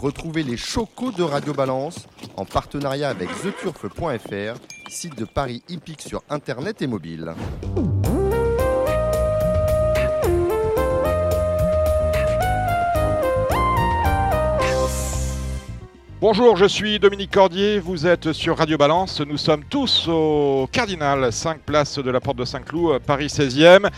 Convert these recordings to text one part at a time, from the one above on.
Retrouvez les chocos de Radio Balance en partenariat avec theturf.fr, site de Paris hippique sur internet et mobile. Bonjour, je suis Dominique Cordier, vous êtes sur Radio Balance. Nous sommes tous au Cardinal, 5 places de la Porte de Saint-Cloud, Paris 16e.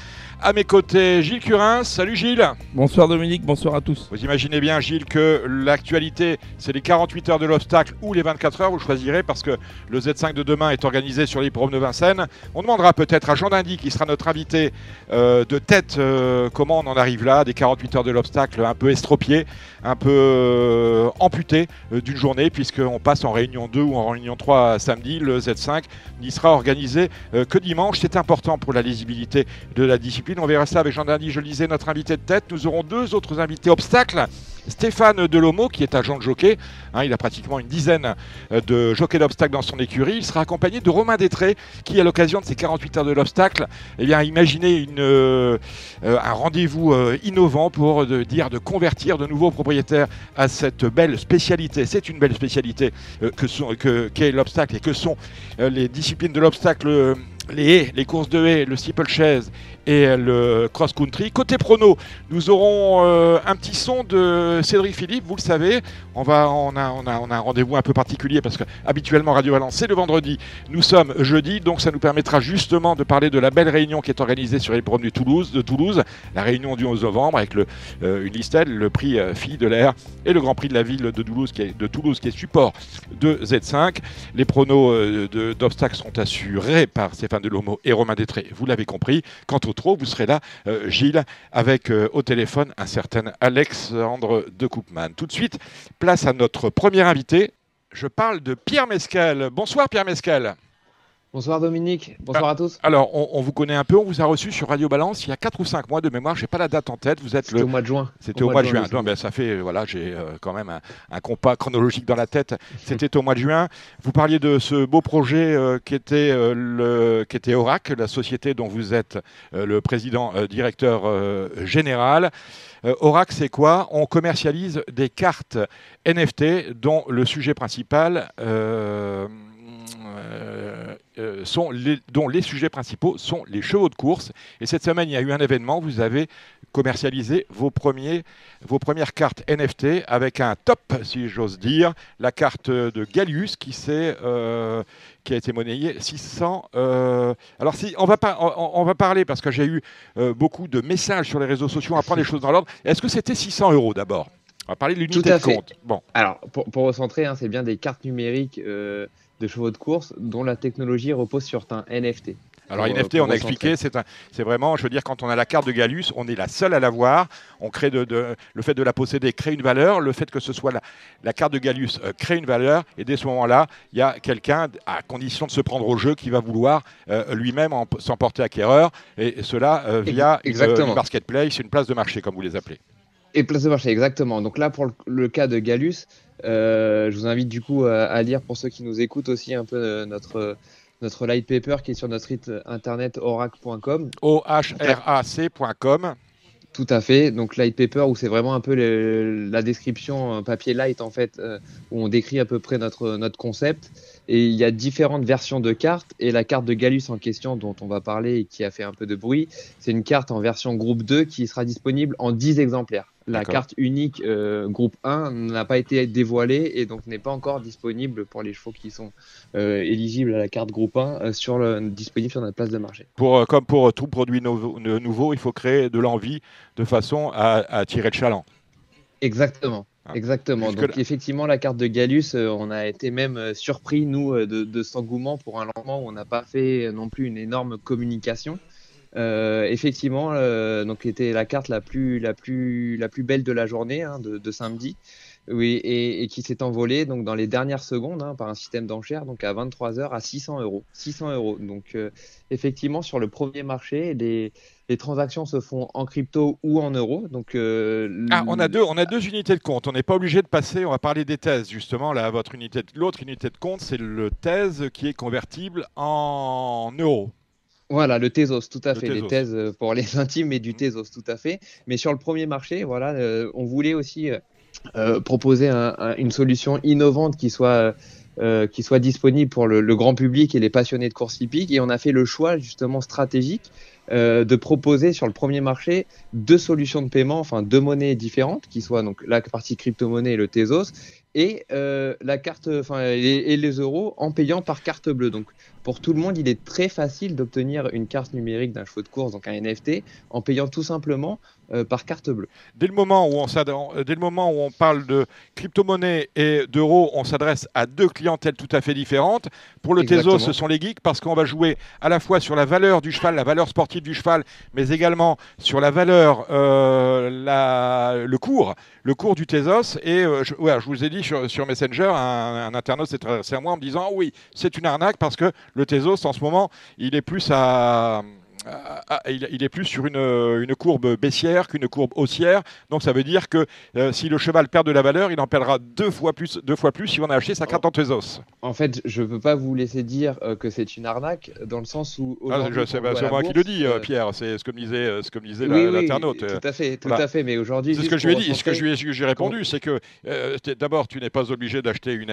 À mes côtés, Gilles Curin. Salut Gilles. Bonsoir Dominique, bonsoir à tous. Vous imaginez bien Gilles que l'actualité, c'est les 48 heures de l'obstacle ou les 24 heures, vous choisirez parce que le Z5 de demain est organisé sur l'hippodrome de Vincennes. On demandera peut-être à Jean Dindy, qui sera notre invité euh, de tête, euh, comment on en arrive là, des 48 heures de l'obstacle un peu estropié, un peu euh, amputé d'une journée, puisqu'on passe en réunion 2 ou en réunion 3 samedi. Le Z5 n'y sera organisé que dimanche. C'est important pour la lisibilité de la discipline on verra ça avec Jean Dindy, je lisais notre invité de tête. Nous aurons deux autres invités obstacles. Stéphane Delomo, qui est agent de jockey, hein, il a pratiquement une dizaine euh, de jockeys d'obstacles dans son écurie. Il sera accompagné de Romain Détré, qui, à l'occasion de ses 48 heures de l'obstacle, eh a imaginé euh, euh, un rendez-vous innovant pour dire de convertir de nouveaux propriétaires à cette belle spécialité. C'est une belle spécialité qu'est l'obstacle et que sont les disciplines de l'obstacle les haies, les courses de haies, le steeplechase et le cross-country. Côté prono, nous aurons euh, un petit son de Cédric Philippe, vous le savez. On, va, on a, on a, un rendez-vous un peu particulier parce que habituellement Radio Valence, c'est le vendredi. Nous sommes jeudi, donc ça nous permettra justement de parler de la belle réunion qui est organisée sur les de Toulouse, de Toulouse, la réunion du 11 novembre avec le, euh, une listelle, le prix euh, Fille de l'air et le Grand Prix de la ville de Toulouse qui est, de Toulouse qui est support de Z5. Les pronos d'obstacles seront assurés par Stéphane Delomo et Romain Détré, vous l'avez compris. Quant au vous serez là, euh, Gilles, avec euh, au téléphone un certain Alexandre de Coupman. Tout de suite, place à notre premier invité. Je parle de Pierre Mescal. Bonsoir Pierre Mescal. Bonsoir Dominique, bonsoir ah, à tous. Alors, on, vous connaît un peu, on vous a reçu sur Radio Balance il y a 4 ou 5 mois de mémoire, je n'ai pas la date en tête. Vous êtes le... au mois de juin. C'était au, mois de juin. Ben, ça fait, voilà, j'ai euh, quand même un, compas chronologique dans la tête. C'était au mois de juin. Vous parliez de ce beau projet euh, qui, était, euh, le, qui était Orac, la société dont vous êtes le président directeur général. Orac, c'est quoi? On commercialise des cartes NFT dont le sujet principal euh, euh, sont les, dont les sujets principaux sont les chevaux de course. Et cette semaine, il y a eu un événement, vous avez commercialisé vos, premiers, vos premières cartes NFT avec un top, si j'ose dire, la carte de Gallius qui, euh, qui a été monnayée 600. alors si, on, va pas, on, va parler, parce que j'ai eu beaucoup de messages sur les réseaux sociaux, à prendre les choses dans l'ordre. Est-ce que c'était 600 euros d'abord? On va parler de l'unité de compte. Bon. Alors, pour, pour recentrer, hein, c'est bien des cartes numériques de chevaux de course dont la technologie repose sur un NFT. Alors NFT, on a expliqué, c'est vraiment, je veux dire, quand on a la carte de Galus, on est la seule à l'avoir. On crée de, le fait de la posséder crée une valeur. Le fait que ce soit la, la carte de Galus euh, crée une valeur. Et dès ce moment-là, il y a quelqu'un, à condition de se prendre au jeu, qui va vouloir euh, lui-même s'emporter acquéreur. Et, cela euh, via une, une marketplace, une place de marché, comme vous les appelez. Et place de marché, exactement. Donc là, pour le, cas de Galus, euh, je vous invite du coup à, lire pour ceux qui nous écoutent aussi un peu euh, notre notre light paper qui est sur notre site internet orac.com. O-H-R-A-C.com. Tout à fait. Donc light paper où c'est vraiment un peu la description papier light en fait euh, où on décrit à peu près notre notre concept. Et il y a différentes versions de cartes. Et la carte de Galus en question, dont on va parler et qui a fait un peu de bruit, c'est une carte en version groupe 2 qui sera disponible en 10 exemplaires. La carte unique euh, groupe 1 n'a pas été dévoilée et donc n'est pas encore disponible pour les chevaux qui sont euh, éligibles à la carte groupe 1 euh, sur le, disponible sur notre place de marché. Pour, comme pour tout produit nouveau, il faut créer de l'envie de façon à, à tirer le chaland. Exactement. Ah. Exactement. Donc effectivement, la carte de Galus, euh, on a été même euh, surpris, nous, euh, de, de, cet engouement pour un lancement où on n'a pas fait non plus une énorme communication. Effectivement, donc était la carte la plus, la plus, la plus belle de la journée, hein, de, samedi. Oui, et, qui s'est envolée donc dans les dernières secondes hein, par un système d'enchères, donc à 23 heures à 600 euros. 600 euros. Donc effectivement sur le premier marché, les, transactions se font en crypto ou en euros. Donc, euh, ah, on a deux, on a deux unités de compte. On n'est pas obligé de passer. On va parler des thèses justement. Là, votre unité, l'autre unité de compte, c'est le thèse qui est convertible en euros. Voilà, le Tezos, tout à fait. Les thèses euh, pour les intimes, mais du mmh. Tezos, tout à fait. Mais sur le premier marché, voilà, euh, on voulait aussi proposer une solution innovante qui soit qui soit disponible pour le, grand public et les passionnés de course hippique. Et on a fait le choix justement stratégique de proposer sur le premier marché deux solutions de paiement, enfin deux monnaies différentes, qui soient donc la partie crypto-monnaie et le Tezos, et la carte, enfin et, les euros en payant par carte bleue. Donc pour tout le monde, il est très facile d'obtenir une carte numérique d'un cheveu de course, donc un NFT, en payant tout simplement euh, par carte bleue. Dès le moment où on, dès le moment où on parle de crypto-monnaie et d'euros, on s'adresse à deux clientèles tout à fait différentes. Pour le Tezos, ce sont les geeks parce qu'on va jouer à la fois sur la valeur du cheval, la valeur sportive du cheval, mais également sur la valeur, euh, la, le cours, le cours du Tezos. Et euh, je, je, vous ai dit sur, Messenger, un, internaute s'est adressé à moi en me disant oui, c'est une arnaque parce que le Tezos, en ce moment, il est plus à ah, ah, il, est plus sur une, une courbe baissière qu'une courbe haussière. Donc ça veut dire que euh, si le cheval perd de la valeur, il en perdra deux fois plus, deux fois plus si on a acheté sa carte en Tezos. En fait, je ne peux pas vous laisser dire euh, que c'est une arnaque dans le sens où. Ah, c'est moi qui le dis, euh, Pierre. C'est ce que me disait, ce que me disait l'internaute. tout à fait, tout à fait. Mais aujourd'hui, c'est ce que je lui ai dit. Ce que je lui ai, répondu, c'est que d'abord, tu n'es pas obligé d'acheter une,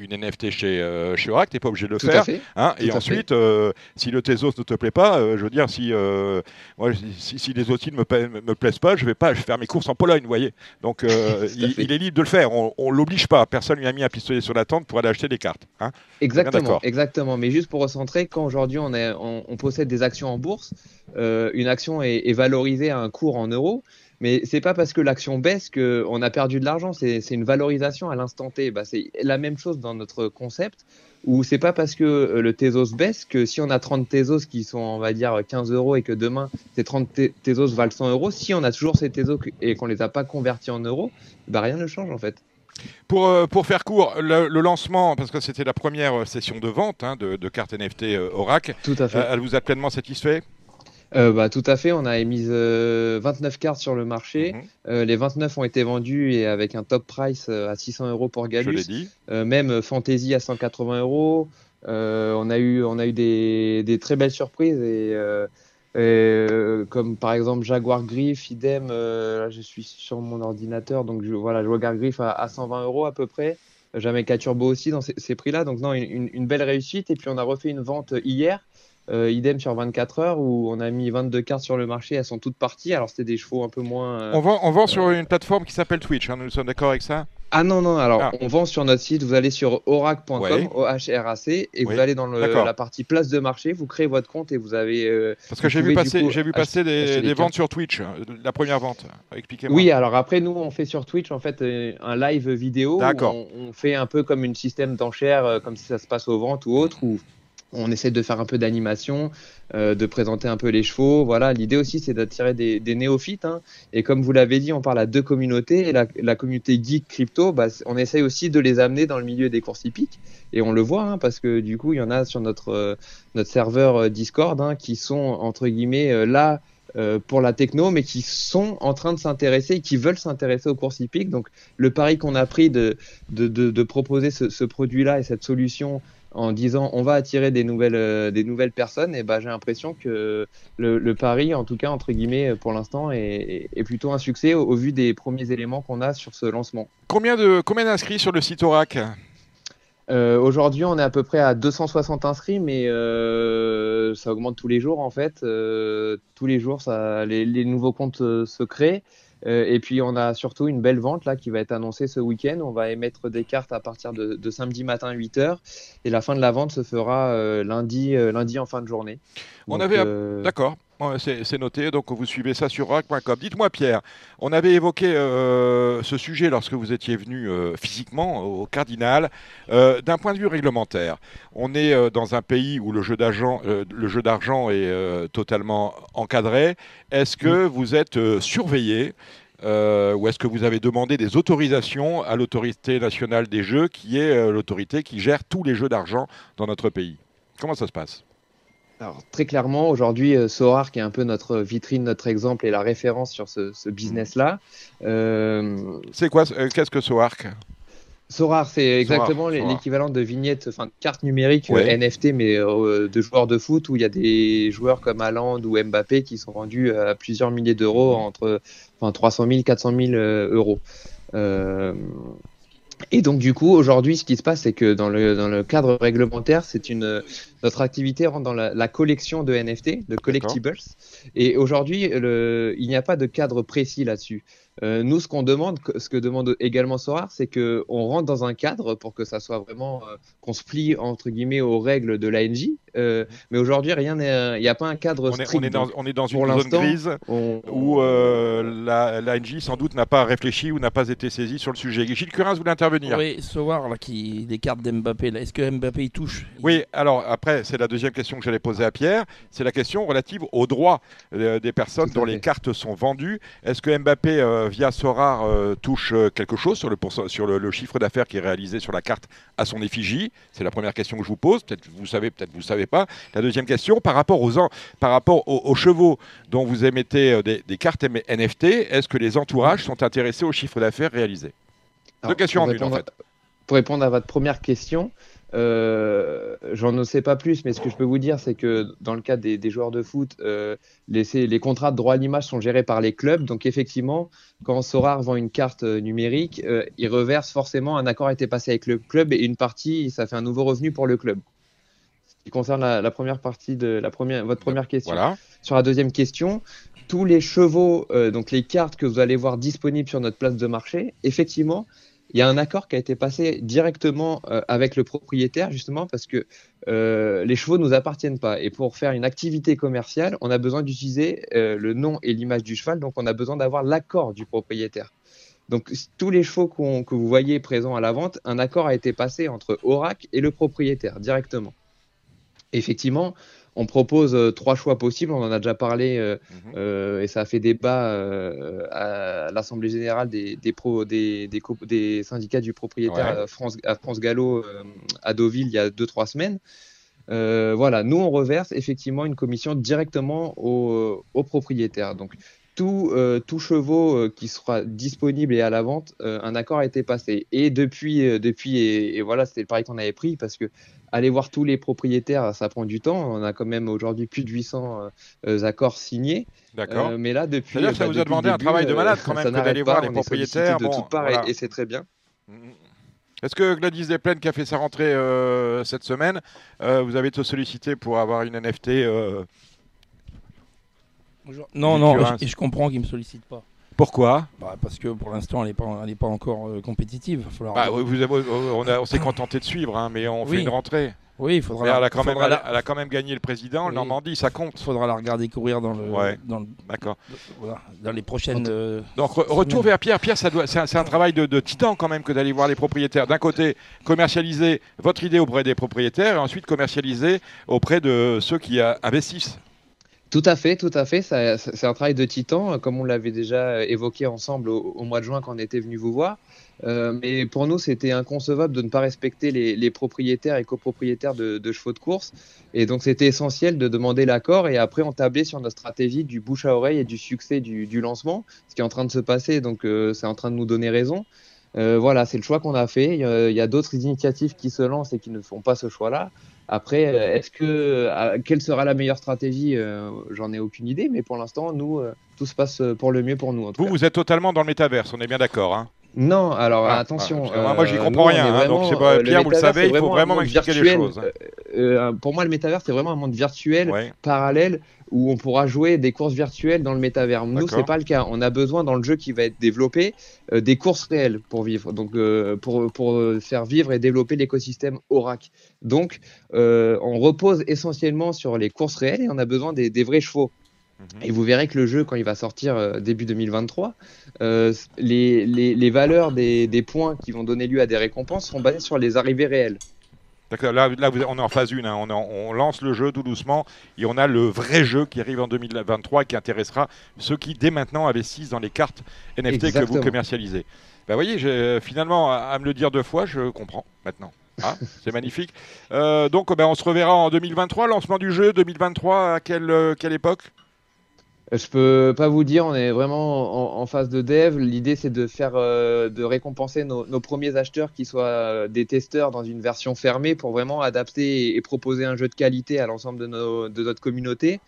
une, NFT chez chez Oracle. Tu n'es pas obligé de le faire. Hein, et ensuite si le Tezos ne te plaît pas, euh, je veux dire, si, euh, si, les outils ne me, me, plaisent pas, je vais pas faire mes courses en Pologne, vous voyez. Donc, euh, il, est libre de le faire. On, ne l'oblige pas. Personne lui a mis un pistolet sur la tente pour aller acheter des cartes. Hein. exactement, exactement. Mais juste pour recentrer, quand aujourd'hui on, on, possède des actions en bourse, une action est, est valorisée à un cours en euros. Mais c'est pas parce que l'action baisse qu'on a perdu de l'argent, c'est une valorisation à l'instant T. Bah, c'est la même chose dans notre concept, où c'est pas parce que euh, le Tezos baisse que si on a 30 Tezos qui sont, on va dire, 15 euros et que demain ces 30 Tezos valent 100 euros, si on a toujours ces Tezos et qu'on les a pas convertis en euros, bah rien ne change en fait. Pour, euh, pour, faire court, le, lancement, parce que c'était la première session de vente hein, de, de, cartes NFT euh, Oracle, Tout à fait. elle vous a pleinement satisfait? Euh, bah, tout à fait, on a émis 29 euh, cartes sur le marché. Euh, les 29 ont été vendus et avec un top price à 600 euros pour Galus. même Fantasy à 180 euros. on a eu, on a eu des, des très belles surprises et, comme par exemple Jaguar Griff, idem. là, je suis sur mon ordinateur, donc je, voilà, Jaguar Griff à, à 120 euros à peu près. Jamaica Turbo aussi dans ces, ces prix-là. Donc non, une, une, belle réussite. Et puis on a refait une vente hier euh, idem sur 24 heures où on a mis 22 cartes sur le marché, elles sont toutes parties. Alors c'était des chevaux un peu moins. Euh, on vend, on vend sur une plateforme qui s'appelle Twitch, hein, nous sommes d'accord avec ça? Ah non, non, alors ah. on vend sur notre site, vous allez sur orac.com, O-H-R-A-C, et vous allez dans la partie place de marché, vous créez votre compte et vous avez. Euh, Parce que j'ai vu, passer, j'ai vu passer des, ventes sur Twitch, la première vente. Expliquez-moi. Oui, alors après, nous on fait sur Twitch en fait un live vidéo. D'accord. On, on, fait un peu comme une système d'enchères, comme si ça se passe aux ventes ou autre, où on essaie de faire un peu d'animation, euh, de présenter un peu les chevaux. Voilà, l'idée aussi c'est d'attirer des, néophytes. Hein. Et comme vous l'avez dit, on parle à deux communautés. Et la, communauté geek crypto, bah, on essaye aussi de les amener dans le milieu des courses hippiques. Et on le voit hein, parce que du coup, il y en a sur notre euh, notre serveur euh, Discord hein, qui sont entre guillemets là. pour la techno, mais qui sont en train de s'intéresser, qui veulent s'intéresser aux courses hippiques. Donc, le pari qu'on a pris de, de, proposer ce, ce produit-là et cette solution en disant on va attirer des nouvelles, euh, des nouvelles personnes, et ben j'ai l'impression que le, pari, en tout cas entre guillemets pour l'instant, est, plutôt un succès au, vu des premiers éléments qu'on a sur ce lancement. Combien de combien d'inscrits sur le site Orac euh, Aujourd'hui, on est à peu près à 260 inscrits, mais euh, ça augmente tous les jours en fait. tous les jours, ça, les, les nouveaux comptes se créent. Euh, et puis on a surtout une belle vente là qui va être annoncée ce week-end. On va émettre des cartes à partir de, samedi matin 8h et la fin de la vente se fera euh, lundi, euh, lundi en fin de journée. On avait d'accord. C'est noté, donc vous suivez ça sur rock.com. Dites-moi Pierre, on avait évoqué ce sujet lorsque vous étiez venu physiquement au Cardinal. D'un point de vue réglementaire, on est dans un pays où le jeu d'argent est totalement encadré. Est-ce que vous êtes surveillé euh, ou est-ce que vous avez demandé des autorisations à l'autorité nationale des jeux, qui est euh, l'autorité qui gère tous les jeux d'argent dans notre pays? Comment ça se passe? Alors, très clairement, aujourd'hui, euh, Sorar, qui est un peu notre vitrine, notre exemple et la référence sur ce, business-là. C'est quoi Qu'est-ce que Soark Sorar, c'est exactement l'équivalent de vignette, enfin de carte numérique NFT, mais de joueurs de foot où il y a des joueurs comme Haaland ou Mbappé qui sont vendus à plusieurs milliers d'euros, entre enfin, 300 000, 400 000 euros. Et donc du coup, aujourd'hui, ce qui se passe, c'est que dans le, dans le cadre réglementaire, c'est une notre activité rentre dans la, collection de NFT, de collectibles. Et aujourd'hui, il n'y a pas de cadre précis là-dessus. Euh, nous, ce qu'on demande, ce que demande également Sorar, c'est qu'on rentre dans un cadre pour que ça soit vraiment euh, qu'on se plie entre guillemets aux règles de l'ANJ. Euh, mais aujourd'hui, rien n'est, il n'y a pas un cadre on strict. on, est dans, on est dans une zone grise où l'ANJ sans doute n'a pas réfléchi ou n'a pas été saisi sur le sujet. Gilles Curin, vous voulez intervenir Oui, Sorar, là, qui des cartes d'Mbappé. Est-ce que Mbappé y touche? Oui, alors après, c'est la deuxième question que j'allais poser à Pierre. C'est la question relative aux droits des personnes dont les cartes sont vendues. Est-ce que Mbappé euh, via Sorar euh, touche euh, quelque chose sur le, sur le, chiffre d'affaires qui est réalisé sur la carte à son effigie C'est la première question que je vous pose. Peut-être vous savez, peut-être vous savez pas. La deuxième question, par rapport aux, par rapport aux, chevaux dont vous émettez des, cartes NFT, est-ce que les entourages sont intéressés au chiffre d'affaires réalisé? Deux questions en une en fait. Pour répondre à votre première question, euh, J'en ne sais pas plus, mais ce que je peux vous dire, c'est que dans le cas des, joueurs de foot, euh, les, les, contrats de droit à l'image sont gérés par les clubs. Donc effectivement, quand Sorar vend une carte euh, numérique, euh, il reverse forcément un accord a été passé avec le club et une partie, ça fait un nouveau revenu pour le club. Ce qui concerne la, première partie de la première, votre première question. Sur la deuxième question, tous les chevaux, donc les cartes que vous allez voir disponibles sur notre place de marché, effectivement, il y a un accord qui a été passé directement euh, avec le propriétaire, justement, parce que euh, les chevaux ne nous appartiennent pas. Et pour faire une activité commerciale, on a besoin d'utiliser euh, le nom et l'image du cheval, donc on a besoin d'avoir l'accord du propriétaire. Donc tous les chevaux que vous voyez présents à la vente, un accord a été passé entre Orac et le propriétaire directement. Effectivement, on propose euh, trois choix possibles, on en a déjà parlé euh, mhm. euh, et ça a fait débat à l'Assemblée générale des, des, syndicats du propriétaire France, à France Gallo à Deauville il y a deux trois semaines. voilà, nous on reverse effectivement une commission directement au, au propriétaire. Donc tout, tout chevaux qui sera disponible et à la vente, un accord a été passé. Et depuis, depuis et, et voilà, c'était le pari qu'on avait pris parce que aller voir tous les propriétaires, ça prend du temps. On a quand même aujourd'hui plus de 800 euh, accords signés. D'accord. Euh, mais là, depuis. à ça bah, vous a demandé un travail de malade quand même d'aller voir les propriétaires. De toutes parts et, c'est très bien. Mm, mm. Est-ce que Gladys Desplaines, qui a fait sa rentrée euh, cette semaine, vous avez été sollicité pour avoir une NFT Non, non, et je comprends qu'il ne me sollicite pas. Pourquoi? Bah, Parce que pour l'instant, elle n'est pas, pas encore euh, compétitive. Bah, vous avez, on, s'est contenté de suivre, hein, mais on fait une rentrée. Oui, il faudra. elle, a quand même, elle, a, quand même gagné le président, le Normandie, ça compte. Il faudra la regarder courir dans le. Dans, D'accord. dans les prochaines. Euh, Donc retour vers Pierre. Pierre, c'est un, travail de, titan quand même que d'aller voir les propriétaires. D'un côté, commercialiser votre idée auprès des propriétaires, et ensuite commercialiser auprès de ceux qui investissent. Tout à fait, tout à fait. C'est un travail de titan, comme on l'avait déjà évoqué ensemble au, mois de juin quand on était venu vous voir. Euh, mais pour nous, c'était inconcevable de ne pas respecter les, propriétaires et copropriétaires de, chevaux de course. Et donc, c'était essentiel de demander l'accord. Et après, on tablait sur notre stratégie du bouche à oreille et du succès du, lancement, ce qui est en train de se passer. Donc, euh, c'est en train de nous donner raison. Euh, voilà, c'est le choix qu'on a fait. Il y a d'autres initiatives qui se lancent et qui ne font pas ce choix-là. Après, euh, est-ce que euh, quelle sera la meilleure stratégie euh, J'en ai aucune idée, mais pour l'instant, nous, tout se passe pour le mieux pour nous. vous, vous êtes totalement dans le métaverse, on est bien d'accord. Hein non, alors ah, attention. Ah, moi, j'y comprends rien. Hein, donc, c'est pas, Pierre, vous le savez, il faut vraiment m'expliquer les choses. Hein. pour moi, le métaverse, c'est vraiment un monde virtuel, parallèle, où on pourra jouer des courses virtuelles dans le métavers. Nous, c'est pas le cas. On a besoin dans le jeu qui va être développé des courses réelles pour vivre, donc pour, pour faire vivre et développer l'écosystème Orac. Donc, euh, on repose essentiellement sur les courses réelles et on a besoin des, vrais chevaux. Mhm. Et vous verrez que le jeu, quand il va sortir euh, début 2023, euh, les, valeurs des, points qui vont donner lieu à des récompenses seront basées sur les arrivées réelles. D'accord, là, là on est en phase 1, hein. on, lance le jeu tout doucement et on a le vrai jeu qui arrive en 2023 et qui intéressera ceux qui dès maintenant investissent dans les cartes NFT que vous commercialisez. Bah, vous voyez, finalement, à me le dire deux fois, je comprends maintenant. Ah, c'est magnifique. Euh, donc, ben, on se reverra en 2023. Lancement du jeu 2023 à quelle, euh, quelle époque? Je peux pas vous dire, on est vraiment en, phase de dev. L'idée, c'est de faire, euh, de récompenser nos, premiers acheteurs qui soient euh, des testeurs dans une version fermée pour vraiment adapter et, proposer un jeu de qualité à l'ensemble de, de, notre communauté.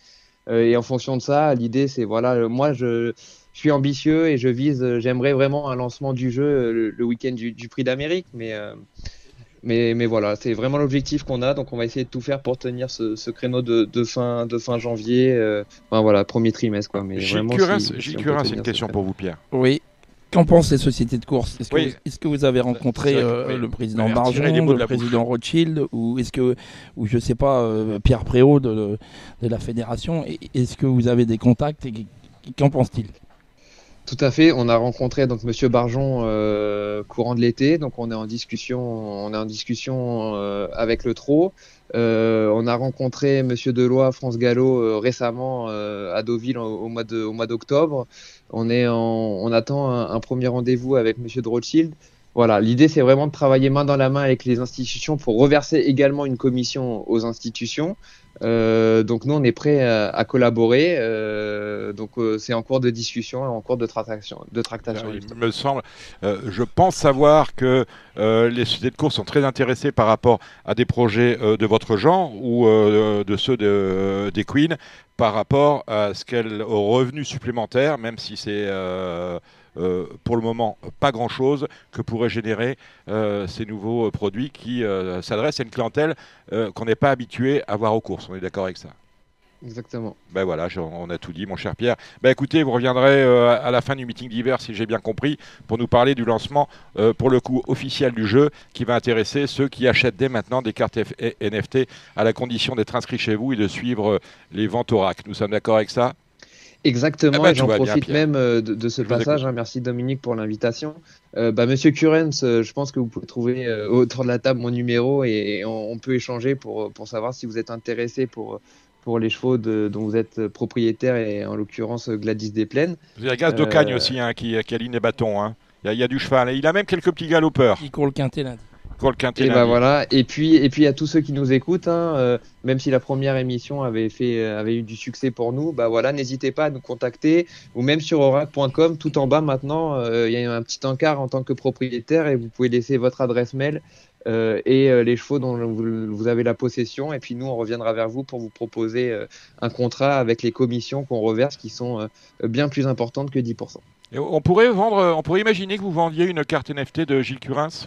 Euh, et en fonction de ça, l'idée, c'est voilà, moi, je, suis ambitieux et je vise, j'aimerais vraiment un lancement du jeu le, week-end du, du, Prix d'Amérique, mais mais, mais voilà, c'est vraiment l'objectif qu'on a. Donc on va essayer de tout faire pour tenir ce, ce créneau de, de, fin, de fin janvier. Euh, enfin voilà, premier trimestre. Quoi. Mais Gilles Curin, c'est une question pour vous, Pierre. Oui. Qu'en pensent les sociétés de course? Est-ce que, est que, vous avez rencontré euh, le président Barjon, le président Rothschild, ou est-ce que, ou je sais pas, euh, Pierre Préau de, de la fédération Est-ce que vous avez des contacts et qu'en pense-t-il tout à fait. On a rencontré donc Monsieur Barjon euh, courant de l'été, donc on est en discussion, on est en discussion euh, avec le TRO. Euh, on a rencontré Monsieur Deloy, France Gallo récemment à Deauville au, mois de, au d'octobre. On est en, on attend un, premier rendez-vous avec Monsieur de Rothschild. Voilà, l'idée c'est vraiment de travailler main dans la main avec les institutions pour reverser également une commission aux institutions. Euh, donc nous on est prêt à, collaborer. Euh, donc euh, c'est en cours de discussion, en cours de tractation. De tractation il me semble, je pense savoir que les sociétés de course sont très intéressées par rapport à des projets de votre genre ou de ceux de, des Queens par rapport à ce qu'elles au revenu supplémentaire, même si c'est euh, pour le moment pas grand-chose que pourraient générer euh, ces nouveaux euh, produits qui s'adressent à une clientèle qu'on n'est pas habitué à voir aux courses. On est d'accord avec ça Exactement. Ben voilà, on a tout dit, mon cher Pierre. Ben écoutez, vous reviendrez à la fin du meeting d'hiver, si j'ai bien compris, pour nous parler du lancement, pour le coup, officiel du jeu, qui va intéresser ceux qui achètent dès maintenant des cartes NFT à la condition d'être inscrits chez vous et de suivre les ventes au rack. Nous sommes d'accord avec ça? Exactement, ah bah, j'en profite même euh, de, ce passage. Hein, merci Dominique pour l'invitation. Euh, bah, Monsieur Curens, euh, je pense que vous pouvez trouver autour de la table mon numéro et, on, peut échanger pour, pour savoir si vous êtes intéressé pour, pour les chevaux de, dont vous êtes propriétaire et en l'occurrence Gladys Desplaines. Vous avez Gaz de Cagne aussi hein, qui, qui aligne les bâtons. Hein. Il, y a, il y, a, du cheval. Il a même quelques petits galopeurs. Il court le quintet lundi. Et bah voilà. Et puis et puis à tous ceux qui nous écoutent, hein, euh, même si la première émission avait fait euh, avait eu du succès pour nous, bah voilà, n'hésitez pas à nous contacter ou même sur orac.com. Tout en bas maintenant, euh, il y a un petit encart en tant que propriétaire et vous pouvez laisser votre adresse mail et les chevaux dont vous, avez la possession. Et puis nous, on reviendra vers vous pour vous proposer un contrat avec les commissions qu'on reverse qui sont bien plus importantes que 10%. Et on pourrait vendre, on pourrait imaginer que vous vendiez une carte NFT de Gilles Curins?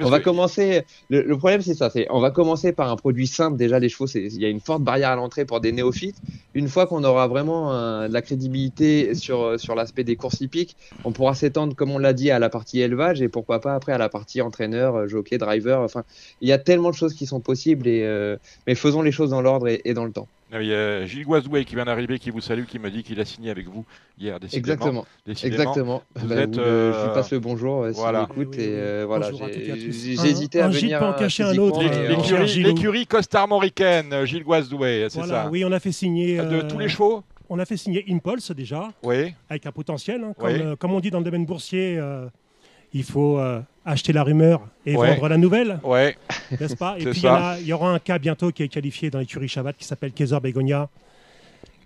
on va commencer. Le, problème, c'est ça. C'est on va commencer par un produit simple. Déjà, les chevaux, il y a une forte barrière à l'entrée pour des néophytes. Une fois qu'on aura vraiment de la crédibilité sur sur l'aspect des courses hippiques, on pourra s'étendre, comme on l'a dit, à la partie élevage et pourquoi pas après à la partie entraîneur, euh, jockey, driver. Enfin, il y a tellement de choses qui sont possibles et euh, mais faisons les choses dans l'ordre et dans le temps. Il y a Gilles Guazdoué qui vient d'arriver, qui vous salue, qui me dit qu'il a signé avec vous hier. Décidément. Exactement. Vous bah, êtes, euh, je vous passe le bonjour euh, voilà. si écoute. Et euh, voilà, j'ai hésité à venir. Un, en cacher un autre. L'écurie costarmoricaine, Gilles Guazdoué, c'est ça Oui, on a fait signer. De tous les chevaux On a fait signer Impulse déjà. Oui. Avec un potentiel. Hein, comme, comme, on dit dans le domaine boursier il faut euh, acheter la rumeur et vendre la nouvelle. Ouais. N'est-ce pas? Et puis il y, aura un cas bientôt qui est qualifié dans l'écurie Shabbat qui s'appelle Kaiser Begonia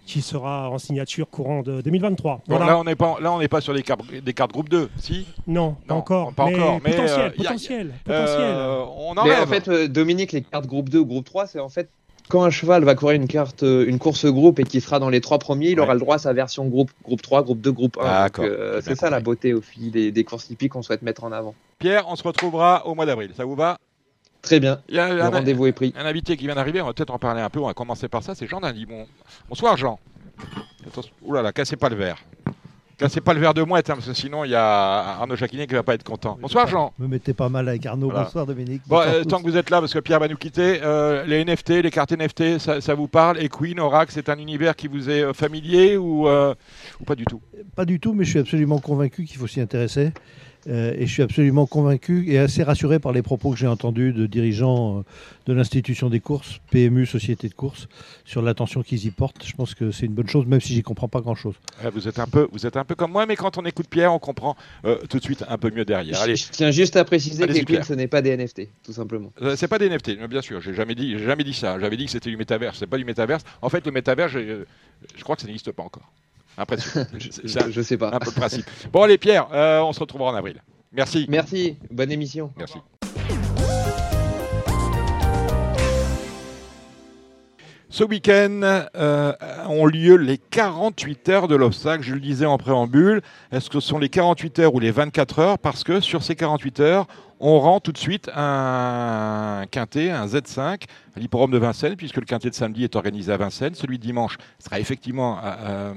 qui sera en signature courant de 2023. là, on n'est pas, là, on n'est pas sur les cartes, des cartes groupe 2, si? Non, pas encore. Pas mais encore. Potentiel, euh, potentiel, potentiel. Euh, on en mais en fait, Dominique, les cartes groupe 2 ou groupe 3, c'est en fait quand un cheval va courir une carte, euh, une course groupe et qui sera dans les trois premiers, il aura le droit à sa version groupe, groupe 3, groupe 2, groupe 1. Euh, c'est ça la beauté au fil des, courses hippiques qu'on souhaite mettre en avant. Pierre, on se retrouvera au mois d'avril. Ça vous va? Très bien. Il y a le rendez-vous est pris. Un invité qui vient d'arriver, on va peut-être en parler un peu. On va commencer par ça. C'est Jean Dindy. Bonsoir Jean. Ouh là là, cassez pas le verre. Cassez pas le verre de mouette, hein, parce que sinon il y a Arnaud Jacquinet qui va pas être content. Bonsoir Jean. Me mettez pas mal avec Arnaud. Bonsoir Dominique. Bon, euh, tant que vous êtes là, parce que Pierre va nous quitter, euh, les NFT, les cartes NFT, ça, vous parle? Et Queen, Oracle, c'est un univers qui vous est euh, familier ou, ou pas du tout? Pas du tout, mais je suis absolument convaincu qu'il faut s'y intéresser. Euh, et je suis absolument convaincu et assez rassuré par les propos que j'ai entendus de dirigeants euh, de l'institution des courses, PMU, Société de courses, sur l'attention qu'ils y portent. Je pense que c'est une bonne chose, même si j'y comprends pas grand-chose. vous, êtes un peu, vous êtes un peu comme moi, mais quand on écoute Pierre, on comprend euh, tout de suite un peu mieux derrière. Allez. Je tiens juste à préciser que ce n'est pas des NFT, tout simplement. c'est pas des NFT, bien sûr. J'ai jamais dit, jamais dit ça. J'avais dit que c'était du métaverse. C'est pas du métaverse. En fait, le métaverse, je crois que ça n'existe pas encore. Impression. je, je, sais pas. Un peu le principe. Bon, allez, Pierre, on se retrouvera en avril. Merci. Merci. Bonne émission. Merci. Ce week-end euh, ont lieu les 48 heures de l'obstacle. Je le disais en préambule. Est-ce que ce sont les 48 heures ou les 24 heures? Parce que sur ces 48 heures, on rend tout de suite un quintet, un Z5, à l'hipporome de Vincennes, puisque le quintet de samedi est organisé à Vincennes. Celui de dimanche sera effectivement euh,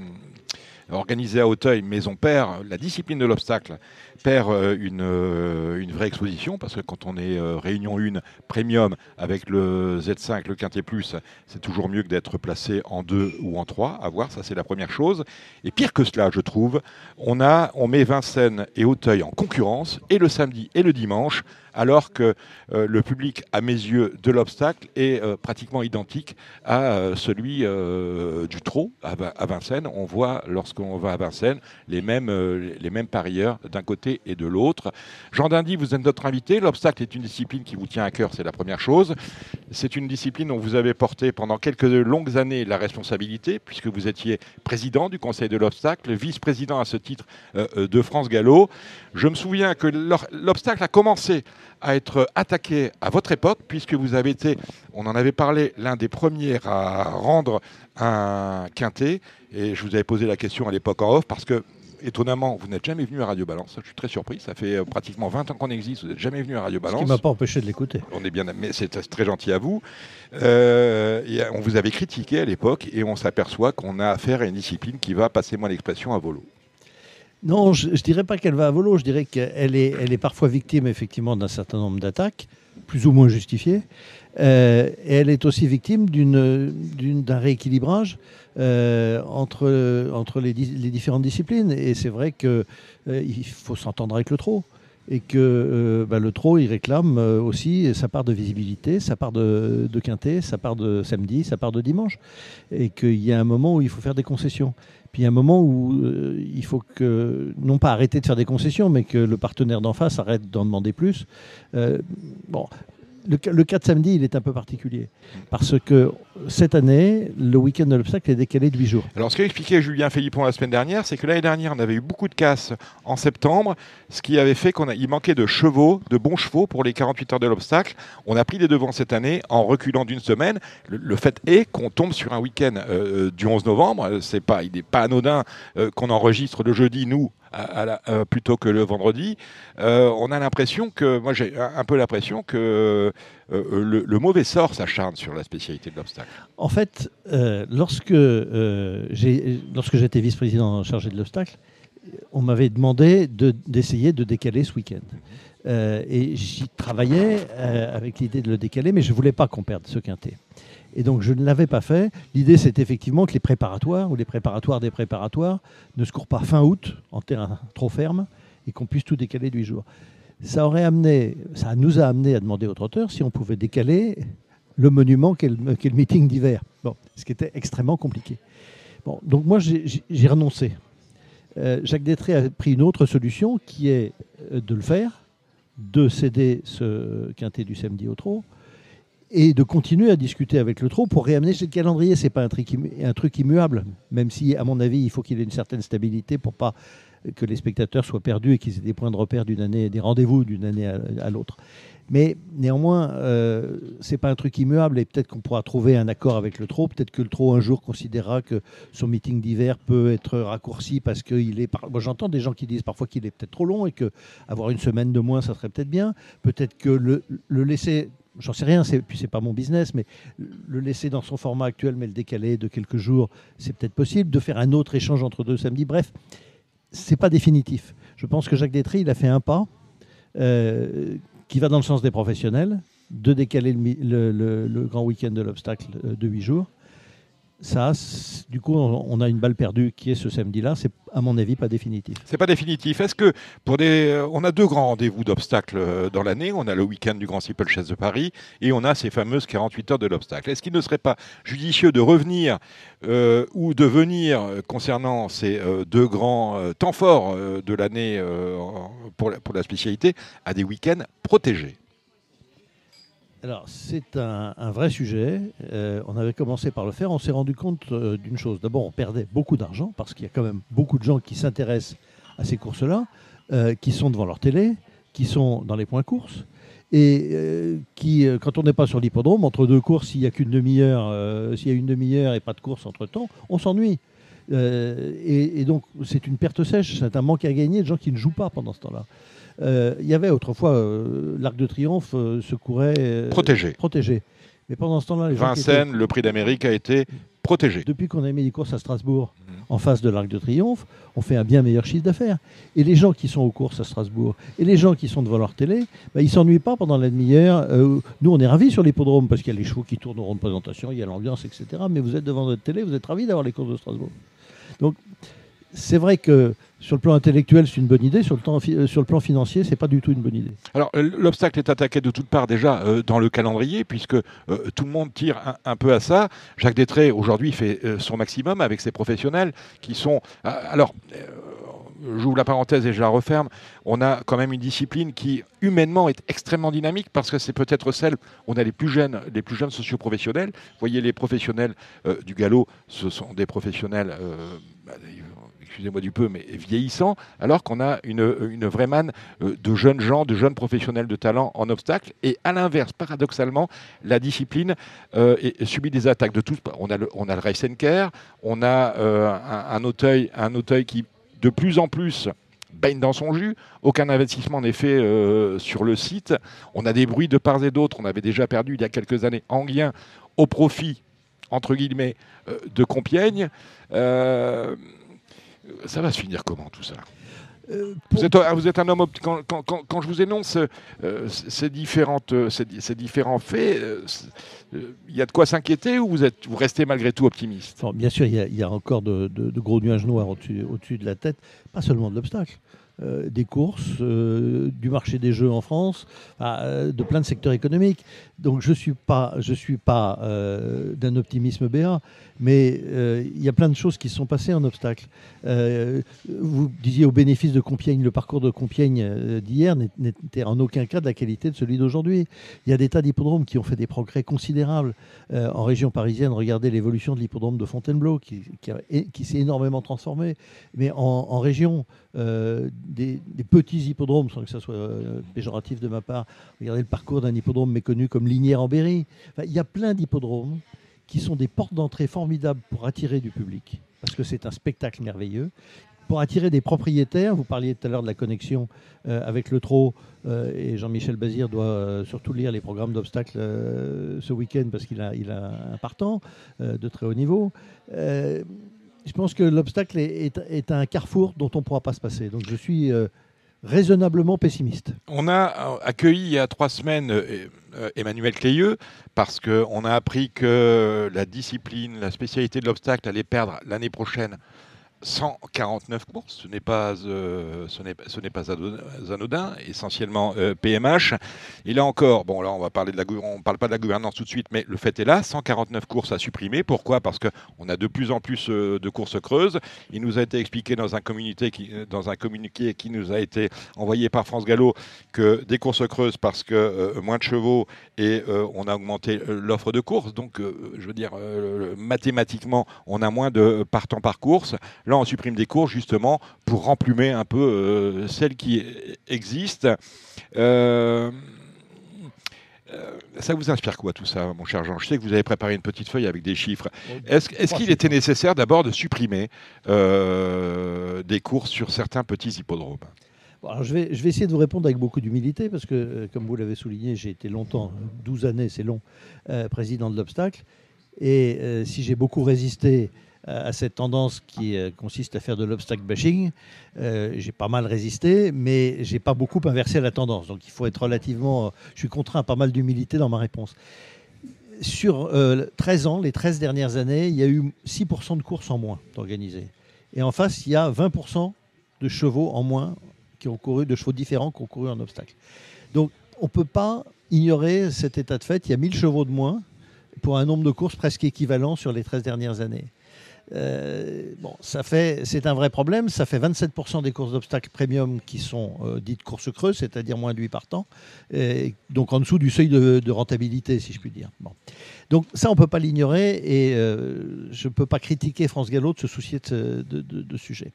organisé à Auteuil, mais on perd la discipline de l'obstacle perd euh, une, euh, une, vraie exposition parce que quand on est euh, réunion 1 premium avec le Z5, le Quintet Plus, c'est toujours mieux que d'être placé en 2 ou en 3. À voir, ça c'est la première chose. Et pire que cela, je trouve, on, a, on met Vincennes et Auteuil en concurrence et le samedi et le dimanche alors que le public, à mes yeux, de l'obstacle est pratiquement identique à celui du trot à, Vincennes. On voit, lorsqu'on va à Vincennes, les mêmes, les mêmes parieurs d'un côté et de l'autre. Jean Dindy, vous êtes notre invité. L'obstacle est une discipline qui vous tient à cœur, c'est la première chose. C'est une discipline dont vous avez porté pendant quelques longues années la responsabilité, puisque vous étiez président du Conseil de l'obstacle, vice-président à ce titre euh, euh, de France Gallo. Je me souviens que l'obstacle a commencé à être attaqué à votre époque, puisque vous avez été, on en avait parlé, l'un des premiers à rendre un quintet. Et je vous avais posé la question à l'époque en off, parce que étonnamment, vous n'êtes jamais venu à Radio Balance. Je suis très surpris. Ça fait euh, pratiquement 20 ans qu'on existe. Vous n'êtes jamais venu à Radio Balance. Ce qui ne m'a pas empêché de l'écouter. On est bien, mais c'est très gentil à vous. Euh, on vous avait critiqué à l'époque et on s'aperçoit qu'on a affaire à une discipline qui va, passer moi l'expression, à volo. Non, je ne dirais pas qu'elle va à volo. Je dirais qu'elle est, elle est parfois victime effectivement d'un certain nombre d'attaques, plus ou moins justifiées. Euh, elle est aussi victime d'un rééquilibrage euh, entre, entre les, différentes disciplines. Et c'est vrai qu'il euh, faut s'entendre avec le trot. Et que bah, le trot, il réclame aussi sa part de visibilité, sa part de, de quintet, sa part de samedi, sa part de dimanche. Et qu'il y a un moment où il faut faire des concessions. Puis il y a un moment où il faut que, non pas arrêter de faire des concessions, mais que le partenaire d'en face arrête d'en demander plus. bon, le, cas de samedi, il est un peu particulier. Parce que cette année, le week-end de l'obstacle est décalé de 8 jours. Alors, ce qu'a expliqué Julien Philippon la semaine dernière, c'est que l'année dernière, on avait eu beaucoup de casses en septembre, ce qui avait fait qu'il manquait de chevaux, de bons chevaux pour les 48 heures de l'obstacle. On a pris les devants cette année en reculant d'une semaine. Le, fait est qu'on tombe sur un week-end euh, du 11 novembre. C'est pas, il n'est pas anodin euh, qu'on enregistre le jeudi, nous, euh, plutôt que le vendredi, euh, on a l'impression que, moi j'ai un peu l'impression que euh, le, mauvais sort s'acharne sur la spécialité de l'obstacle. En fait, lorsque lorsque j'étais vice-président chargé de l'obstacle, on m'avait demandé d'essayer de, décaler ce week-end. et j'y travaillais avec l'idée de le décaler, mais je ne voulais pas qu'on perde ce quintet. Et donc je ne l'avais pas fait. L'idée, c'est effectivement que les préparatoires ou les préparatoires des préparatoires ne se courent pas fin août en terrain trop ferme et qu'on puisse tout décaler de 8 jours. Ça, aurait amené, ça nous a amené à demander aux trotteurs si on pouvait décaler le monument qu'est le, meeting d'hiver. Bon, ce qui était extrêmement compliqué. Bon, donc moi, j'ai renoncé. Euh, Jacques Détré a pris une autre solution qui est euh, de le faire, de céder ce quintet du samedi au trot, et de continuer à discuter avec le trot pour réamener ce calendrier. Ce n'est pas un truc, immuable, même si, à mon avis, il faut qu'il ait une certaine stabilité pour pas que les spectateurs soient perdus et qu'ils aient des points de repère d'une année, des rendez-vous d'une année à, l'autre. Mais néanmoins, euh, ce n'est pas un truc immuable et peut-être qu'on pourra trouver un accord avec le trot. Peut-être que le trot un jour considérera que son meeting d'hiver peut être raccourci parce qu'il est. Moi, j'entends des gens qui disent parfois qu'il est peut-être trop long et que avoir une semaine de moins, ça serait peut-être bien. Peut-être que le laisser j'en sais rien, puis c'est pas mon business, mais le laisser dans son format actuel, mais le décaler de quelques jours, c'est peut-être possible. De faire un autre échange entre deux samedis, bref, c'est pas définitif. Je pense que Jacques Détry, il a fait un pas euh, qui va dans le sens des professionnels, de décaler le, grand week-end de l'obstacle euh, de huit jours. Ça, du coup, on a une balle perdue qui est ce samedi-là. C'est, à mon avis, pas définitif. C'est pas définitif. Est-ce que pour des, euh, on a deux grands rendez-vous d'obstacles euh, dans l'année. On a le week-end du Grand Steeplechase de Paris et on a ces fameuses 48 heures de l'obstacle. Est-ce qu'il ne serait pas judicieux de revenir euh, ou de venir concernant ces deux grands temps forts de l'année pour, pour la spécialité à des week-ends protégés? Alors, c'est un, vrai sujet. Euh, on avait commencé par le faire. On s'est rendu compte euh, d'une chose. D'abord, on perdait beaucoup d'argent parce qu'il y a quand même beaucoup de gens qui s'intéressent à ces courses-là, euh, qui sont devant leur télé, qui sont dans les points courses et qui, quand on n'est pas sur l'hippodrome, entre deux courses, s'il n'y a qu'une demi-heure, s'il y a une demi-heure et pas de course entre-temps, on s'ennuie. Et, donc, c'est une perte sèche, c'est un manque à gagner de gens qui ne jouent pas pendant ce temps-là. Euh, il y avait autrefois euh, l'Arc de Triomphe euh, se courait protégé. protégé. Mais pendant ce temps-là, les Vincennes, le prix d'Amérique a été protégé. Depuis qu'on a mis les courses à Strasbourg mhm. en face de l'Arc de Triomphe, on fait un bien meilleur chiffre d'affaires. Et les gens qui sont aux courses à Strasbourg et les gens qui sont devant leur télé, bah, ils ne s'ennuient pas pendant la demi-heure. nous, on est ravis sur l'hippodrome parce qu'il y a les chevaux qui tournent au rond de présentation, il y a l'ambiance, etc. Mais vous êtes devant votre télé, vous êtes ravis d'avoir les courses de Strasbourg. Donc, c'est vrai que sur le plan intellectuel, c'est une bonne idée. Sur le, plan, euh, sur le plan financier, c'est pas du tout une bonne idée. Alors, euh, l'obstacle est attaqué de toutes parts déjà euh, dans le calendrier, puisque tout le monde tire un, peu à ça. Jacques Détré, aujourd'hui, fait son maximum avec ses professionnels qui sont. alors. J'ouvre la parenthèse et je la referme. On a quand même une discipline qui, humainement, est extrêmement dynamique parce que c'est peut-être celle où on a les plus jeunes, les plus jeunes socioprofessionnels. Vous voyez, les professionnels du galop, ce sont des professionnels bah, excusez-moi du peu, mais vieillissant, alors qu'on a une, vraie manne euh, de jeunes gens, de jeunes professionnels de talent en obstacle. Et à l'inverse, paradoxalement, la discipline euh, subit des attaques de tous. On a le, le care, on a euh, un, auteuil, un auteuil qui, de plus en plus, baigne dans son jus. Aucun investissement n'est fait sur le site. On a des bruits de part et d'autre. On avait déjà perdu il y a quelques années Anguien au profit, entre guillemets, de Compiègne ça va se finir comment tout ça? Euh, vous, êtes, vous, êtes, un homme quand, quand, quand, je vous énonce euh, ces, différentes, euh, ces, différents faits, il y a de quoi s'inquiéter ou vous, êtes, vous restez malgré tout optimiste? Bien sûr, il y, a, encore de, de, gros nuages noirs au-dessus au de la tête, pas seulement de l'obstacle. Euh, des courses, euh, du marché des jeux en France, euh, de plein de secteurs économiques. Donc je ne suis pas, je suis pas d'un optimisme béat, mais il y a plein de choses qui se sont passées en obstacle. vous disiez au bénéfice de Compiègne, le parcours de Compiègne d'hier n'était en aucun cas de la qualité de celui d'aujourd'hui. Il y a des tas d'hippodromes qui ont fait des progrès considérables en région parisienne. Regardez l'évolution de l'hippodrome de Fontainebleau qui, s'est énormément transformé. Mais en région, des, petits hippodromes, sans que ça soit euh, péjoratif de ma part. Regardez le parcours d'un hippodrome méconnu comme Linière en Berry. il y a plein d'hippodromes qui sont des portes d'entrée formidables pour attirer du public, parce que c'est un spectacle merveilleux. Pour attirer des propriétaires, vous parliez tout à l'heure de la connexion euh, avec le trot, euh, et Jean-Michel Bazir doit surtout lire les programmes d'obstacles ce week-end parce qu'il a, il a un partant de très haut niveau je pense que l'obstacle est, un carrefour dont on ne pourra pas se passer. Donc je suis euh, raisonnablement pessimiste. On a euh, accueilli il y a trois semaines euh, Emmanuel Clayeux parce qu'on a appris que la discipline, la spécialité de l'obstacle allait perdre l'année prochaine 149 courses, ce n'est pas, euh, ce n'est, pas anodin, essentiellement PMH. Euh, Et là encore, bon là on va parler de la, on parle pas de la gouvernance tout de suite, mais le fait est là, 149 courses à supprimer. Pourquoi? Parce qu'on a de plus en plus euh, de courses creuses. Il nous a été expliqué dans un communiqué qui, dans un communiqué qui nous a été envoyé par France Gallo que des courses creuses parce que moins de chevaux et on a augmenté l'offre de courses. Donc je veux dire mathématiquement, on a moins de partants par course. Là, on supprime des cours justement pour remplumer un peu euh, celles qui existent. Euh, euh, ça vous inspire quoi tout ça, mon cher Jean? Je sais que vous avez préparé une petite feuille avec des chiffres. Est-ce qu'il était nécessaire d'abord de supprimer des cours sur certains petits hippodromes? Je, vais, je vais essayer de vous répondre avec beaucoup d'humilité parce que, comme vous l'avez souligné, j'ai été longtemps, 12 années, c'est long, président de l'obstacle. Et si j'ai beaucoup résisté à cette tendance qui euh, consiste à faire de l'obstacle bashing. Euh, j'ai pas mal résisté, mais j'ai pas beaucoup inversé la tendance. Donc il faut être relativement. Je suis contraint à pas mal d'humilité dans ma réponse. sur 13 ans, les 13 dernières années, il y a eu 6% de courses en moins organisées. Et en face, il y a 20% de chevaux en moins qui ont couru, de chevaux différents qui ont couru en obstacle. Donc, on ne peut pas ignorer cet état de fait. Il y a 1000 chevaux de moins pour un nombre de courses presque équivalent sur les 13 dernières années. Euh, bon, ça fait, c'est un vrai problème. Ça fait 27% des courses d'obstacles premium qui sont euh, dites courses creuses, c'est-à-dire moins de 8 par temps, donc en dessous du seuil de, rentabilité, si je puis dire. Donc ça, on ne peut pas l'ignorer, et euh, je ne peux pas critiquer France Gallo de se soucier de, de sujet.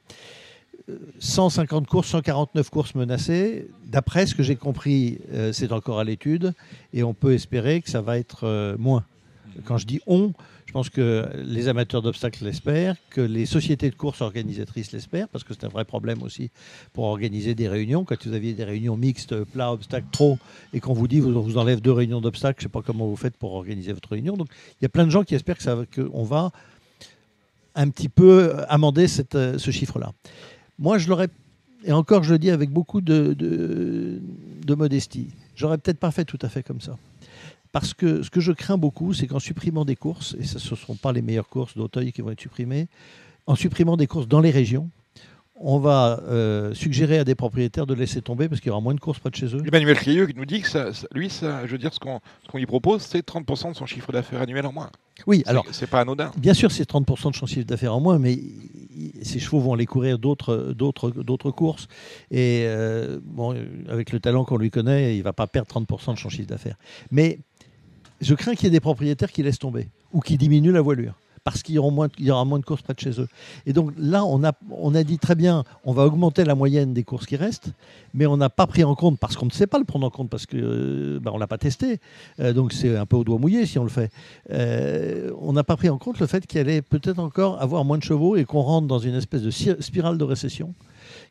150 courses, 149 courses menacées. D'après ce que j'ai compris, c'est encore à l'étude, et on peut espérer que ça va être moins. Quand je dis on, pense que les amateurs d'obstacles l'espèrent, que les sociétés de courses organisatrices l'espèrent, parce que c'est un vrai problème aussi pour organiser des réunions. Quand vous aviez des réunions mixtes, plat, obstacle, trop, et qu'on vous dit vous, vous enlève deux réunions d'obstacles, je ne sais pas comment vous faites pour organiser votre réunion. Donc il y a plein de gens qui espèrent qu'on va un petit peu amender cette, ce chiffre-là. Moi, je l'aurais, et encore je le dis avec beaucoup de, de, de modestie, j'aurais peut-être pas fait tout à fait comme ça. Parce que ce que je crains beaucoup, c'est qu'en supprimant des courses, et ce ne seront pas les meilleures courses d'Auteuil qui vont être supprimées, en supprimant des courses dans les régions, on va euh, suggérer à des propriétaires de laisser tomber parce qu'il y aura moins de courses près de chez eux. Emmanuel Crieux qui nous dit que ça, lui, ça, je veux dire, ce qu'on lui propose, c'est 30% de son chiffre d'affaires annuel en moins. Oui, alors. C'est pas anodin. Bien sûr, c'est 30% de son chiffre d'affaires en moins, mais ces chevaux vont aller courir d'autres courses. Et euh, bon, avec le talent qu'on lui connaît, il ne va pas perdre 30% de son chiffre d'affaires. Mais je crains qu'il y ait des propriétaires qui laissent tomber ou qui diminuent la voilure parce qu'il y, aura moins, y de courses près de chez eux. Et donc là, on a, dit très bien, on va augmenter la moyenne des courses qui restent, mais on n'a pas pris en compte, parce qu'on ne sait pas le prendre en compte, parce qu'on euh, bah, on ne l'a pas testé, euh, donc c'est un peu au doigt mouillé si on le fait. Euh, on n'a pas pris en compte le fait qu'il allait peut-être encore avoir moins de chevaux et qu'on rentre dans une espèce de spirale de récession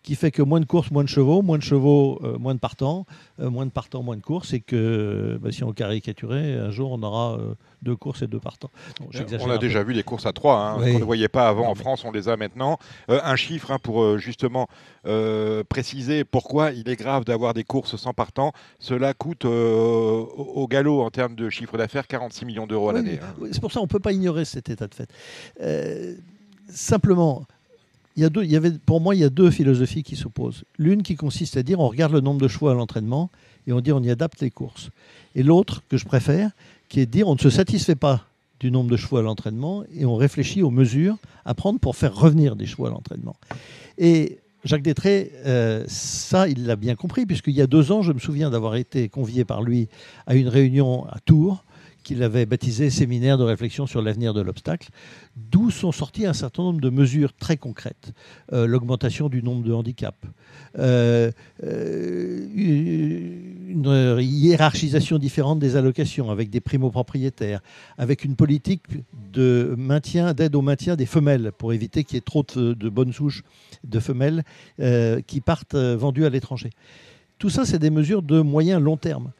qui fait que moins de courses, moins de chevaux, moins de chevaux, euh, moins de partants, euh, moins de partants, moins de courses, et que bah, si on caricaturait, un jour on aura euh, deux courses et deux partants. on a déjà vu les courses à trois, hein, on ne voyait pas avant en France, on les a maintenant. un chiffre hein, pour justement préciser pourquoi il est grave d'avoir des courses sans partant, cela coûte au galop en termes de chiffre d'affaires 46 millions d'euros à l'année. Hein. C'est pour ça qu'on ne peut pas ignorer cet état de fait. simplement, il y, a deux, il y avait, pour moi, il y a deux philosophies qui s'opposent. L'une qui consiste à dire on regarde le nombre de chevaux à l'entraînement et on dit on y adapte les courses. Et l'autre que je préfère, qui est de dire on ne se satisfait pas du nombre de chevaux à l'entraînement et on réfléchit aux mesures à prendre pour faire revenir des chevaux à l'entraînement. Et Jacques Détré, euh, ça, il l'a bien compris, puisqu'il y a deux ans, je me souviens d'avoir été convié par lui à une réunion à Tours qu'il avait baptisé Séminaire de réflexion sur l'avenir de l'obstacle, d'où sont sorties un certain nombre de mesures très concrètes. Euh, l'augmentation du nombre de handicaps, euh, euh, une hiérarchisation différente des allocations avec des primo-propriétaires, avec une politique de maintien, d'aide au maintien des femelles pour éviter qu'il y ait trop de, bonnes souches de femelles qui partent vendues à l'étranger. Tout ça, c'est des mesures de moyen long terme.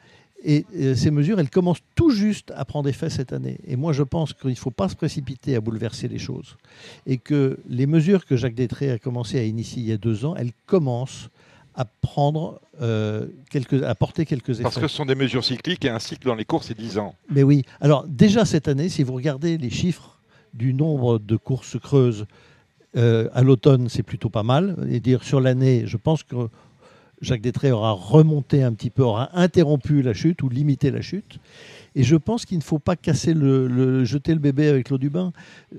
Et ces mesures, elles commencent tout juste à prendre effet cette année. Et moi, je pense qu'il ne faut pas se précipiter à bouleverser les choses. Et que les mesures que Jacques Détré a commencé à initier il y a deux ans, elles commencent à prendre euh, quelques, à porter quelques effets. Parce que ce sont des mesures cycliques et un cycle dans les courses, c'est 10 ans. Mais oui. Alors, déjà cette année, si vous regardez les chiffres du nombre de courses creuses euh, à l'automne, c'est plutôt pas mal. Et dire sur l'année, je pense que Jacques Détré aura remonté un petit peu, aura interrompu la chute ou limité la chute. Et je pense qu'il ne faut pas casser le, jeter le bébé avec l'eau du bain.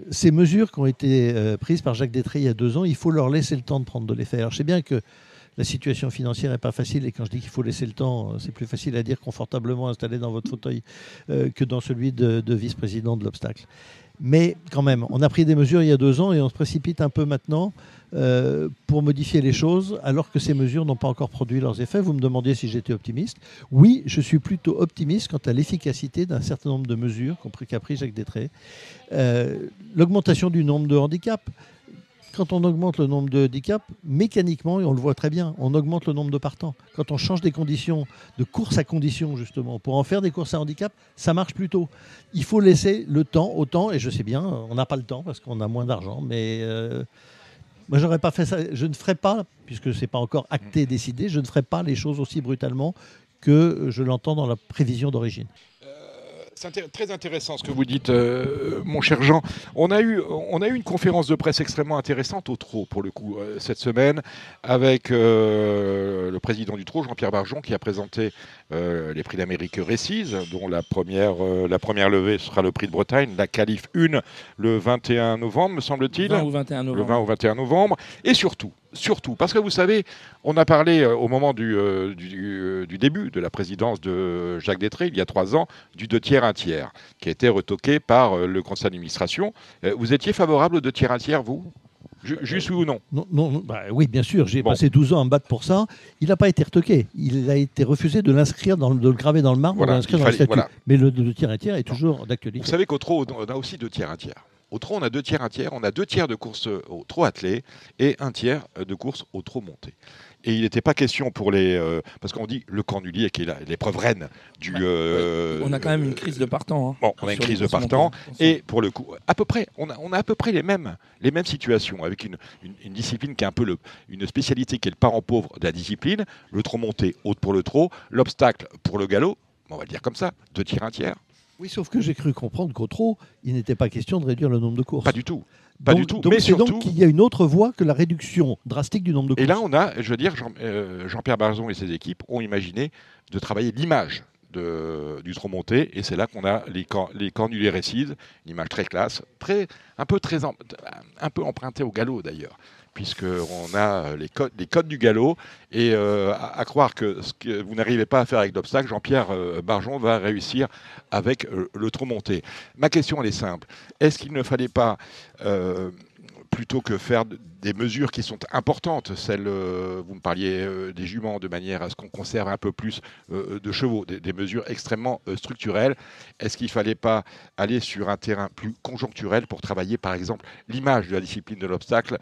Ces mesures qui ont été euh, prises par Jacques Détré il y a deux ans, il faut leur laisser le temps de prendre de l'effet. Alors je sais bien que la situation financière n'est pas facile et quand je dis qu'il faut laisser le temps, c'est plus facile à dire confortablement installé dans votre fauteuil euh, que dans celui de, de vice-président de l'obstacle. Mais quand même, on a pris des mesures il y a deux ans et on se précipite un peu maintenant euh, pour modifier les choses alors que ces mesures n'ont pas encore produit leurs effets. Vous me demandiez si j'étais optimiste. Oui, je suis plutôt optimiste quant à l'efficacité d'un certain nombre de mesures qu'a pris Jacques Détré. Euh, l'augmentation du nombre de handicaps. Quand on augmente le nombre de handicaps, mécaniquement, et on le voit très bien, on augmente le nombre de partants. Quand on change des conditions de course à condition, justement, pour en faire des courses à handicap, ça marche plutôt. Il faut laisser le temps au temps, et je sais bien, on n'a pas le temps parce qu'on a moins d'argent, mais euh, moi, j'aurais pas fait ça. Je ne ferai pas, puisque ce n'est pas encore acté, mm. décidé, je ne ferai pas les choses aussi brutalement que je l'entends dans la prévision d'origine. C'est très intéressant ce que vous dites, euh, mon cher Jean. On a, eu, on a eu une conférence de presse extrêmement intéressante au TRO, pour le coup, euh, cette semaine, avec euh, le président du TRO, Jean-Pierre Barjon, qui a présenté les prix d'Amérique Récise, dont la première, la première levée sera le prix de Bretagne, la Calif 1, le 21 novembre, me semble-t-il. Le 21 novembre. Le 20 au 21 novembre. Et surtout, surtout, parce que vous savez, on a parlé au moment du, du, du, début de la présidence de Jacques Détré, il y a trois ans, du deux tiers, un tiers, qui a été retoqué par le conseil d'administration. vous étiez favorable au deux tiers, un tiers, vous? Juste oui ou non Non, non bah oui, bien sûr. J'ai passé 12 ans à me battre pour ça. Il n'a pas été retoqué. Il a été refusé de l'inscrire, de le graver dans le marbre, de l'inscrire dans le statut. Mais le, tiers un tiers est toujours d'actualité. Vous savez qu'au trot, on a aussi deux tiers un tiers. Au trot, on a deux tiers un tiers. On a deux tiers de course au trot attelé et un tiers de course au trot monté. Et il n'était pas question pour les. Euh, parce qu'on dit le Cornulier, qui est l'épreuve reine du. Euh, on a quand même une crise de partant. Hein, bon, on a une crise de partant. Et pour le coup, à peu près, on a, on a à peu près les mêmes, les mêmes situations, avec une, une, discipline qui est un peu le, une spécialité qui est le parent pauvre de la discipline. Le trot monté, haute pour le trot. L'obstacle pour le galop. On va le dire comme ça, deux tiers, un tiers. Oui, sauf que j'ai cru comprendre qu'au trot, il n'était pas question de réduire le nombre de courses. Pas du tout. Pas donc, du tout. Donc mais surtout... donc qu'il y a une autre voie que la réduction drastique du nombre de courses. Et là, on a, je veux dire, euh, Jean-Pierre Barzon et ses équipes ont imaginé de travailler l'image du trop monté et c'est là qu'on a les, cor les cornulés récides, une image très classe, très, un, peu très un peu empruntée au galop d'ailleurs puisqu'on a les codes, les codes du galop. Et euh, à, croire que ce que vous n'arrivez pas à faire avec l'obstacle, Jean-Pierre euh, Barjon va réussir avec euh, le trop monté. Ma question, elle est simple. Est-ce qu'il ne fallait pas plutôt que faire des mesures qui sont importantes, celles, euh, vous me parliez euh, des juments, de manière à ce qu'on conserve un peu plus euh, de chevaux, des, mesures extrêmement structurelles. Est-ce qu'il ne fallait pas aller sur un terrain plus conjoncturel pour travailler, par exemple, l'image de la discipline de l'obstacle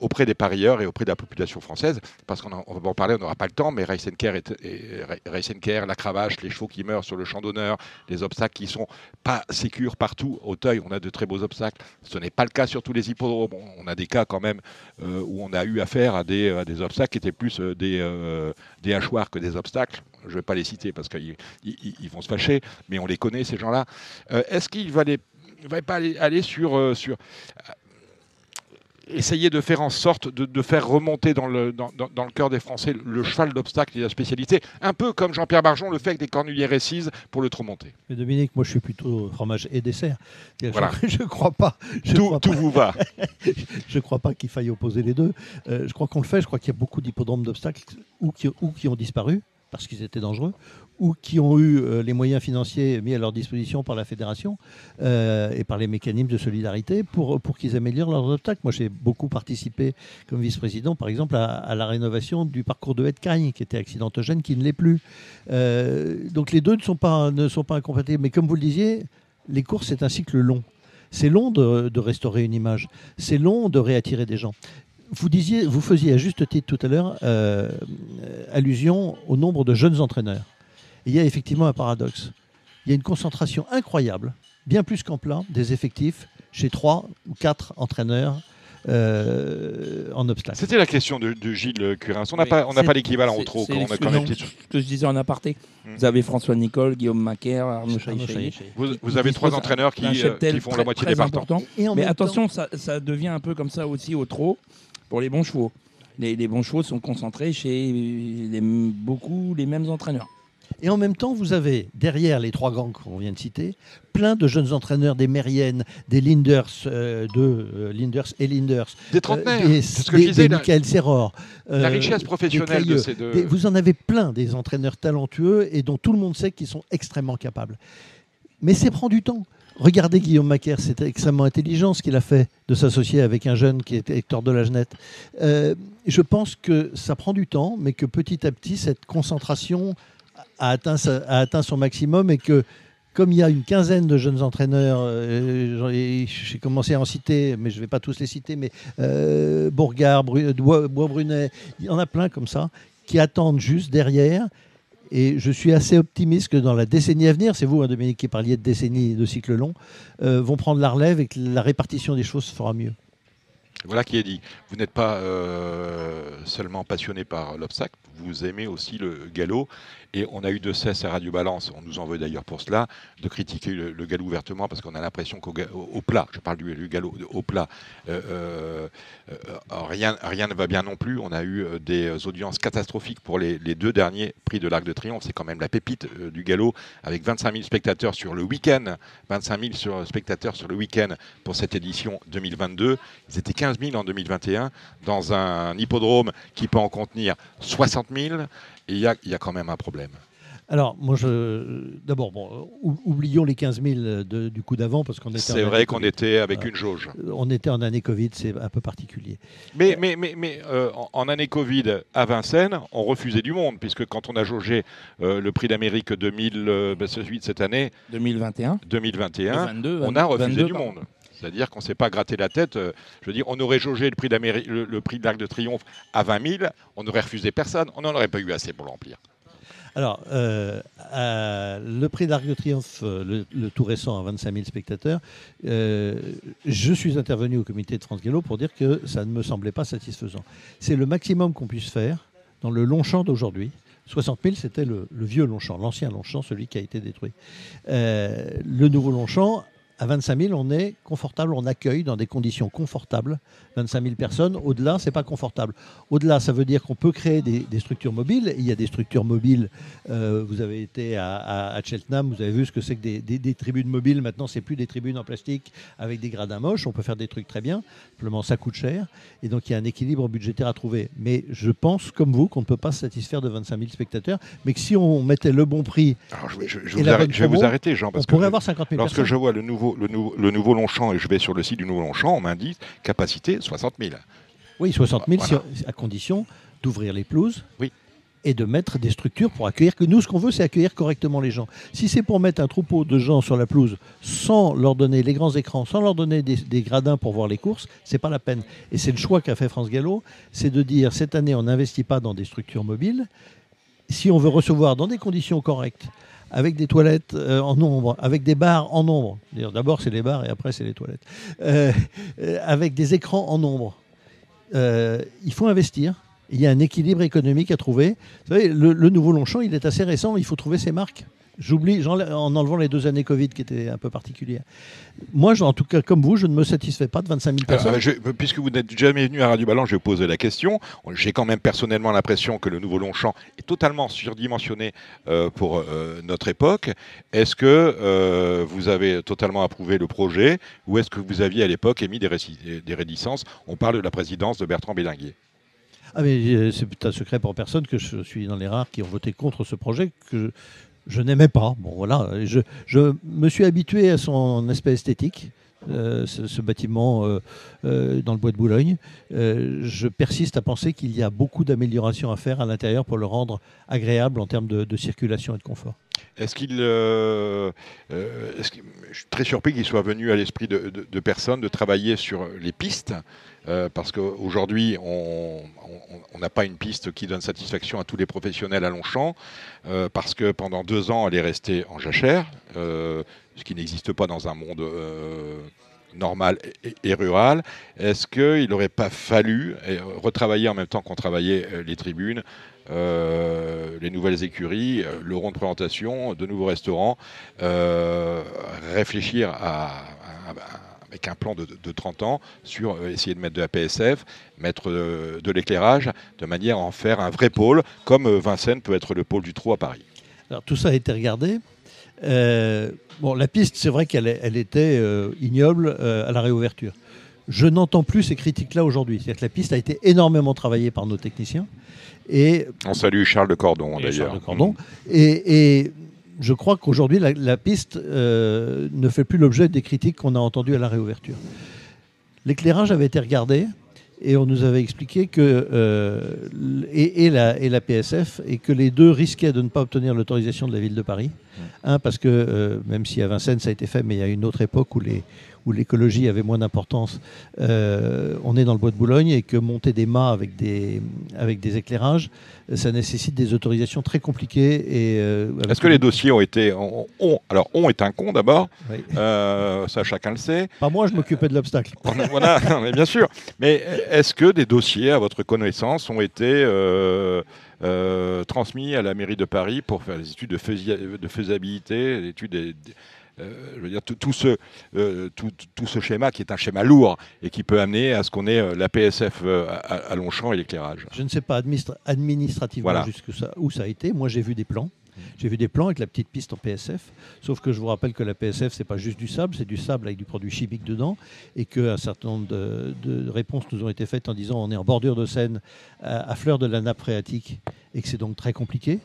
auprès des parieurs et auprès de la population française? Parce qu'on va en parler, on n'aura pas le temps, mais Reisenker, et, la cravache, les chevaux qui meurent sur le champ d'honneur, les obstacles qui sont pas sécures partout. Au Teuil, on a de très beaux obstacles. Ce n'est pas le cas sur tous les hippodromes. On a des cas quand même euh, où on a eu affaire à des, obstacles qui étaient plus euh, des, euh, des hachoirs que des obstacles. Je ne vais pas les citer parce qu'ils vont se fâcher, mais on les connaît, ces gens-là. Est-ce qu'il ne va pas aller, sur essayer de faire en sorte de, faire remonter dans le, dans, le cœur des Français le cheval d'obstacle et la spécialité, un peu comme Jean-Pierre Barjon le fait avec des cornuliers récises pour le trop monter. Mais Dominique, moi je suis plutôt fromage et dessert. Voilà. Je ne crois pas. tout, vous va. je ne crois pas qu'il faille opposer les deux. Euh, je crois qu'on le fait. Je crois qu'il y a beaucoup d'hippodromes d'obstacles ou qui, ou qui ont disparu parce qu'ils étaient dangereux, ou qui ont eu euh, les moyens financiers mis à leur disposition par la fédération euh, et par les mécanismes de solidarité pour, pour qu'ils améliorent leurs obstacles. Moi, j'ai beaucoup participé comme vice-président, par exemple, à, la rénovation du parcours de Hetcagne, qui était accidentogène, qui ne l'est plus. Euh, donc les deux ne sont pas, ne sont pas incompatibles. Mais comme vous le disiez, les courses, c'est un cycle long. C'est long de, de, restaurer une image. C'est long de réattirer des gens vous disiez, vous faisiez à juste titre tout à l'heure allusion au nombre de jeunes entraîneurs. Il y a effectivement un paradoxe. Il y a une concentration incroyable, bien plus qu'en plein, des effectifs chez trois ou quatre entraîneurs euh, en obstacle. C'était la question de, Gilles Curin. On n'a pas, on pas l'équivalent au trop. On a quand même ce que je disais en aparté. Hmm. Vous avez François Nicole, Guillaume Macaire, Arnaud. Vous, vous, avez trois entraîneurs qui, euh, qui font la moitié des partants. Mais attention, ça, ça, devient un peu comme ça aussi au trop pour les bons chevaux. Les, bons chevaux sont concentrés chez beaucoup les mêmes entraîneurs. Et en même temps, vous avez derrière les trois grands qu'on vient de citer, plein de jeunes entraîneurs, des Mériennes, des Linders, euh, de euh, Linders et Linders, des trentenaires, euh, ce que des, je disais, Michael Serror, la richesse professionnelle de ces deux. vous en avez plein des entraîneurs talentueux et dont tout le monde sait qu'ils sont extrêmement capables. Mais c'est prend du temps. Regardez Guillaume Macaire, c'était extrêmement intelligent ce qu'il a fait de s'associer avec un jeune qui était Hector de la Genette. Euh, je pense que ça prend du temps, mais que petit à petit, cette concentration a atteint, a atteint son maximum et que comme il y a une quinzaine de jeunes entraîneurs, euh, j'ai commencé à en citer, mais je ne vais pas tous les citer, mais euh, Bourgard, Bois-Brunet, il y en a plein comme ça, qui attendent juste derrière et je suis assez optimiste que dans la décennie à venir, c'est vous, hein, Dominique, qui parliez de décennie de cycle long, euh, vont prendre la relève et que la répartition des choses se fera mieux. Voilà qui est dit. Vous n'êtes pas euh, seulement passionné par l'obstacle, vous aimez aussi le galop. Et on a eu de cesse à Radio Balance, on nous en veut d'ailleurs pour cela, de critiquer le, galop ouvertement parce qu'on a l'impression qu'au au plat, je parle du, galop au plat, euh, euh, rien, ne va bien non plus. On a eu des audiences catastrophiques pour les, deux derniers prix de l'Arc de Triomphe. C'est quand même la pépite du galop avec 25 000 spectateurs sur le week-end, 25 000 sur, spectateurs sur le week-end pour cette édition 2022. Ils étaient 15 15 000 en 2021 dans un hippodrome qui peut en contenir 60 000. il y a, quand même un problème. Alors, moi, je... d'abord, bon, oublions les 15 000 du coup d'avant, parce qu'on était. C'est vrai qu'on était avec une jauge. On était en année Covid, c'est un peu particulier. Mais, mais, mais, mais euh, en année Covid, à Vincennes, on refusait du monde, puisque quand on a jaugé euh, le prix d'Amérique 2000, euh, celui de cette année. 2021. 2021, on a refusé du monde. C'est-à-dire qu'on ne s'est pas gratté la tête. Euh, je veux dire, on aurait jaugé le prix, le, de l'Arc de Triomphe à 20 000, on n'aurait refusé personne, on n'en aurait pas eu assez pour l'emplir. Alors, euh, le prix d'Arc de Triomphe, euh, le, tout récent à 25 000 spectateurs, je suis intervenu au comité de France Gallo pour dire que ça ne me semblait pas satisfaisant. C'est le maximum qu'on puisse faire dans le Longchamp d'aujourd'hui. 60 000, c'était le, le, vieux Longchamp, l'ancien Longchamp, celui qui a été détruit. le nouveau Longchamp à 25 000, on est confortable, on accueille dans des conditions confortables 25 000 personnes. Au-delà, c'est pas confortable. Au-delà, ça veut dire qu'on peut créer des, structures mobiles. Il y a des structures mobiles. Euh, vous avez été à, Cheltenham, vous avez vu ce que c'est que des, tribunes mobiles. Maintenant, c'est plus des tribunes en plastique avec des gradins moches. On peut faire des trucs très bien. Simplement, ça coûte cher. Et donc, il y a un équilibre budgétaire à trouver. Mais je pense, comme vous, qu'on ne peut pas se satisfaire de 25 000 spectateurs. Mais que si on mettait le bon prix. Alors, je, vais vous arrêter, Jean. Parce on pourrait avoir 50 000 Lorsque je vois le nouveau le, le nouveau Longchamp, et je vais sur le site du nouveau Longchamp, on m'indique capacité 60 000. Oui, 60 000 à condition d'ouvrir les pelouses. Oui et de mettre des structures pour accueillir. Que nous, ce qu'on veut, c'est accueillir correctement les gens. Si c'est pour mettre un troupeau de gens sur la pelouse sans leur donner les grands écrans, sans leur donner des, gradins pour voir les courses, c'est pas la peine. Et c'est le choix qu'a fait France Gallo, c'est de dire cette année, on n'investit pas dans des structures mobiles. Si on veut recevoir dans des conditions correctes, avec des toilettes euh, en nombre, avec des bars en nombre. D'abord, c'est les bars et après, c'est les toilettes. Euh, euh, avec des écrans en nombre. il faut investir. Il y a un équilibre économique à trouver. Vous savez, le, le nouveau Longchamp, il est assez récent. Il faut trouver ses marques. J'oublie, en enlevant les deux années Covid qui étaient un peu particulières. Moi, en tout cas, comme vous, je ne me satisfais pas de 25 000 personnes. puisque vous n'êtes jamais venu à Radio Ballon, je vais poser la question. J'ai quand même personnellement l'impression que le nouveau Longchamp est totalement surdimensionné euh, pour euh, notre époque. Est-ce que euh, vous avez totalement approuvé le projet ou est-ce que vous aviez à l'époque émis des, des réticences? On parle de la présidence de Bertrand Bélinguier. Ah mais c'est un secret pour personne que je suis dans les rares qui ont voté contre ce projet, que je n'aimais pas. Bon, voilà, je, me suis habitué à son aspect esthétique. Euh, ce, bâtiment euh, euh, dans le bois de Boulogne. je persiste à penser qu'il y a beaucoup d'améliorations à faire à l'intérieur pour le rendre agréable en termes de, circulation et de confort. Est-ce qu'il, je suis très surpris qu'il soit venu à l'esprit de, personnes de travailler sur les pistes euh, parce qu'aujourd'hui, on n'a pas une piste qui donne satisfaction à tous les professionnels à Longchamp, euh, parce que pendant deux ans, elle est restée en jachère, euh, ce qui n'existe pas dans un monde normal et, rural. Est-ce qu'il n'aurait pas fallu retravailler en même temps qu'on travaillait les tribunes les nouvelles écuries, le rond de présentation, de nouveaux restaurants, réfléchir avec un plan de, 30 ans sur euh, essayer de mettre de la PSF, mettre euh, de l'éclairage, de manière à en faire un vrai pôle, comme euh, Vincennes peut être le pôle du trou à Paris. Alors tout ça a été regardé. Bon, la piste, c'est vrai qu'elle elle était ignoble à la réouverture. Je n'entends plus ces critiques-là aujourd'hui. C'est-à-dire que la piste a été énormément travaillée par nos techniciens. Et On salue Charles de Cordon, d'ailleurs. Charles Cordon. Et, et je crois qu'aujourd'hui, la, piste euh, ne fait plus l'objet des critiques qu'on a entendues à la réouverture. L'éclairage avait été regardé et on nous avait expliqué que, euh, et, la, et, la, PSF, et que les deux risquaient de ne pas obtenir l'autorisation de la ville de Paris. Un, parce que même si à Vincennes ça a été fait, mais il y a une autre époque où les, où l'écologie avait moins d'importance, euh, on est dans le bois de Boulogne et que monter des mâts avec des, avec des éclairages, ça nécessite des autorisations très compliquées. Et euh, Est-ce que les dossiers ont été. Ont, alors, on est un con d'abord, euh, ça chacun le sait. Pas moi, je m'occupais de l'obstacle. voilà, mais bien sûr. Mais est-ce que des dossiers, à votre connaissance, ont été. transmis à la mairie de Paris pour faire des études de, faisabilité, des études euh, je veux dire, tout, ce, euh, tout, ce schéma qui est un schéma lourd et qui peut amener à ce qu'on ait euh, la PSF à, Longchamp et l'éclairage. Je ne sais pas administrativement ça, où ça a été. Moi, j'ai vu des plans. J'ai vu des plans avec la petite piste en PSF, sauf que je vous rappelle que la PSF, c'est pas juste du sable, c'est du sable avec du produit chimique dedans, et qu'un certain nombre de, réponses nous ont été faites en disant on est en bordure de Seine, à fleur de la nappe phréatique, et que c'est donc très compliqué.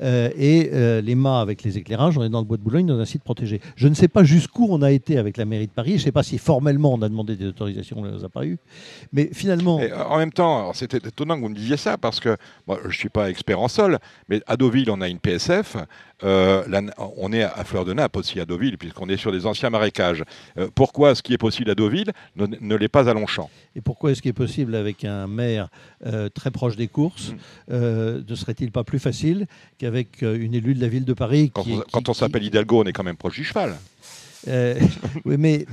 Euh, et euh, les mâts avec les éclairages, on est dans le bois de Boulogne, dans un site protégé. Je ne sais pas jusqu'où on a été avec la mairie de Paris, je ne sais pas si formellement on a demandé des autorisations, on ne les a pas eues, mais finalement... Euh, en même temps, c'était étonnant que vous me disiez ça, parce que je ne suis pas expert en sol, mais à Deauville, on a une PSF, euh, on est à fleur de nappe aussi à Deauville, puisqu'on est sur des anciens marécages. Euh, pourquoi ce qui est possible à Deauville ne, l'est pas à Longchamp? Et pourquoi est-ce qui est possible avec un maire euh, très proche des courses? Mm. Ne serait-il pas plus facile qu'avec une élue de la ville de Paris Quand, quand on s'appelle Hidalgo, on est quand même proche du cheval. oui, mais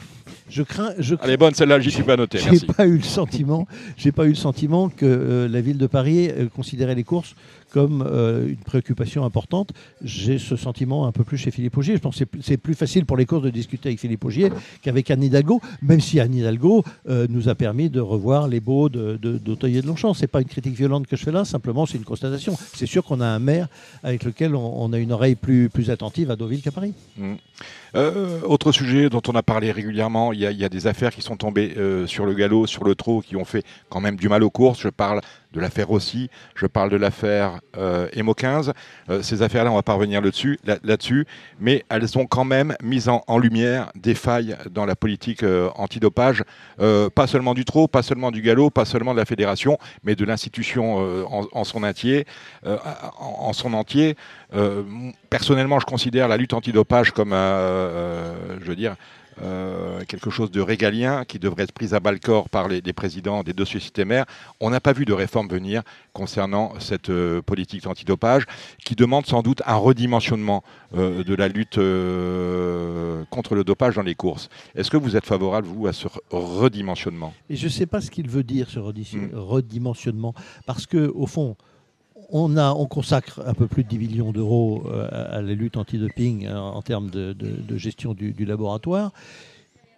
je crains. Je Elle est bonne celle-là, j'y suis pas noté. J'ai pas eu le sentiment. J'ai pas eu le sentiment que la ville de Paris considérait les courses comme euh, une préoccupation importante. J'ai ce sentiment un peu plus chez Philippe Augier. Je pense que c'est plus facile pour les courses de discuter avec Philippe Augier qu'avec Anne Hidalgo, même si Anne Hidalgo euh, nous a permis de revoir les beaux d'Auteuil de, de, Longchamp. Ce n'est pas une critique violente que je fais là, simplement c'est une constatation. C'est sûr qu'on a un maire avec lequel on, a une oreille plus, plus attentive à Deauville qu'à Paris. Mmh. Euh, autre sujet dont on a parlé régulièrement, il y, a des affaires qui sont tombées sur le galop, sur le trot, qui ont fait quand même du mal aux courses. Je parle de l'affaire Rossi, je parle de l'affaire euh, Emo 15. Euh, ces affaires-là, on va pas revenir là-dessus, mais elles ont quand même mis en, lumière des failles dans la politique euh, antidopage, pas seulement du trot, pas seulement du galop, pas seulement de la fédération, mais de l'institution en, son entier. En, son entier. Personnellement, je considère la lutte antidopage comme, je veux dire, euh, quelque chose de régalien qui devrait être pris à bas le corps par les, présidents des deux sociétés mères. On n'a pas vu de réforme venir concernant cette euh, politique antidopage qui demande sans doute un redimensionnement euh, de la lutte contre le dopage dans les courses. Est-ce que vous êtes favorable, vous, à ce redimensionnement? Et Je ne sais pas ce qu'il veut dire, ce hmm. redimensionnement, parce que au fond, on, a, on consacre un peu plus de 10 millions d'euros euh, à la lutte anti-doping euh, en termes de, gestion du, laboratoire.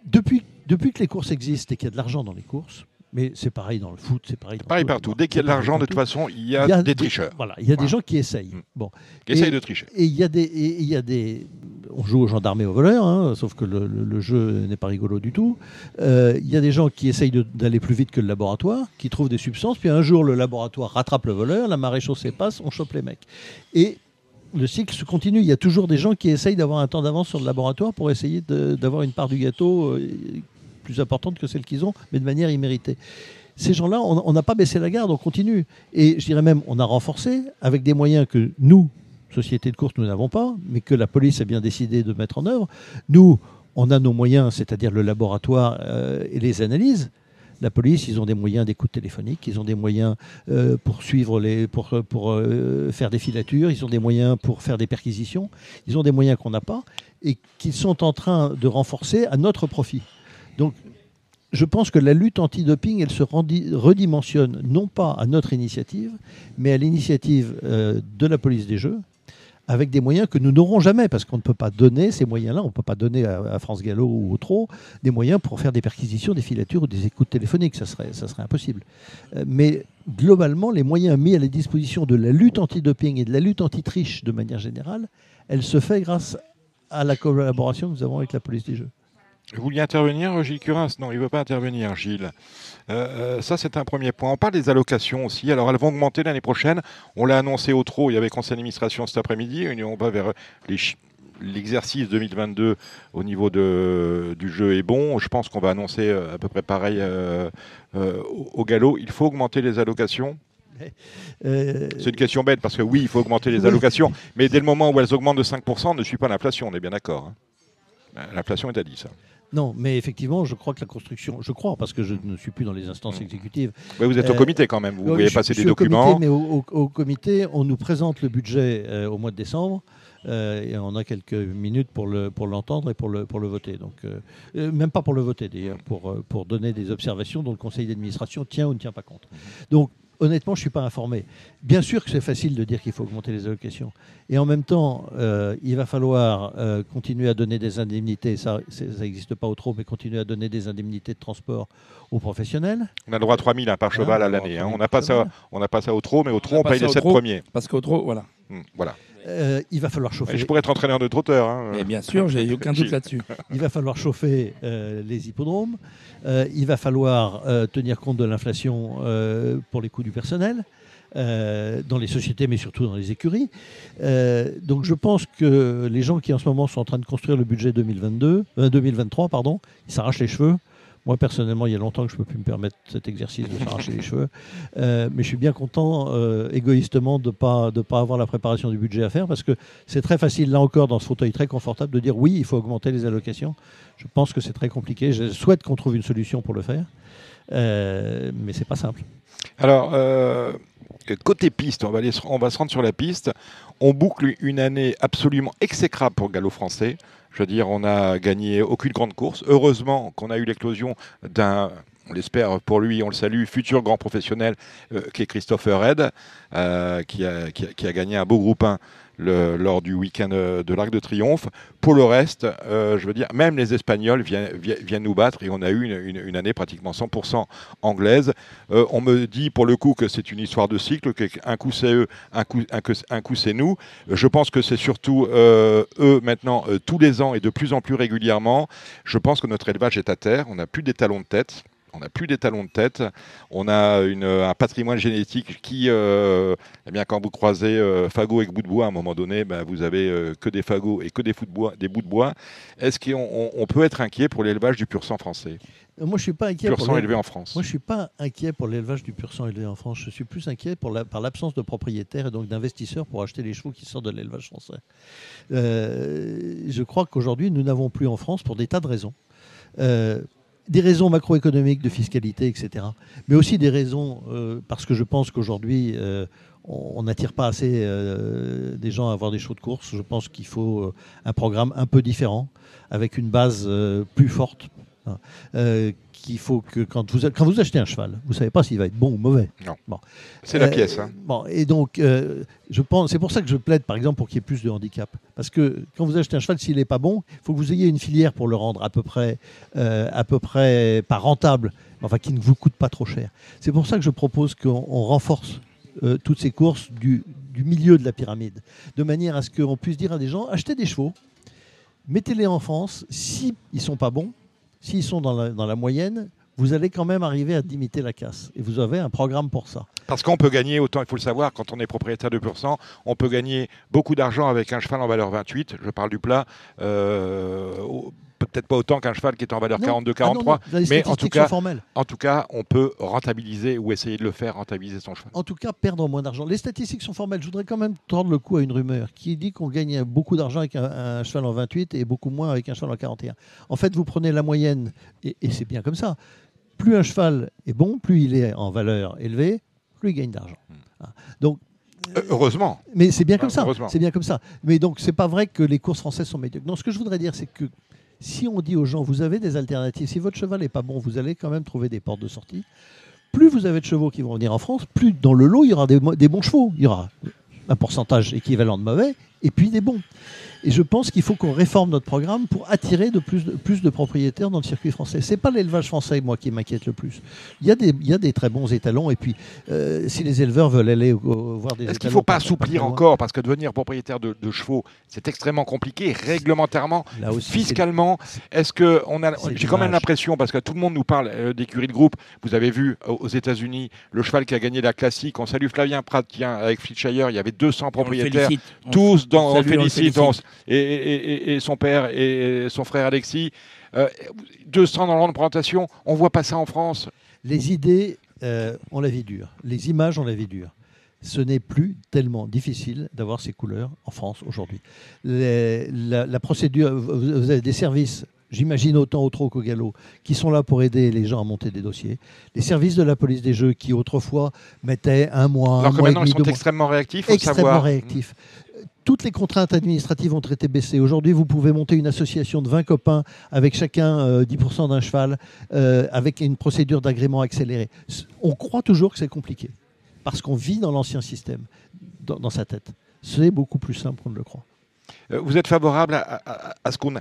Depuis, depuis que les courses existent et qu'il y a de l'argent dans les courses, mais c'est pareil dans le foot, c'est pareil. pareil partout. Dès qu'il y a de l'argent, de toute façon, il y a, des, tricheurs. Voilà, il y a des gens qui essayent. Mm. Bon. Qui essayent de tricher. Et il y a des, il y a des, on joue aux gendarmes et aux voleurs, hein, sauf que le, jeu n'est pas rigolo du tout. Euh, il y a des gens qui essayent d'aller plus vite que le laboratoire, qui trouvent des substances, puis un jour le laboratoire rattrape le voleur, la marée chaussée passe, on chope les mecs. Et le cycle se continue. Il y a toujours des gens qui essayent d'avoir un temps d'avance sur le laboratoire pour essayer d'avoir une part du gâteau euh, plus importante que celle qu'ils ont, mais de manière imméritée. Ces gens-là, on n'a pas baissé la garde, on continue. Et je dirais même, on a renforcé avec des moyens que nous, société de course, nous n'avons pas, mais que la police a bien décidé de mettre en œuvre. Nous, on a nos moyens, c'est-à-dire le laboratoire euh, et les analyses. La police, ils ont des moyens d'écoute téléphonique, ils ont des moyens euh, pour suivre les, pour, pour euh, faire des filatures, ils ont des moyens pour faire des perquisitions, ils ont des moyens qu'on n'a pas et qu'ils sont en train de renforcer à notre profit. Donc, je pense que la lutte anti-doping, elle se redimensionne non pas à notre initiative, mais à l'initiative euh, de la police des Jeux, avec des moyens que nous n'aurons jamais, parce qu'on ne peut pas donner ces moyens-là, on ne peut pas donner à, France Gallo ou au TRO des moyens pour faire des perquisitions, des filatures ou des écoutes téléphoniques, ça serait, impossible. Euh, mais globalement, les moyens mis à la disposition de la lutte anti-doping et de la lutte anti-triche de manière générale, elle se fait grâce à la collaboration que nous avons avec la police des Jeux. Vous vouliez intervenir, Gilles Curins? Non, il ne veut pas intervenir, Gilles. Euh, euh, ça, c'est un premier point. On parle des allocations aussi. Alors, elles vont augmenter l'année prochaine. On l'a annoncé au trop. Il y avait conseil d'administration cet après-midi. On va vers l'exercice 2022 au niveau de, du jeu est bon. Je pense qu'on va annoncer euh, à peu près pareil au, galop. Il faut augmenter les allocations C'est une question bête parce que oui, il faut augmenter les allocations, mais dès le moment où elles augmentent de 5%, on ne suit pas l'inflation, on est bien d'accord. Hein. L'inflation est à 10. Ça. Non, mais effectivement, je crois que la construction, je crois, parce que je ne suis plus dans les instances mmh. exécutives. vous êtes au comité quand même, vous voyez passer des documents. mais au, comité, on nous présente le budget euh, au mois de décembre. Euh, et on a quelques minutes pour le pour l'entendre et pour le pour le voter. Donc euh, même pas pour le voter d'ailleurs, pour pour donner des observations dont le conseil d'administration tient ou ne tient pas compte. Donc honnêtement, je ne suis pas informé. Bien sûr que c'est facile de dire qu'il faut augmenter les allocations. Et en même temps, euh, il va falloir euh, continuer à donner des indemnités, ça n'existe pas au trop, mais continuer à donner des indemnités de transport aux professionnels. On a le droit à 3 000 hein, par cheval à l'année. Hein. On n'a pas, ça, pas ça au trop, mais au trop, on, paye les 7 premiers. Parce qu'au trop, voilà. Hmm, voilà. Euh, il va falloir chauffer. je pourrais être entraîneur de trotteur. Hein. Mais bien sûr, j'ai aucun doute là-dessus. Il va falloir chauffer euh, les hippodromes. Euh, il va falloir tenir compte de l'inflation pour les coûts du personnel. dans les sociétés, mais surtout dans les écuries. donc je pense que les gens qui en ce moment sont en train de construire le budget 2022, 2023, pardon, ils s'arrachent les cheveux moi, personnellement, il y a longtemps que je ne peux plus me permettre cet exercice de s'arracher les cheveux. Euh, mais je suis bien content, euh, égoïstement, de ne pas, avoir la préparation du budget à faire parce que c'est très facile, là encore, dans ce fauteuil très confortable, de dire oui, il faut augmenter les allocations. Je pense que c'est très compliqué. Je souhaite qu'on trouve une solution pour le faire. Euh, mais c'est pas simple. Alors, euh, côté piste, on va, on va se rendre sur la piste. On boucle une année absolument exécrable pour Gallo français. Je veux dire, on n'a gagné aucune grande course. Heureusement qu'on a eu l'éclosion d'un on l'espère pour lui, on le salue, futur grand professionnel euh, qui est Christopher Red, euh, qui, a, qui, a, gagné un beau groupe 1 lors du week-end euh, de l'Arc de Triomphe. Pour le reste, euh, je veux dire, même les Espagnols viennent, nous battre et on a eu une, année pratiquement 100% anglaise. Euh, on me dit pour le coup que c'est une histoire de cycle, qu'un coup c'est eux, un coup, un, coup c'est nous. Je pense que c'est surtout eux maintenant tous les ans et de plus en plus régulièrement. Je pense que notre élevage est à terre, on n'a plus des talons de tête on n'a plus des talons de tête, on a un patrimoine génétique qui, euh, eh bien, quand vous croisez euh, fagot avec bout de bois, à un moment donné, ben, vous avez euh, que des fagots et que des, bois, des bouts de bois. Est-ce qu'on peut être inquiet pour l'élevage du pur sang français? Moi, je suis pas inquiet pur sang élevé en France. Moi, je suis pas inquiet pour l'élevage du pur sang élevé en France. Je suis plus inquiet pour la... par l'absence de propriétaires et donc d'investisseurs pour acheter les chevaux qui sortent de l'élevage français. je crois qu'aujourd'hui, nous n'avons plus en France, pour des tas de raisons, des raisons macroéconomiques de fiscalité, etc. Mais aussi des raisons, euh, parce que je pense qu'aujourd'hui, euh, on n'attire pas assez euh, des gens à avoir des shows de course. Je pense qu'il faut un programme un peu différent, avec une base plus forte, hein, qu'il faut que quand vous, quand vous achetez un cheval, vous ne savez pas s'il va être bon ou mauvais. Non. Bon. C'est la pièce. Hein. Bon, et donc, euh, je pense, c'est pour ça que je plaide, par exemple, pour qu'il y ait plus de handicap. Parce que quand vous achetez un cheval, s'il n'est pas bon, il faut que vous ayez une filière pour le rendre à peu près, euh, à peu près pas rentable, enfin qui ne vous coûte pas trop cher. C'est pour ça que je propose qu'on renforce euh, toutes ces courses du, du milieu de la pyramide, de manière à ce qu'on puisse dire à des gens achetez des chevaux, mettez-les en France. Si ils sont pas bons, s'ils sont dans la, moyenne, vous allez quand même arriver à limiter la casse. Et vous avez un programme pour ça. Parce qu'on peut gagner, autant il faut le savoir, quand on est propriétaire de pur sang, on peut gagner beaucoup d'argent avec un cheval en valeur 28, je parle du plat, euh, peut-être pas autant qu'un cheval qui est en valeur 42-43, ah mais en tout, cas, en tout cas, on peut rentabiliser ou essayer de le faire rentabiliser son cheval. En tout cas, perdre moins d'argent. Les statistiques sont formelles. Je voudrais quand même tendre le coup à une rumeur qui dit qu'on gagne beaucoup d'argent avec un, cheval en 28 et beaucoup moins avec un cheval en 41. En fait, vous prenez la moyenne, et, c'est bien comme ça. Plus un cheval est bon, plus il est en valeur élevée, plus il gagne d'argent. Hmm. Ah. Donc, euh, Heureusement. Mais c'est bien comme ça. C'est bien comme ça. Mais donc c'est pas vrai que les courses françaises sont médiocres. Non, ce que je voudrais dire, c'est que si on dit aux gens, vous avez des alternatives, si votre cheval n'est pas bon, vous allez quand même trouver des portes de sortie. Plus vous avez de chevaux qui vont venir en France, plus dans le lot, il y aura des, bons chevaux. Il y aura un pourcentage équivalent de mauvais et puis des bons. Et je pense qu'il faut qu'on réforme notre programme pour attirer de plus, de plus de propriétaires dans le circuit français. C'est pas l'élevage français, moi, qui m'inquiète le plus. Il y, a des, il y a des très bons étalons. Et puis, euh, si les éleveurs veulent aller voir des Est-ce qu'il ne faut pas assouplir encore Parce que devenir propriétaire de, chevaux, c'est extrêmement compliqué, réglementairement, fiscalement. Est-ce que on a J'ai quand même l'impression, parce que tout le monde nous parle euh, d'écurie de groupe. Vous avez vu aux États-Unis le cheval qui a gagné la classique. On salue Flavien Pratien avec Flitshire. Il y avait 200 propriétaires, tous dans. On, félicite et, son père et son frère Alexis. 200 euh, dans l'ordre de présentation, on voit pas ça en France. Les idées on la vie dure. Les images, on la vie dure ce n'est plus tellement difficile d'avoir ces couleurs en France aujourd'hui. La, procédure, vous avez des services, j'imagine autant au troc qu'au galop, qui sont là pour aider les gens à monter des dossiers. Les services de la police des jeux qui autrefois mettaient un mois, Alors un mois maintenant, ils sont extrêmement réactifs. Extrêmement réactifs. Toutes les contraintes administratives ont été baissées. Aujourd'hui, vous pouvez monter une association de 20 copains avec chacun 10% euh, d'un cheval, euh, avec une procédure d'agrément accélérée. On croit toujours que c'est compliqué parce qu'on vit dans l'ancien système, dans, sa tête. C'est beaucoup plus simple qu'on ne le croit. Euh, vous êtes favorable à, ce qu'on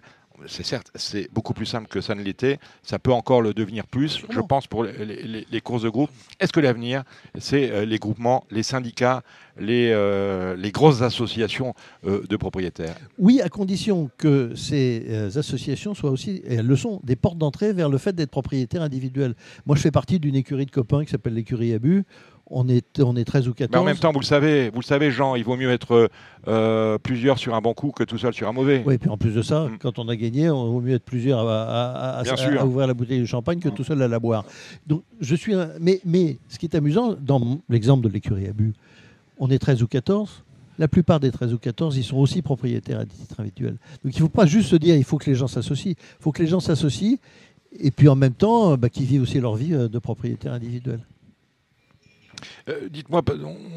c'est certes, c'est beaucoup plus simple que ça ne l'était. Ça peut encore le devenir plus, je pense, pour les, courses de groupe. Est-ce que l'avenir, c'est euh, les groupements, les syndicats, les, euh, les grosses associations de propriétaires? Oui, à condition que ces associations soient aussi, et elles le sont, des portes d'entrée vers le fait d'être propriétaire individuel. Moi, je fais partie d'une écurie de copains qui s'appelle l'écurie Abu on est, on est 13 ou 14. Mais en même temps, vous le savez, vous le savez, Jean, il vaut mieux être euh, plusieurs sur un bon coup que tout seul sur un mauvais. Oui, et puis en plus de ça, mm. quand on a gagné, on vaut mieux être plusieurs à, ouvrir la bouteille de champagne que tout seul à la boire. Donc, je suis mais, mais ce qui est amusant, dans l'exemple de l'écurie à but, on est 13 ou 14. La plupart des 13 ou 14, ils sont aussi propriétaires à titre individuel. Donc il ne faut pas juste se dire il faut que les gens s'associent. Il faut que les gens s'associent et puis en même temps bah, qu'ils vivent aussi leur vie euh, de propriétaire individuel. Euh, dites-moi,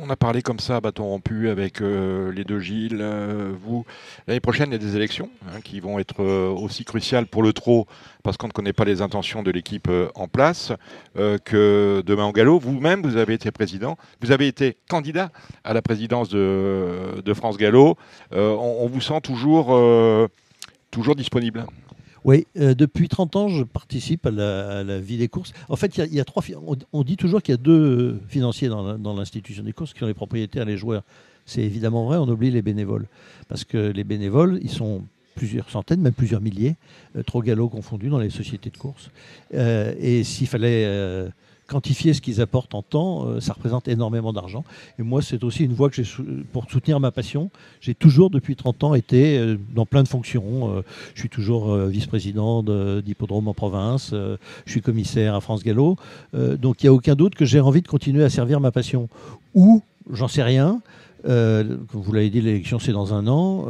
on a parlé comme ça, bâton rompu, avec euh, les deux Gilles. Euh, vous, l'année prochaine, il y a des élections hein, qui vont être aussi cruciales pour le trot, parce qu'on ne connaît pas les intentions de l'équipe en place, que demain en galop. Vous-même, vous avez été président, vous avez été candidat à la présidence de, France Gallo. On, vous sent toujours disponible oui, euh, depuis 30 ans, je participe à la, vie des courses. En fait, trois. On, dit toujours qu'il y a deux financiers dans l'institution des courses, qui sont les propriétaires et les joueurs. C'est évidemment vrai, on oublie les bénévoles. Parce que les bénévoles, ils sont plusieurs centaines, même plusieurs milliers, euh, trop galops confondus dans les sociétés de courses. Euh, et s'il fallait quantifier ce qu'ils apportent en temps, euh, ça représente énormément d'argent. Et moi, c'est aussi une voie que j'ai pour soutenir ma passion. J'ai toujours, depuis 30 ans, été euh, dans plein de fonctions. Euh, je suis toujours vice-président d'Hippodrome en province. je suis commissaire à France Gallo. donc, il n'y a aucun doute que j'ai envie de continuer à servir ma passion. Ou, j'en sais rien. Comme vous l'avez dit, l'élection c'est dans un an.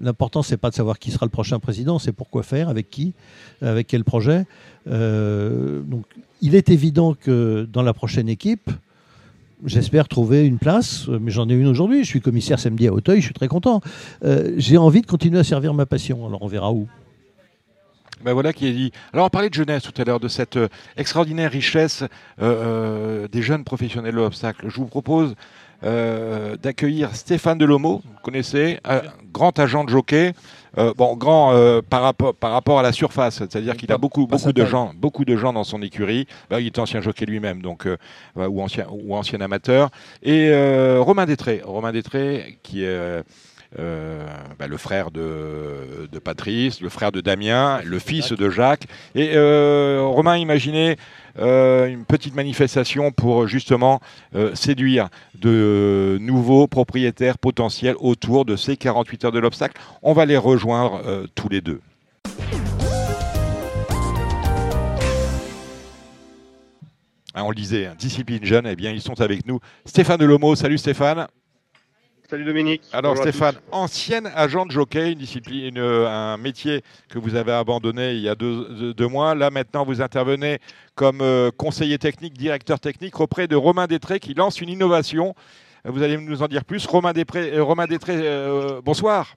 L'important c'est pas de savoir qui sera le prochain président, c'est pourquoi faire, avec qui, avec quel projet. donc il est évident que dans la prochaine équipe, j'espère trouver une place, mais j'en ai une aujourd'hui. Je suis commissaire samedi à Auteuil, je suis très content. Euh, j'ai envie de continuer à servir ma passion, alors on verra où. Ben voilà qui est dit. Alors on parlait de jeunesse tout à l'heure, de cette euh, extraordinaire richesse euh, des jeunes professionnels de l'obstacle. Je vous propose d'accueillir Stéphane Delomo, vous connaissez, grand agent de jockey. Euh, bon, grand euh, par, rapport, par rapport à la surface, c'est-à-dire qu'il a beaucoup, beaucoup de gens, beaucoup de gens dans son écurie. Bah, il est ancien jockey lui-même, donc euh, ou ancien ou ancien amateur. Et Romain Détré, Romain Détré, qui est bah, le frère de, de, Patrice, le frère de Damien, le fils de Jacques. Et Romain, imaginez euh, une petite manifestation pour justement euh, séduire de nouveaux propriétaires potentiels autour de ces 48 heures de l'obstacle. On va les rejoindre euh, tous les deux. Hein, on le disait, hein, discipline jeune, eh bien ils sont avec nous. Stéphane Delomo, salut Stéphane. Salut Dominique. Alors Stéphane, ancienne agent de jockey, une discipline, euh, un métier que vous avez abandonné il y a deux, mois. Là maintenant, vous intervenez comme euh, conseiller technique, directeur technique auprès de Romain Détré qui lance une innovation. Vous allez nous en dire plus. Romain Détré, euh, Romain Détré bonsoir.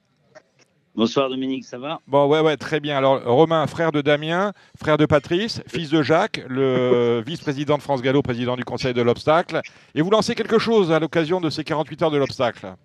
Bonsoir Dominique, ça va? Bon, ouais, ouais, très bien. Alors, Romain, frère de Damien, frère de Patrice, fils de Jacques, le vice-président de France Gallo, président du Conseil de l'Obstacle. Et vous lancez quelque chose à l'occasion de ces 48 heures de l'Obstacle?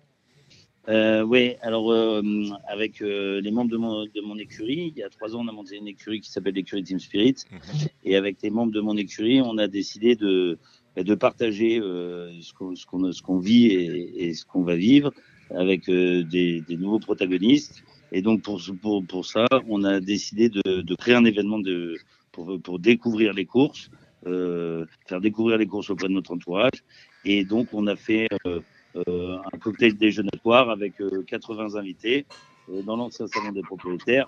Euh, Oui, alors, euh, avec euh, les membres de mon, de mon, écurie, il y a trois ans, on a monté une écurie qui s'appelle l'écurie Team Spirit. Mhm. Et avec les membres de mon écurie, on a décidé de, de partager ce qu'on vit et, et ce qu'on va vivre avec des, des nouveaux protagonistes et donc pour, pour, pour ça, on a décidé de, de créer un événement de, pour, pour découvrir les courses, euh, faire découvrir les courses auprès de notre entourage. Et donc on a fait euh, euh un cocktail déjeunatoire avec 80 euh, invités euh, dans l'ancien salon des propriétaires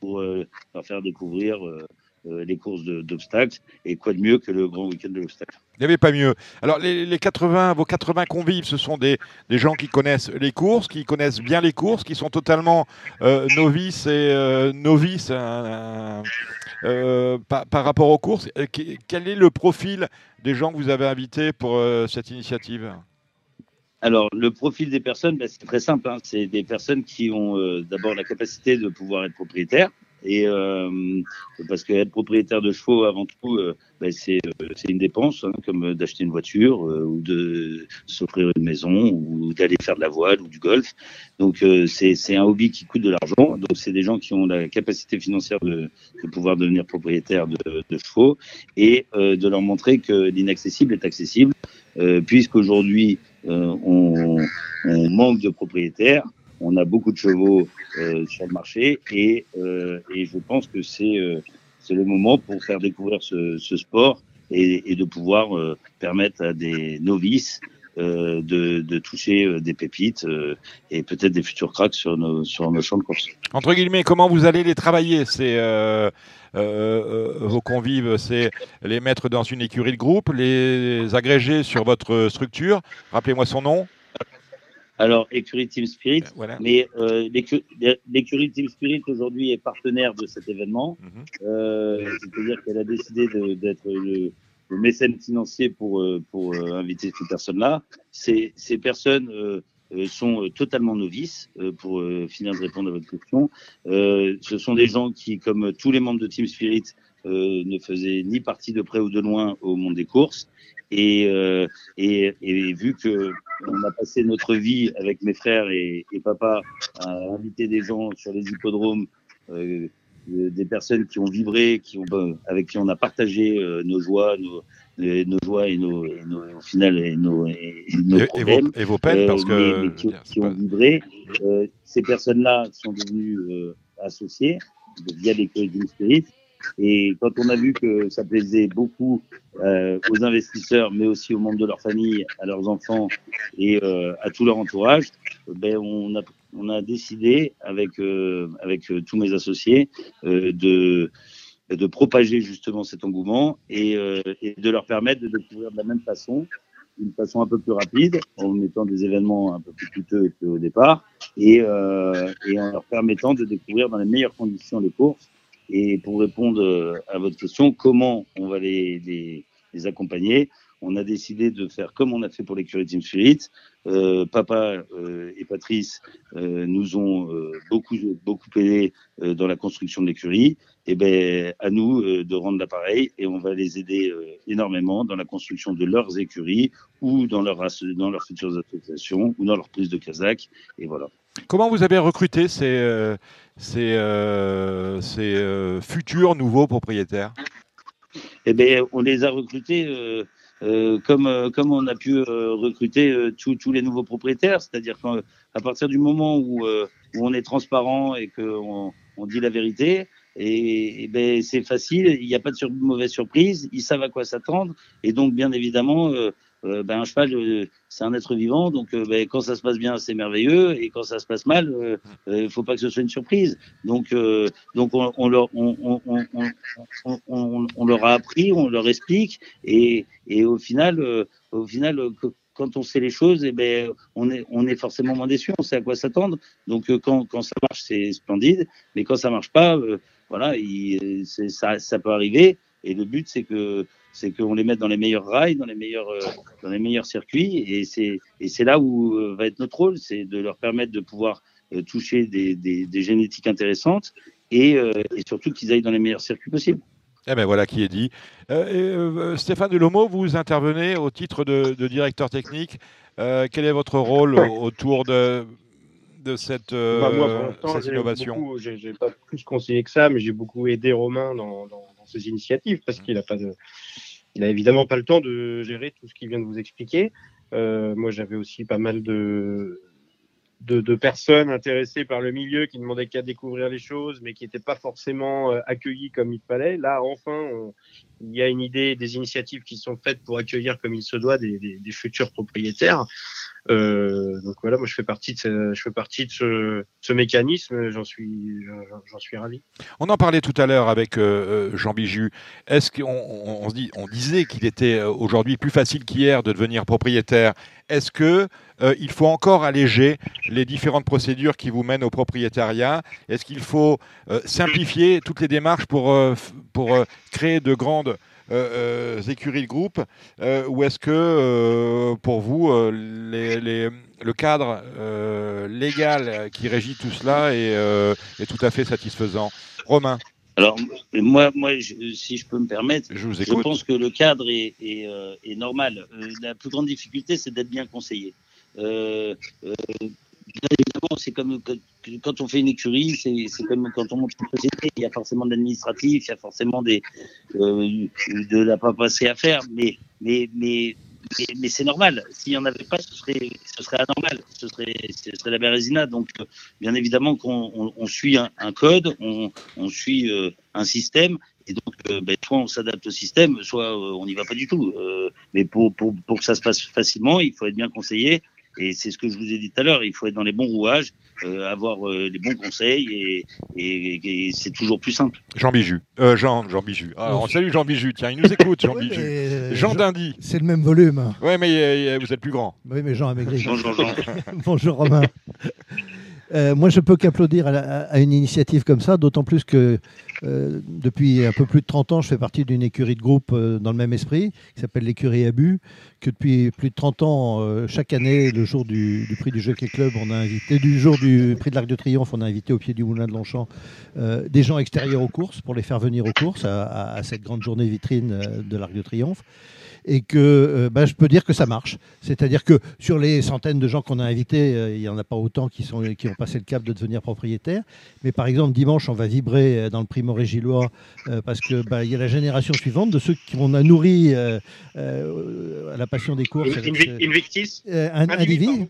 pour faire découvrir les courses d'obstacles. Et quoi de mieux que le grand week-end de l'obstacle? Il n'y avait pas mieux. Alors, les, 80, vos 80 convives, ce sont des, des, gens qui connaissent les courses, qui connaissent bien les courses, qui sont totalement euh, novices et euh, novices hein, euh, par, rapport aux courses. Quel est le profil des gens que vous avez invités pour cette initiative? Alors, le profil des personnes, ben, c'est très simple. Hein. C'est des personnes qui ont d'abord la capacité de pouvoir être propriétaires, et euh, parce qu'être propriétaire de chevaux, avant tout, euh, ben c'est euh, une dépense, hein, comme d'acheter une voiture ou de s'offrir une maison ou d'aller faire de la voile ou du golf. Donc c'est un hobby qui coûte de l'argent. Donc c'est des gens qui ont la capacité financière de, de pouvoir devenir propriétaire de, de chevaux et de leur montrer que l'inaccessible est accessible, puisqu'aujourd'hui on, on manque de propriétaires on a beaucoup de chevaux euh, sur le marché et, euh, et je pense que c'est euh, c'est le moment pour faire découvrir ce, ce sport et, et, de pouvoir permettre à des novices de, de, toucher des pépites et peut-être des futurs cracks sur nos, sur nos champs de course. Entre guillemets, comment vous allez les travailler C'est euh, vos convives, c'est les mettre dans une écurie de groupe, les agréger sur votre structure? Rappelez-moi son nom. Alors, écurie Team Spirit, mais euh, l'écurie Team Spirit aujourd'hui est partenaire de cet événement. Mhm. euh, C'est-à-dire qu'elle a décidé d'être le, le, mécène financier pour, euh, pour euh, inviter ces personnes-là. Ces, ces personnes euh, sont totalement novices, pour finir de répondre à votre question. ce sont des gens qui, comme tous les membres de Team Spirit, ne faisaient ni partie de près ou de loin au monde des courses. Et, euh, et, et, vu que on a passé notre vie avec mes frères et, et papa à inviter des gens sur les hippodromes, euh, des personnes qui ont vibré, qui ont, ben, avec qui on a partagé euh, nos joies, nos, nos joies et nos, et nos, au final et nos, et nos problèmes, et vos, peines parce que mais, qui, qui ont vibré. Euh, ces personnes-là sont devenues euh, associées via les Corésiens Spirit et quand on a vu que ça plaisait beaucoup euh, aux investisseurs, mais aussi aux membres de leur famille, à leurs enfants et euh, à tout leur entourage, ben on a, on a décidé avec, euh, avec euh, tous mes associés euh, de, de propager justement cet engouement et, euh, et, de leur permettre de découvrir de la même façon, d'une façon un peu plus rapide, en mettant des événements un peu plus coûteux qu'au départ et, et en leur permettant de découvrir dans les meilleures conditions les courses et pour répondre euh, à votre question, comment on va les, les, les accompagner on a décidé de faire comme on a fait pour l'écurie Team Spirit. Euh, papa euh, et Patrice euh, nous ont euh, beaucoup beaucoup aidé euh, dans la construction de l'écurie. Et ben à nous de rendre l'appareil et on va les aider énormément dans la construction de leurs écuries ou dans leur dans leurs futures associations ou dans leur prise de Kazakh. Et voilà. Comment vous avez recruté ces, euh, ces euh, futurs nouveaux propriétaires? Eh bien, on les a recrutés euh, euh comme, comme on a pu recruter tous les nouveaux propriétaires, c'est-à-dire qu'à partir du moment où, on est transparent et qu'on on dit la vérité, et, ben c'est facile, il n'y a pas de mauvaise surprise, ils savent à quoi s'attendre, et donc bien évidemment, euh, ben, un cheval, euh, c'est un être vivant, donc euh, ben, quand ça se passe bien, c'est merveilleux, et quand ça se passe mal, il ne faut pas que ce soit une surprise. Donc, donc on, on, leur, on, on, leur a appris, on leur explique, et, et au final, au final quand on sait les choses, eh ben, on, est, on est forcément moins déçu, on sait à quoi s'attendre. Donc quand, quand ça marche, c'est splendide, mais quand ça marche pas, voilà, il, ça, ça peut arriver. Et le but, c'est que c'est qu'on les mette dans les meilleurs rails, dans les meilleurs, euh, dans les meilleurs circuits. Et c'est, et c'est là où euh, va être notre rôle, c'est de leur permettre de pouvoir euh, toucher des, des, des, génétiques intéressantes et, et surtout qu'ils aillent dans les meilleurs circuits possibles. Eh bien voilà qui est dit. Euh, Stéphane Delomo, vous intervenez au titre de, de directeur technique. Euh, quel est votre rôle autour de, de cette, euh, bah moi, pour cette innovation? Je n'ai pas plus conseillé que ça, mais j'ai beaucoup aidé Romain dans, dans, ses initiatives parce qu'il a pas de, il a évidemment pas le temps de gérer tout ce qu'il vient de vous expliquer. Euh, moi, j'avais aussi pas mal de, de, de, personnes intéressées par le milieu qui demandaient qu'à découvrir les choses, mais qui n'étaient pas forcément euh, accueillies comme il fallait. Là, enfin, on, il y a une idée, des initiatives qui sont faites pour accueillir comme il se doit des, des, des futurs propriétaires. Donc voilà, moi je fais partie de ce, mécanisme, j'en suis, ravi. On en parlait tout à l'heure avec Jean Biju. Est-ce qu'on on, on disait qu'il était aujourd'hui plus facile qu'hier de devenir propriétaire Est-ce que il faut encore alléger les différentes procédures qui vous mènent au propriétariat? Est-ce qu'il faut simplifier toutes les démarches pour, créer de grandes euh, euh, écuries de groupe euh, Ou est-ce que pour vous, le cadre légal qui régit tout cela est, tout à fait satisfaisant? Romain. Alors, moi, moi si je peux me permettre, je, pense que le cadre est, normal. la plus grande difficulté, c'est d'être bien conseillé évidemment, c'est comme quand on fait une écurie, c'est comme quand on monte une société. Il y a forcément de l'administratif, il y a forcément des, euh, de la papasserie à faire, mais, mais, mais, mais, c'est normal. S'il n'y en avait pas, ce serait, ce serait anormal. Ce serait, ce serait la bérésina. Donc, bien évidemment qu'on on, suit un, code, on, on suit euh, un système. Et donc, euh, ben, soit on s'adapte au système, soit on n'y va pas du tout. mais pour, pour, pour que ça se passe facilement, il faut être bien conseillé. Et c'est ce que je vous ai dit tout à l'heure, il faut être dans les bons rouages, euh, avoir euh, les bons conseils, et, c'est toujours plus simple. Jean Biju. Euh, Jean, Jean Biju. Alors, salut Jean Biju, tiens, il nous écoute, Jean Biju. Jean, Dindy. C'est le même volume. Oui, mais vous êtes plus grand. Oui, mais Jean a maigri. Bonjour Jean. Bonjour Romain. moi, je peux qu'applaudir à, une initiative comme ça, d'autant plus que euh, depuis un peu plus de 30 ans, je fais partie d'une écurie de groupe euh, dans le même esprit, qui s'appelle l'écurie Abus, que depuis plus de 30 ans, euh, chaque année, le jour du, prix du Jockey Club, on a invité, du jour du prix de l'Arc de Triomphe, on a invité au pied du Moulin de Longchamp des gens extérieurs aux courses pour les faire venir aux courses à cette grande journée vitrine de l'Arc de Triomphe et que euh, bah, je peux dire que ça marche. C'est-à-dire que sur les centaines de gens qu'on a invités, euh, il n'y en a pas autant qui, sont, qui ont passé le cap de devenir propriétaires. Mais par exemple, dimanche, on va vibrer euh, dans le Primoré Gillois parce qu'il bah, y a la génération suivante de ceux qui on a nourri à la passion des courses. Invictis Un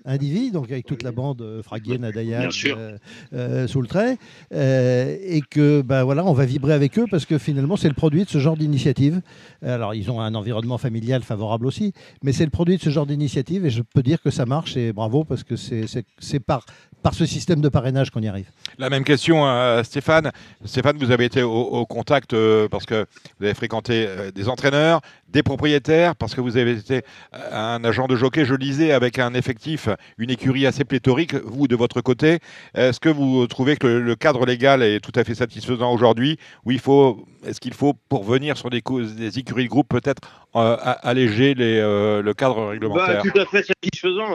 Indivi, donc avec toute la bande Fraguier, Nadaya, sous le trait. et que bah, voilà, on va vibrer avec eux parce que finalement, c'est le produit de ce genre d'initiative. Alors, ils ont un environnement familial favorable aussi. Mais c'est le produit de ce genre d'initiative et je peux dire que ça marche et bravo parce que c'est par, par ce système de parrainage qu'on y arrive. La même question à Stéphane. Stéphane, vous avez été au, contact euh, parce que vous avez fréquenté euh, des entraîneurs, des propriétaires, parce que vous avez été euh, un agent de jockey, je lisais, avec un effectif, une écurie assez pléthorique, vous de votre côté. Est-ce que vous trouvez que le, cadre légal est tout à fait satisfaisant aujourd'hui? Ou il faut, est-ce qu'il faut, pour venir sur des, des écuries de groupe, peut-être alléger les, le cadre réglementaire? bah, Tout à fait satisfaisant.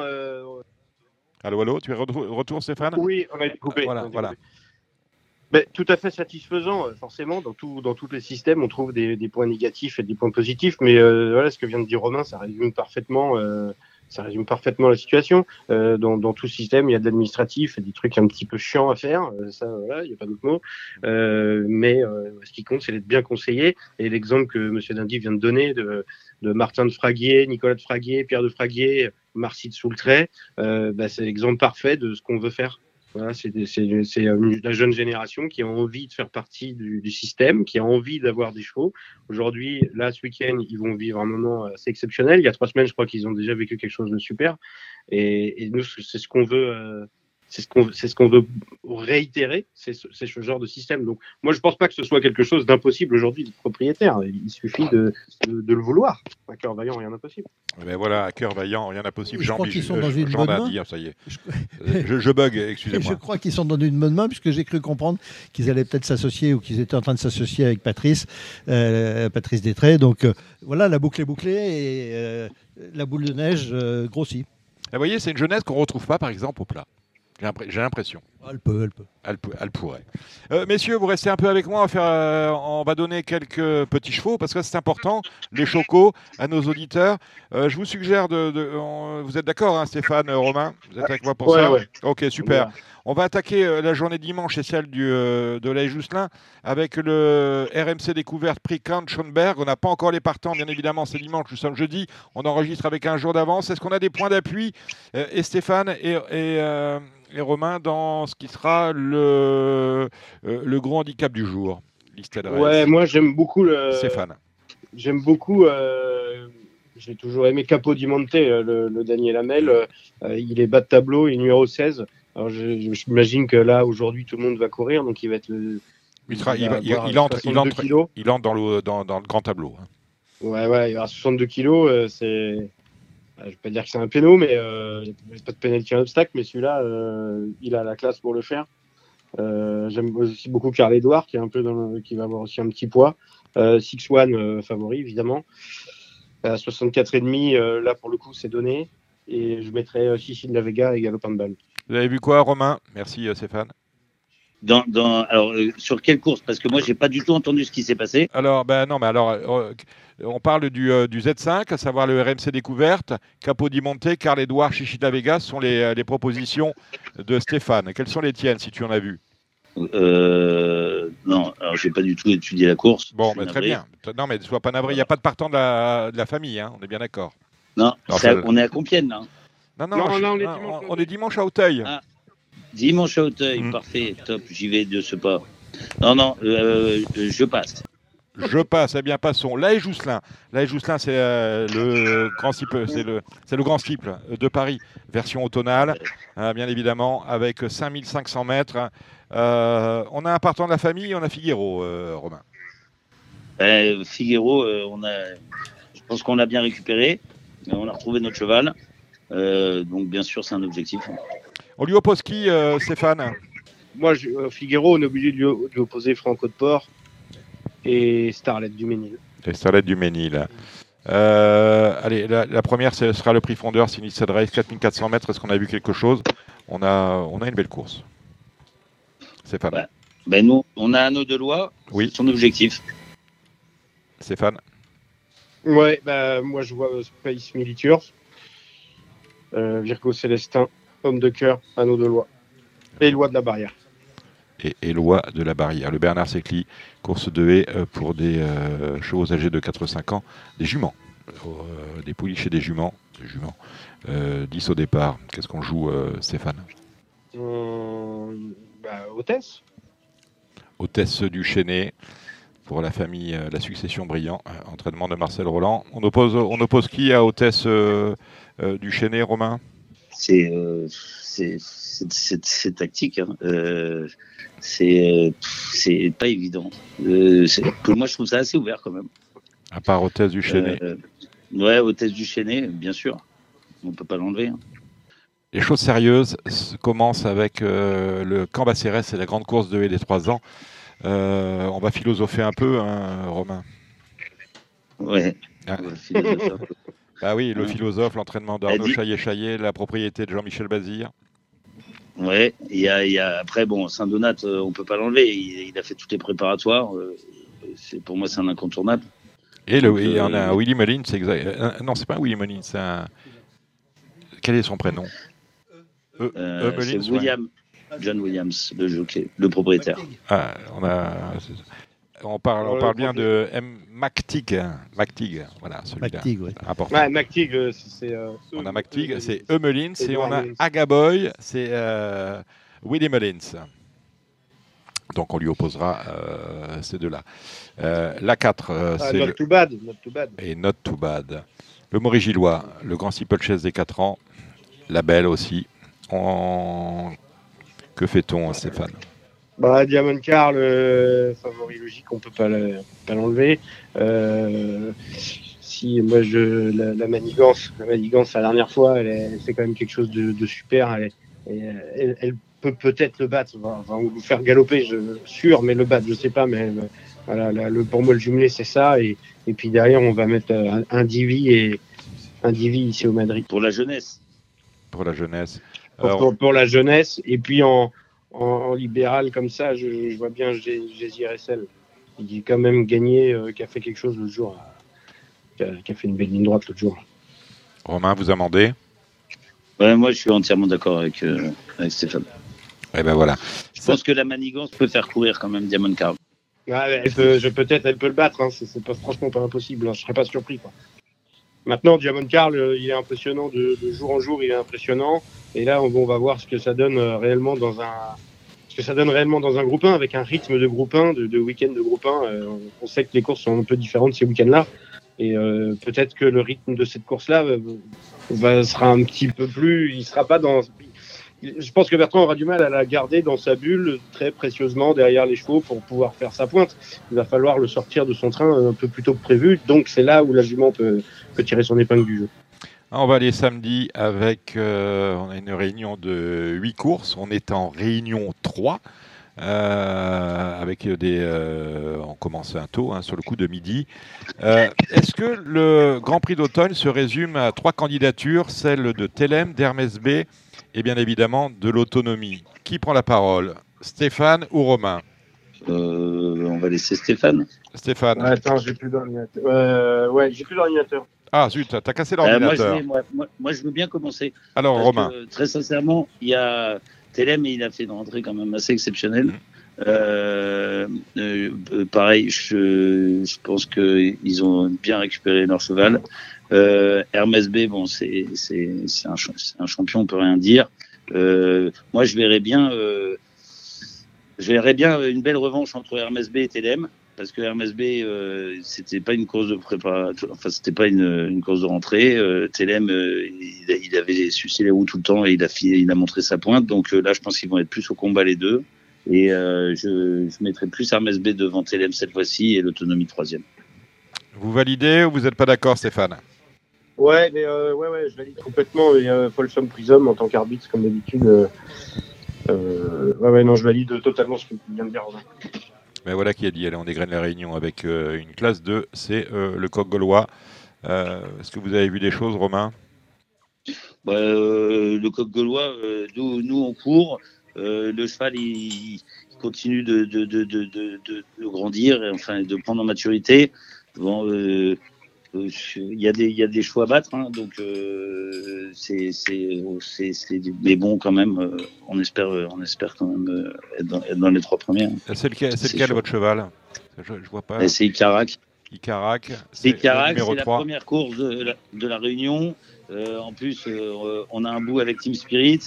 Allô, allô, tu es retour, Stéphane? Oui, on a été coupé. Voilà, voilà. Ben, tout à fait satisfaisant, euh, forcément. Dans, tout, dans tous les systèmes, on trouve des, points négatifs et des points positifs. Mais euh, voilà, ce que vient de dire Romain, ça résume parfaitement, euh, ça résume parfaitement la situation. dans, dans, tout système, il y a de l'administratif des trucs un petit peu chiants à faire. ça, voilà, il n'y a pas d'autre mot. mais ce qui compte, c'est d'être bien conseillé. Et l'exemple que M. Dindy vient de donner de, de Martin de Fraguier, Nicolas de Fraguier, Pierre de Fraguier, Marcy de Soultray, euh, bah, c'est l'exemple parfait de ce qu'on veut faire. Voilà, c'est la jeune génération qui a envie de faire partie du, système, qui a envie d'avoir des chevaux. Aujourd'hui, là, ce week-end, ils vont vivre un moment assez exceptionnel. Il y a trois semaines, je crois qu'ils ont déjà vécu quelque chose de super. Et, nous, c'est ce qu'on veut. Euh, c'est ce qu'on ce veut réitérer, c'est ce, ce, genre de système. Donc, moi, je ne pense pas que ce soit quelque chose d'impossible aujourd'hui de propriétaire. Il suffit de, de, le vouloir. À cœur vaillant, rien d'impossible. Mais ben voilà, à cœur vaillant, rien d'impossible. Jean, qu'ils sont dans une bonne main. ça y est. Je, je, bug, excusez-moi. Je crois qu'ils sont dans une bonne main, puisque j'ai cru comprendre qu'ils allaient peut-être s'associer ou qu'ils étaient en train de s'associer avec Patrice, euh, Patrice Détré. Donc euh, voilà, la boucle est bouclée et euh, la boule de neige grossit. vous voyez, c'est une jeunesse qu'on ne retrouve pas, par exemple, au plat. J'ai l'impression. Elle peut, elle peut. Elle, peut, elle pourrait. Euh, messieurs, vous restez un peu avec moi. On va, faire, euh, on va donner quelques petits chevaux parce que c'est important, les chocos, à nos auditeurs. Euh, je vous suggère de. vous êtes d'accord, hein, Stéphane, Romain? Vous êtes avec moi pour ça? Ok, super. On va attaquer la journée dimanche et celle du, de l'Aïe Jousselin avec le RMC Découverte Prix Kant Schoenberg. On n'a pas encore les partants, bien évidemment, c'est dimanche, nous sommes jeudi. On enregistre avec un jour d'avance. Est-ce qu'on a des points d'appui Et Stéphane et, et et Romain dans ce qui sera le, euh, le gros handicap du jour. Ouais, moi j'aime beaucoup le. Stéphane. J'aime beaucoup. Euh, j'ai toujours aimé Capo di Monte, le, le Daniel Hamel. il est bas de tableau, il est numéro 16. Alors j'imagine que là, aujourd'hui, tout le monde va courir, donc il va être le. Il, il, entre, il, entre, il entre dans le, dans, dans le grand tableau. Hein. Ouais, ouais, il va 62 kilos. Euh, c'est. Je vais pas dire que c'est un péno, mais euh, pas de pénalité en obstacle, mais celui-là, euh, il a la classe pour le faire. J'aime aussi beaucoup Carl Edouard, qui, est un peu dans qui va avoir aussi un petit poids. Six One, favori, évidemment. À 64,5, là, pour le coup, c'est donné. Et je mettrai Chichi de la Vega et Galopin de Balle. Vous avez vu quoi, Romain? Merci, euh, Stéphane. Dans, dans, alors, euh, sur quelle course? Parce que moi, j'ai pas du tout entendu ce qui s'est passé. Alors, ben non, mais alors, euh, on parle du, du, Z5, à savoir le RMC Découverte, Capo di Monte, Carl Edouard, Chichita Vega, sont les, les, propositions de Stéphane. Quelles sont les tiennes, si tu en as vu? Euh, non, alors j'ai pas du tout étudié la course. Bon, mais très bien. Non, mais sois pas navré. Il n'y a pas de partant de la, de la famille, hein. on est bien d'accord. Non, on est à Compiègne, là. Non, non, on, est dimanche, on, est dimanche à Auteuil. Ah, dimanche à Auteuil, mm. parfait, top, j'y vais de ce pas. Non, non, euh, je passe. Je passe, eh bien passons. Là Jousselin. Là Jousselin, c'est euh, le grand cible, c'est le, c'est le grand cible de Paris, version automnale, hein, bien évidemment, avec 5500 mètres. Euh, on a un partant de la famille, on a Figuero, Romain. Ben, Figuero, on a, je pense qu'on l'a bien récupéré. On a retrouvé notre cheval. Euh, donc bien sûr, c'est un objectif. On lui oppose qui, euh, Stéphane Moi, je, euh, Figueroa, on est obligé de lui, opposer Franco de Port et Starlet du Ménil. Et Starlet du Ménil. allez, la, première, ce sera le prix fondeur Sinistra Race, 4400 mètres. Est-ce qu'on a vu quelque chose? On a, on a une belle course. Stéphane. Bah, ben nous, on a un eau de loi. Oui. Son objectif. Stéphane. Ouais, bah, moi je vois Space Militures. Euh, Virgo Célestin, homme de cœur, anneau de loi. Et loi de la barrière. Et, loi de la barrière. Le Bernard Secli, course de haie euh, pour des euh, chevaux âgés de 4-5 ans, des juments, des pouliches et des juments. Des juments. 10 au départ. Qu'est-ce qu'on joue, Stéphane? Bah, Hôtesse. Hôtesse du Chénet pour la famille, la succession brillant. entraînement de Marcel Roland. On oppose, on oppose qui à Hôtesse euh, du Chénet, Romain? euh, C'est c'est tactique. Hein. Euh, c'est pas évident. pour moi, je trouve ça assez ouvert quand même. À part Hôtesse du Chénet. ouais, Hôtesse du Chénet, bien sûr. On peut pas l'enlever. Hein. Les choses sérieuses commencent avec le Camp Bacérès et la grande course de des 3 ans. on va philosopher un peu, hein, Romain. Ouais. Ah. Ah oui, le philosophe, l'entraînement d'Arnaud Chaillet-Chaillet, la propriété de Jean-Michel Bazir. Ouais, il y a, après, bon, Saint-Donat, euh, on peut pas l'enlever. Il, a fait toutes les préparatoires. Euh, c'est, pour moi, c'est un incontournable. Et le, il y en a un euh, Willy Mullins, c'est exact. non, c'est pas Willy Mullins, c'est un. Quel est son prénom? C'est William. John Williams, le jockey, le propriétaire. Ah, on a. On parle, on parle bien de M. MacTig. MacTig, voilà, celui-là. MacTig, oui. Important. Ouais, MacTig, euh, c'est. Euh, on a MacTig, c'est Emelins, et on a Agaboy, c'est euh, Willy Mullins. Donc on lui opposera euh, ces deux-là. Euh, la 4, ah, c'est. Not, le... too bad, not too bad. Et Not Too Bad. Le Maurice Gillois, le grand Chess des 4 ans. La Belle aussi. On... Que fait-on, Stéphane? Bah, Diamond Car, le favori logique, on peut pas l'enlever. Euh, si moi je la, manigance, la manigance la dernière fois, elle, fait quand même quelque chose de, super. Elle, elle, peut peut-être le battre, enfin, ou le faire galoper, je sûr, mais le battre, je sais pas. Mais voilà, le, pour moi le jumelé c'est ça. Et, et, puis derrière, on va mettre un, un Divi et un Divi ici au Madrid. Pour la jeunesse. Pour la jeunesse. pour, pour, la jeunesse. Et puis en en, libéral comme ça, je, vois bien Jésus RSL. Il a quand même gagné, euh, qui a fait quelque chose l'autre jour, euh, qui a, fait une belle ligne droite l'autre jour. Romain, vous amendez? Ouais, Moi, je suis entièrement d'accord avec, euh, avec, Stéphane. Et eh ben voilà. Je pense que la manigance peut faire courir quand même Diamond Carl. Ouais, peut-être elle peut le battre, hein. c'est pas, franchement pas impossible, hein. je serais pas surpris. Quoi. Maintenant, Diamond Carl, il est impressionnant de, jour en jour, il est impressionnant. Et là, on, va voir ce que ça donne euh, réellement dans un, ce que ça donne réellement dans un groupe 1 avec un rythme de groupe 1, de, week-end de groupe 1. Euh, on sait que les courses sont un peu différentes ces week-ends-là. Et peut-être que le rythme de cette course-là va, sera un petit peu plus. Il sera pas dans je pense que Bertrand aura du mal à la garder dans sa bulle très précieusement derrière les chevaux pour pouvoir faire sa pointe. Il va falloir le sortir de son train un peu plus tôt que prévu. Donc c'est là où la jument peut, tirer son épingle du jeu. On va aller samedi avec, euh, on a une réunion de 8 courses, on est en réunion 3. Euh, avec des, euh, on commence un tôt hein, sur le coup de midi. Est-ce que le Grand Prix d'automne se résume à trois candidatures, celle de Telem, d'Hermès B et bien évidemment de l'autonomie? Qui prend la parole? Stéphane ou Romain? Euh, On va laisser Stéphane. Stéphane. attends, j'ai plus d'ordinateur. Euh, ouais, j'ai plus d'ordinateur. Ah zut, t'as cassé euh, l'ordinateur. moi, je veux bien commencer. Alors Romain. très sincèrement, il y a Télém, il a fait une rentrée quand même assez exceptionnelle. Mmh. pareil, je, je pense qu'ils ont bien récupéré leur cheval. Euh, Hermès B, bon, c'est un, un, champion, on peut rien dire. Euh, moi, je verrais bien, euh, je verrais bien une belle revanche entre Hermès B et TLM, parce que Hermès B, euh, c'était pas une course de préparation, enfin, c'était pas une, une, course de rentrée. Euh, TLM, euh, il, il, avait sucé les roues tout le temps et il a, il a montré sa pointe. Donc là, je pense qu'ils vont être plus au combat les deux. Et je, je mettrai plus Hermès B devant TLM cette fois-ci et l'autonomie troisième. Vous validez ou vous n'êtes pas d'accord, Stéphane? Ouais, mais euh, ouais, ouais, je valide complètement. Et euh, Folsom Prism en tant qu'arbitre, comme d'habitude. Euh, euh, ouais, ouais, non, je valide totalement ce que tu viens de dire. Mais voilà qui a dit. Allez, on dégraine la réunion avec euh, une classe 2, c'est le coq gaulois. Est-ce que vous avez vu des choses, Romain? Bah, Le coq gaulois, nous, nous, on court. le cheval, il, continue de, de, de, grandir, enfin, de prendre en maturité. Il y, a des, il y a des choix à battre, hein, donc euh, c'est, mais bon quand même, euh, on espère, on espère quand même euh, être, dans, être, dans, les trois premiers. Hein. C'est lequel, c'est lequel votre cheval? Je, je, vois pas. C'est Icarac. Icarac. C'est Icarac, c'est la première course de la, de la Réunion. Euh, en plus, euh, on a un bout avec Team Spirit,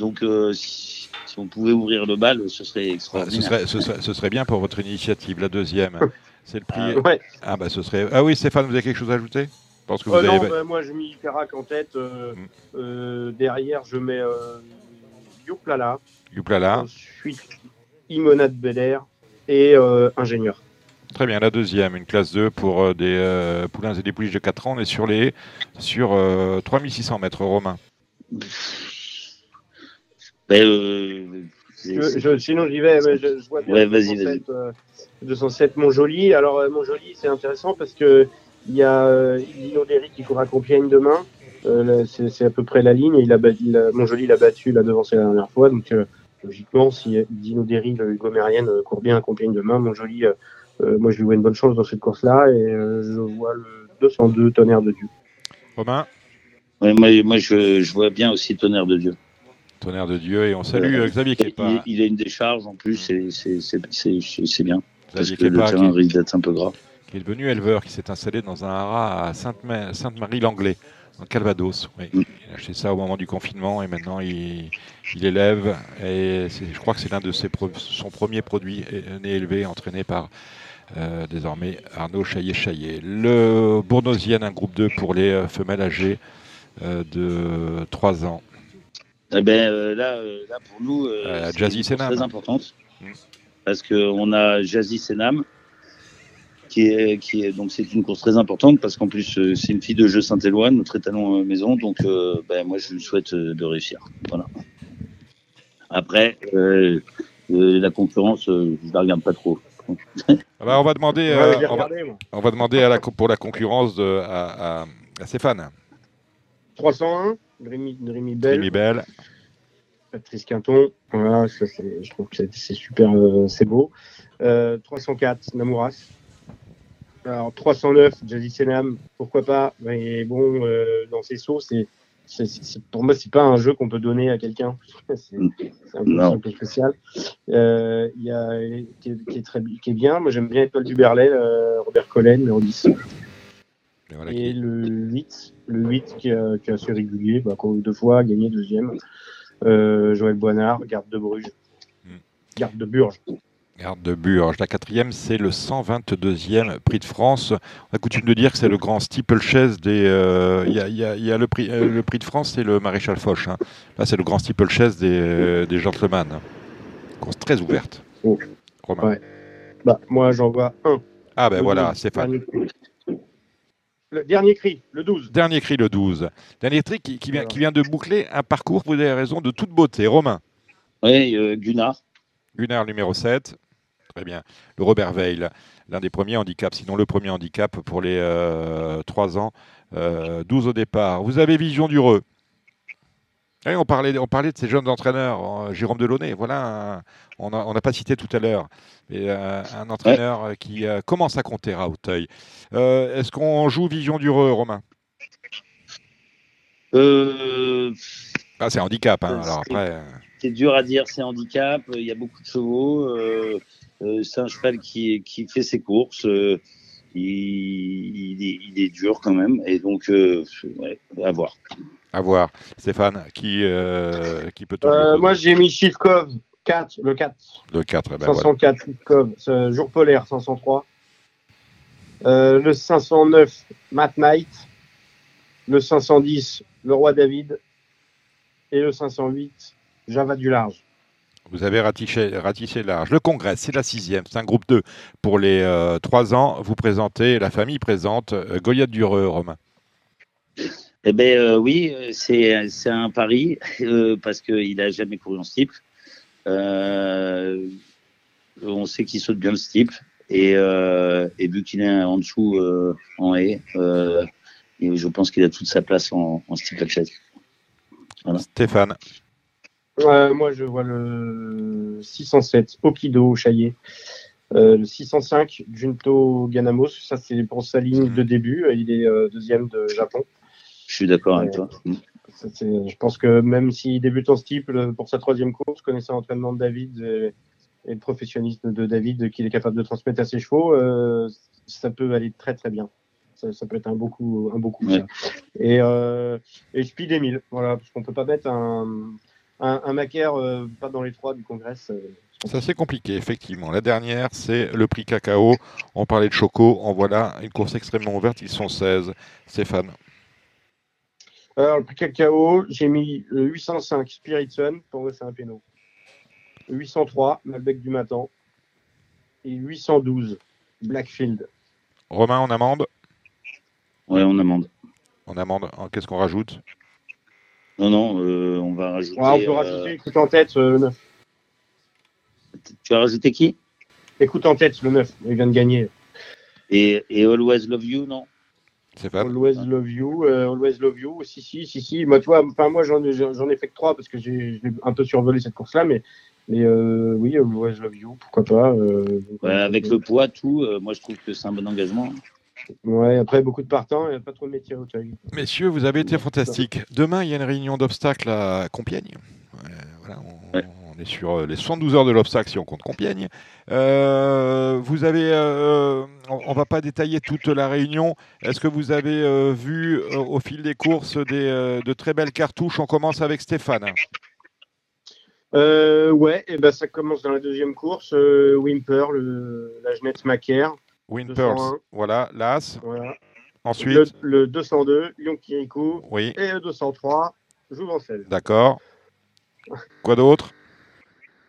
donc si, si, on pouvait ouvrir le bal, ce serait extraordinaire. Ce serait, ce serait, ce serait bien pour votre initiative, la deuxième. C'est le prix. Ah, ah, bah ce serait. Ah oui, Stéphane, vous avez quelque chose à ajouter? Parce que vous euh, avez... Non, bah, moi je mets Carac en tête. Euh, mm. euh, derrière, je mets Youplala. Youplala. Ensuite, Imonade Belair et Ingénieur. Très bien, la deuxième, une classe 2 pour des poulains et des pouliches de 4 ans. On est sur les sur 3600 mètres, Romain. Ben, je, sinon, j'y vais. Je, je, vois bien ouais, vas-y, vas-y. 207 Montjoli. Alors euh, Montjoli, c'est intéressant parce que il y a euh, Dino Derry qui court à Compiègne demain. Euh, c'est à peu près la ligne. Il a, il a Montjoli l'a battu, l'a devancé la dernière fois. Donc logiquement, si Dino Derry, le Gomérien, court bien à Compiègne demain, Montjoli, moi je lui vois une bonne chance dans cette course-là et je vois le 202 Tonnerre de Dieu. Romain? Ouais, moi, moi je, je, vois bien aussi Tonnerre de Dieu. Tonnerre de Dieu et on salue Xavier Kepa. Il, il, a une décharge en plus, c'est bien parce que le terrain risque d'être un peu gras. Qui est devenu éleveur, qui s'est installé dans un haras à Sainte-Marie-Langlais, en Calvados. Oui. Mm. Il a acheté ça au moment du confinement et maintenant il, il élève. Et je crois que c'est l'un de ses son premier produit né élevé, entraîné par euh, désormais Arnaud Chaillet-Chaillet. Le Bournosienne, un groupe 2 pour les euh, femelles âgées euh, de 3 ans. Eh ben, là, là, pour nous, c'est très importante. Mm parce qu'on a Jazzy Senam, qui est, qui est donc c'est une course très importante parce qu'en plus euh, c'est une fille de jeu Saint-Éloi, notre étalon euh, maison, donc euh, ben, moi je lui souhaite de réussir. Voilà. Après, la concurrence, je la regarde pas trop. Ah bah, on va demander, on, va, demander à la, pour la concurrence de, à, à, Stéphane. 301, Rémi, Rémi Bell. Rémi Bell. Patrice Quinton. Voilà, ça, je trouve que c'est super, euh, c'est beau. Euh, 304, Namouras. Alors 309, Jazzy Senam, pourquoi pas? Mais bon, euh, dans ces sauts, c'est, pour moi, c'est pas un jeu qu'on peut donner à quelqu'un. c'est, un, peu spécial. Euh, il y a qui est, qui est, très, qui est bien. Moi, j'aime bien Étoile du Berlay, Robert Collen, numéro 10. Et, le 8, le 8 qui, est assez régulier, bah, deux fois, gagné deuxième. Euh, Joël Boinard, garde de Bruges, hmm. garde de Burge. Garde de Burge. La quatrième, c'est le 122e prix de France. On a coutume de dire que c'est le grand steeplechase des. Il y, a, le prix, le prix de France, c'est le maréchal Foch. Hein. Là, c'est le grand steeplechase des, des gentlemen. Course très ouverte. Oh. Romain. Bah, moi, j'en vois un. Ah, ben voilà, Stéphane. Le dernier cri, le 12. Dernier cri, le 12. Dernier cri qui, vient, qui vient de boucler un parcours, vous avez raison, de toute beauté. Romain. Oui, euh, Gunnar. Gunnar numéro 7. Très bien. Le Robert Veil, l'un des premiers handicaps, sinon le premier handicap pour les euh, 3 ans. Euh, 12 au départ. Vous avez Vision du Reux. Oui, on, parlait, on parlait de ces jeunes entraîneurs, euh, Jérôme Delaunay, voilà, on n'a pas cité tout à l'heure, mais euh, un entraîneur qui euh, commence à compter à Hauteuil. Est-ce qu'on joue Vision Dureux, Romain? Ah, C'est handicap, hein, alors après. C'est dur à dire, c'est handicap, il y a beaucoup de chevaux, c'est un cheval qui, qui fait ses courses. Il, est, dur quand même, et donc à voir. À voir. Stéphane, qui, euh, qui peut euh, Moi, j'ai mis Chivkov 4, le 4. Le 4, eh ben 504 voilà. jour polaire 503. Euh, le 509, Matt Knight. Le 510, le roi David. Et le 508, Java du large. Vous avez ratissé, ratissé large. Le congrès, c'est la sixième, c'est un groupe 2. Pour les euh, trois ans, vous présentez, la famille présente Goliath Dureux, Romain. Eh bien, euh, oui, euh, c'est, un pari euh, parce qu'il n'a jamais couru en steeple. on sait qu'il saute bien le steeple et, et vu qu'il est en dessous en haie, je pense qu'il a toute sa place en, en steeple voilà. Stéphane. moi, je vois le 607 Okido Chaillé. le 605 Junto Ganamos, ça c'est pour sa ligne de début. Il est deuxième de Japon. Je suis d'accord avec toi. Je pense que même s'il débute en type pour sa troisième course, connaissant l'entraînement de David et, le professionnalisme de David qu'il est capable de transmettre à ses chevaux, euh, ça peut aller très très bien. Ça, peut être un beau coup. Un beau coup et, euh, et Speed Emile, voilà, parce qu'on peut pas mettre un, un, un macaire euh, pas dans les trois du congrès. Ça c'est compliqué, effectivement. La dernière, c'est le prix cacao. On parlait de Choco. En voilà une course extrêmement ouverte. Ils sont 16. Stéphane. Alors, le prix cacao, j'ai mis le 805 Spirit Sun pour c'est un péno. 803 Malbec du Matin. Et 812 Blackfield. Romain, on amende Ouais, on amende. On amende. Qu'est-ce qu'on rajoute? Non, non, euh, on va rajouter. on peut rajouter euh, Écoute en tête euh, le 9. Tu vas rajouter qui? Écoute en tête le 9. Il vient de gagner. Et, et Always Love You, non? Always Love You, euh, Always Love You, si, si, si, si. Moi, tu vois, enfin, moi, j'en ai fait que trois parce que j'ai un peu survolé cette course-là, mais, mais euh, oui, Always Love You, pourquoi pas. Euh, avec le poids, tout, moi, je trouve que c'est un bon engagement. Ouais, après, beaucoup de partants, il n'y a pas trop de métier au Messieurs, vous avez été fantastiques. Demain, il y a une réunion d'obstacles à Compiègne. voilà, on, on est sur euh, les 72 heures de l'obstacle si on compte Compiègne. Euh, vous avez, euh, on ne va pas détailler toute la réunion. Est-ce que vous avez vu au fil des courses des, de très belles cartouches? On commence avec Stéphane. ouais, et ben ça commence dans la deuxième course. Wimper, le, la Genette Macaire. Wimper, voilà, l'As. Ensuite. Le, 202, Lyon Kirikou. Oui. Et le 203, Jouvencel. D'accord. Quoi d'autre?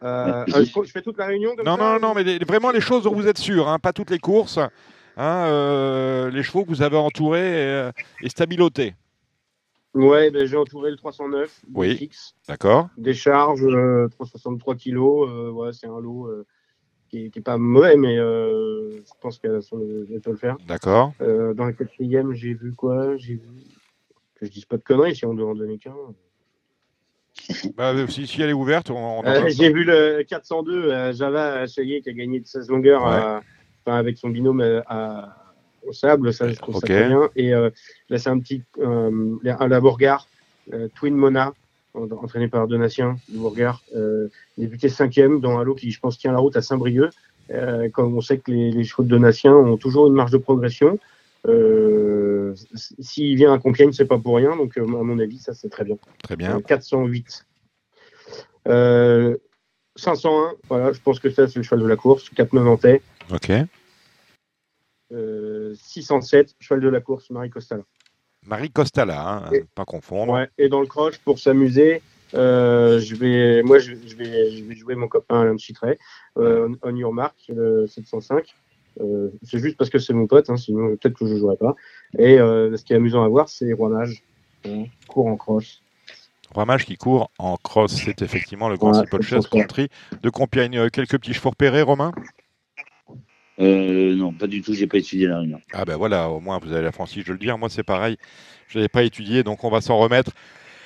Euh, euh, je, fais toute la réunion Non, non, non, mais vraiment les choses dont vous êtes sûr, hein, pas toutes les courses. Hein, euh, les chevaux que vous avez entourés et, stabilotés. Ouais, ben, j'ai entouré le 309. Oui. D'accord. Des charges, 363 kilos. ouais, c'est un lot qui n'est pas mauvais, mais je pense qu'elle peut le faire. D'accord. dans la quatrième, j'ai vu quoi? J'ai vu que je dise pas de conneries si on doit en donner qu'un. Bah, si, elle est ouverte, on, euh, J'ai vu le 402 euh, Java Chaillet qui a gagné de 16 longueurs euh, avec son binôme au sable, ça je trouve ça très bien. Et là c'est un petit un Labourgard, Twin Mona, entraîné par Donatien de Bourgard, débuté cinquième dans un lot qui je pense tient la route à Saint-Brieuc. comme on sait que les, chevaux de Donatien ont toujours une marge de progression. Euh, s'il vient à Compiègne, c'est pas pour rien. Donc, à mon avis, ça, c'est très bien. Très bien. 408. Euh, 501, voilà, je pense que ça, c'est le cheval de la course. 4 Nantais. Ok. 607, cheval de la course, Marie Costala. Marie Costala, hein, pas confondre. Ouais, et dans le croche, pour s'amuser, euh, je vais, moi, je, vais, je vais jouer mon copain Alain Chitret, euh, on your mark, le 705. Euh, c'est juste parce que c'est mon pote, hein, sinon peut-être que je ne jouerai pas. Et ce qui est amusant à voir, c'est Roi Mage, qui court en cross. Roi Mage qui court en cross, c'est effectivement le Grand ouais, Chess Country de Compiègne. Quelques petits chevaux repérés, Romain? Euh, non, pas du tout, j'ai pas étudié la réunion. Ah ben voilà, au moins vous avez la franchise de le dire. Moi c'est pareil, je n'avais pas étudié, donc on va s'en remettre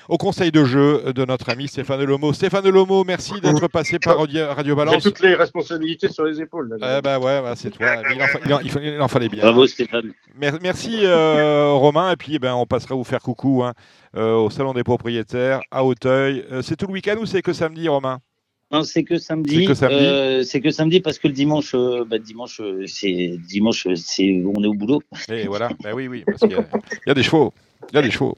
au conseil de jeu de notre ami Stéphane Lomo. Stéphane Lomo, merci d'être passé par Radio Balance. J'ai toutes les responsabilités sur les épaules. Eh ben ouais, c'est toi. Il en, fallait bien. Bravo Stéphane. Merci euh, Romain, et puis eh ben, on passera vous faire coucou hein, euh, au Salon des propriétaires à Hauteuil. c'est tout le week-end ou c'est que samedi Romain? Non, c'est que samedi. C'est que samedi. parce que le dimanche, euh, bah, dimanche, euh, c'est dimanche, c'est on est au boulot. Et voilà. bah oui, oui, parce qu'il y, a des chevaux. Il y a des chevaux.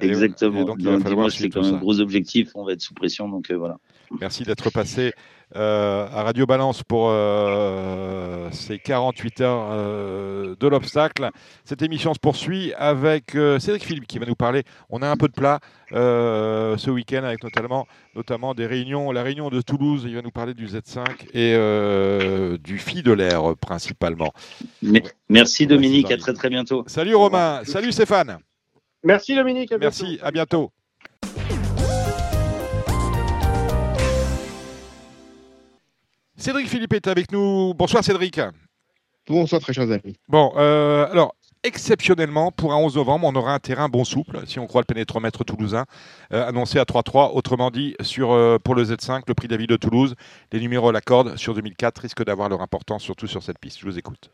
Exactement. donc, dimanche, c'est quand même un gros objectif. On va être sous pression, donc euh, voilà. Merci d'être passé euh, à Radio Balance pour euh, ces 48 heures de l'obstacle. Cette émission se poursuit avec Cédric Philippe qui va nous parler. On a un peu de plat ce week-end avec notamment, notamment des réunions. La réunion de Toulouse, il va nous parler du Z5 et du Phi de l'air principalement. Merci Dominique, à très très bientôt. Salut Romain, salut Stéphane. Merci Dominique. Merci, à bientôt. Cédric Philippe est avec nous. Bonsoir Cédric. Bonsoir très chers amis. Bon, euh, alors exceptionnellement, pour un 11 novembre, on aura un terrain bon souple, si on croit le pénétromètre toulousain, euh, annoncé à 3-3. Autrement dit, sur, euh, pour le Z5, le prix David de Toulouse, les numéros à la corde sur 2004 risquent d'avoir leur importance, surtout sur cette piste. Je vous écoute.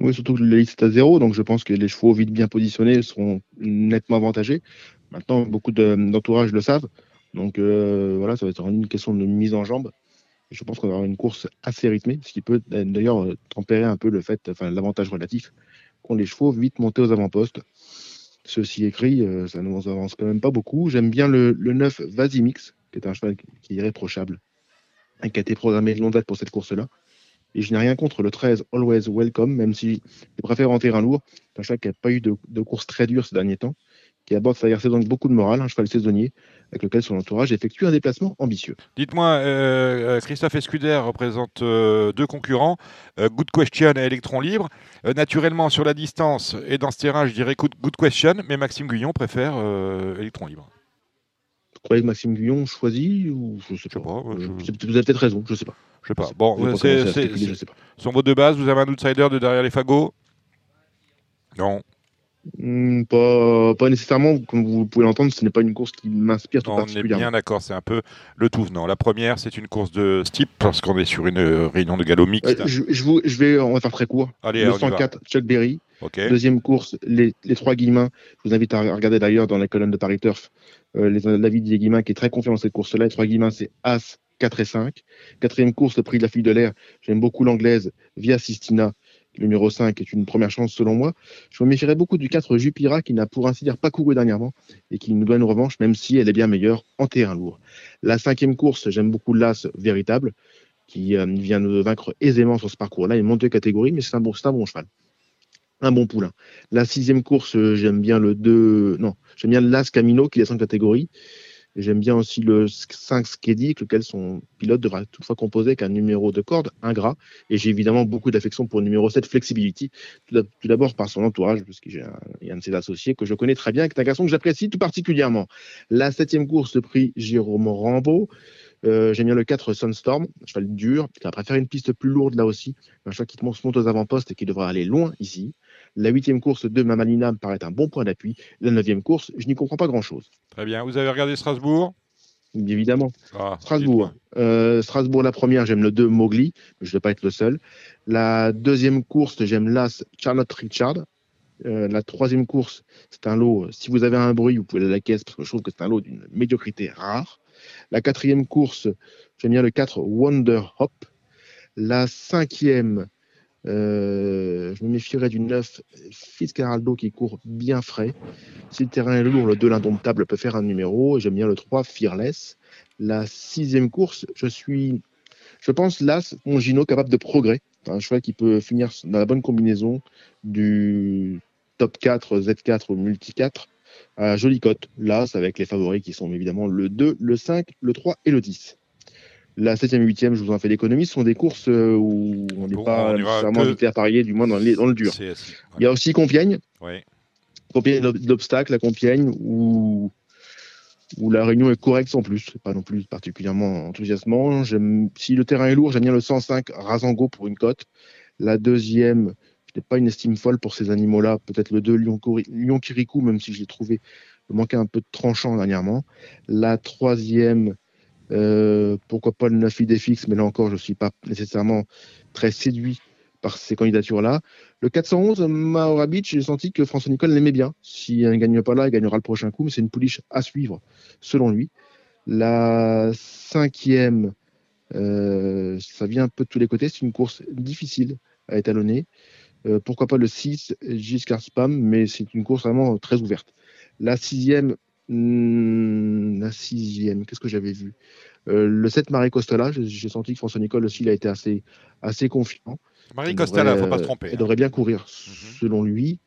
Oui, surtout que la liste est à zéro, donc je pense que les chevaux vite bien positionnés seront nettement avantagés. Maintenant, beaucoup d'entourage le savent. Donc voilà, ça va être une question de mise en jambe je pense qu'on aura une course assez rythmée, ce qui peut d'ailleurs euh, tempérer un peu le fait, enfin l'avantage relatif qu'ont les chevaux vite montés aux avant-postes. Ceci écrit, euh, ça ne nous avance quand même pas beaucoup. J'aime bien le, le 9 Vasimix, qui est un cheval qui est irréprochable et qui a été programmé de longue date pour cette course-là. Et je n'ai rien contre le 13 Always Welcome, même si je préfère en terrain lourd. C'est un cheval qui n'a pas eu de, de course très dure ces derniers temps qui aborde sa saison avec beaucoup de morale, un cheval saisonnier avec lequel son entourage effectue un déplacement ambitieux. Dites-moi, euh, euh, Christophe Escuder représente euh, deux concurrents, Good Question et Electron Libre. naturellement, sur la distance et dans ce terrain, je dirais Good, Question, mais Maxime Guyon préfère Electron Libre. Vous croyez que Maxime Guyon choisit ou je sais pas, Vous avez peut-être raison, je ne sais pas. Je sais pas. Bon, c'est son vote de base. Vous avez un outsider de derrière les fagots? Non. Hmm, pas, pas, nécessairement, comme vous pouvez l'entendre, ce n'est pas une course qui m'inspire tout particulièrement. On est bien d'accord, c'est un peu le tout venant. La première, c'est une course de steep, parce qu'on est sur une euh, réunion de galop mixte. Euh, je, je, vais, on va faire très court. Allez, le 104, Chuck Berry. Deuxième course, les, les trois Guillemins. Je vous invite à regarder d'ailleurs dans les colonnes de Paris Turf euh, l'avis des Guillemins qui est très confiant dans cette course-là. Les trois Guillemins, c'est As, 4 et 5. Quatrième course, le prix de la fille de l'air. J'aime beaucoup l'anglaise Via Sistina numéro 5 est une première chance selon moi. Je me méfierais beaucoup du 4 Jupira qui n'a pour ainsi dire pas couru dernièrement et qui nous donne une revanche même si elle est bien meilleure en terrain lourd. La cinquième course, j'aime beaucoup l'As véritable qui euh, vient nous vaincre aisément sur ce parcours-là. Il monte de catégorie mais c'est un, bon, bon cheval. Un bon poulain. La sixième course, j'aime bien le 2. Non, j'aime bien l'As Camino qui descend de catégorie. J'aime bien aussi le 5 Skedi, lequel son pilote devra toutefois composer avec un numéro de corde ingrat. Et j'ai évidemment beaucoup d'affection pour le numéro 7 Flexibility, tout d'abord par son entourage, parce qu'il y un de ses associés que je connais très bien, qui est un garçon que j'apprécie tout particulièrement. La septième course, le prix Jérôme Rambo. Euh, j'aime bien le 4 Sunstorm, un cheval dur, qui va préférer une piste plus lourde là aussi, un cheval qui monte, monte aux avant-postes et qui devra aller loin ici. La huitième course de Mamalina me paraît un bon point d'appui. La neuvième course, je n'y comprends pas grand-chose. Très bien. Vous avez regardé Strasbourg? Évidemment. Ah, Strasbourg. Euh, Strasbourg, la première, j'aime le 2 Mowgli, mais je ne vais pas être le seul. La deuxième course, j'aime l'As Charlotte Richard. Euh, la troisième course, c'est un lot. Si vous avez un bruit, vous pouvez aller à la caisse parce que je trouve que c'est un lot d'une médiocrité rare. La quatrième course, j'aime bien le 4 Wonder Hop. La cinquième, Euh, je me méfierais du 9 Fitzcarraldo qui court bien frais. Si le terrain est lourd, le 2 l'indomptable peut faire un numéro. J'aime bien le 3 Fearless. La sixième course, je suis, je pense, là, mon Gino capable de progrès. Un cheval qui peut finir dans la bonne combinaison du top 4, Z4 ou multi 4 à jolie cote. Là, avec les favoris qui sont évidemment le 2, le 5, le 3 et le 10. La 7e et 8e, je vous en fais l'économie, ce sont des courses euh, où on n'est pas nécessairement invité à parier, du moins dans, dans le dur. Il y a aussi Compiègne. Compiègne, l'obstacle à Compiègne, où, où la réunion est correcte sans plus. Pas non plus particulièrement enthousiasmant. Si le terrain est lourd, j'aime bien le 105 Razango pour une cote. La deuxième, je n'ai pas une estime folle pour ces animaux-là. Peut-être le 2 Lyon, Kirikou, même si je l'ai trouvé manquait un peu de tranchant dernièrement. La troisième, euh, pourquoi pas le 9 Idéfix, mais là encore, je ne suis pas nécessairement très séduit par ces candidatures-là. Le 411, Maora Beach, j'ai senti que François Nicole l'aimait bien. S'il ne gagne pas là, il gagnera le prochain coup, mais c'est une pouliche à suivre, selon lui. La cinquième, euh, ça vient un peu de tous les côtés, c'est une course difficile à étalonner. Euh, pourquoi pas le 6, Giscard Spam, mais c'est une course vraiment très ouverte. La sixième, Hmm, la sixième, qu'est-ce que j'avais vu? Euh, Le 7, Marie Costala, j'ai senti que François Nicole aussi, il a été assez, assez confiant. Marie Costala, il ne faut pas se tromper. Hein. devrait bien courir, mhm. selon lui.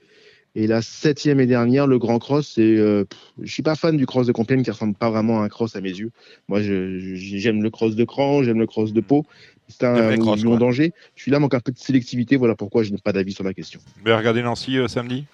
Et la septième et dernière, le grand cross, c'est, euh, je suis pas fan du cross de Compiègne qui ressemble pas vraiment à un cross à mes yeux. Moi, j'aime le cross de Cran, j'aime le cross de Pau. C'est un long danger. Je suis là, manque un peu de sélectivité. Voilà pourquoi je n'ai pas d'avis sur la question. Mais regardez Nancy euh, samedi?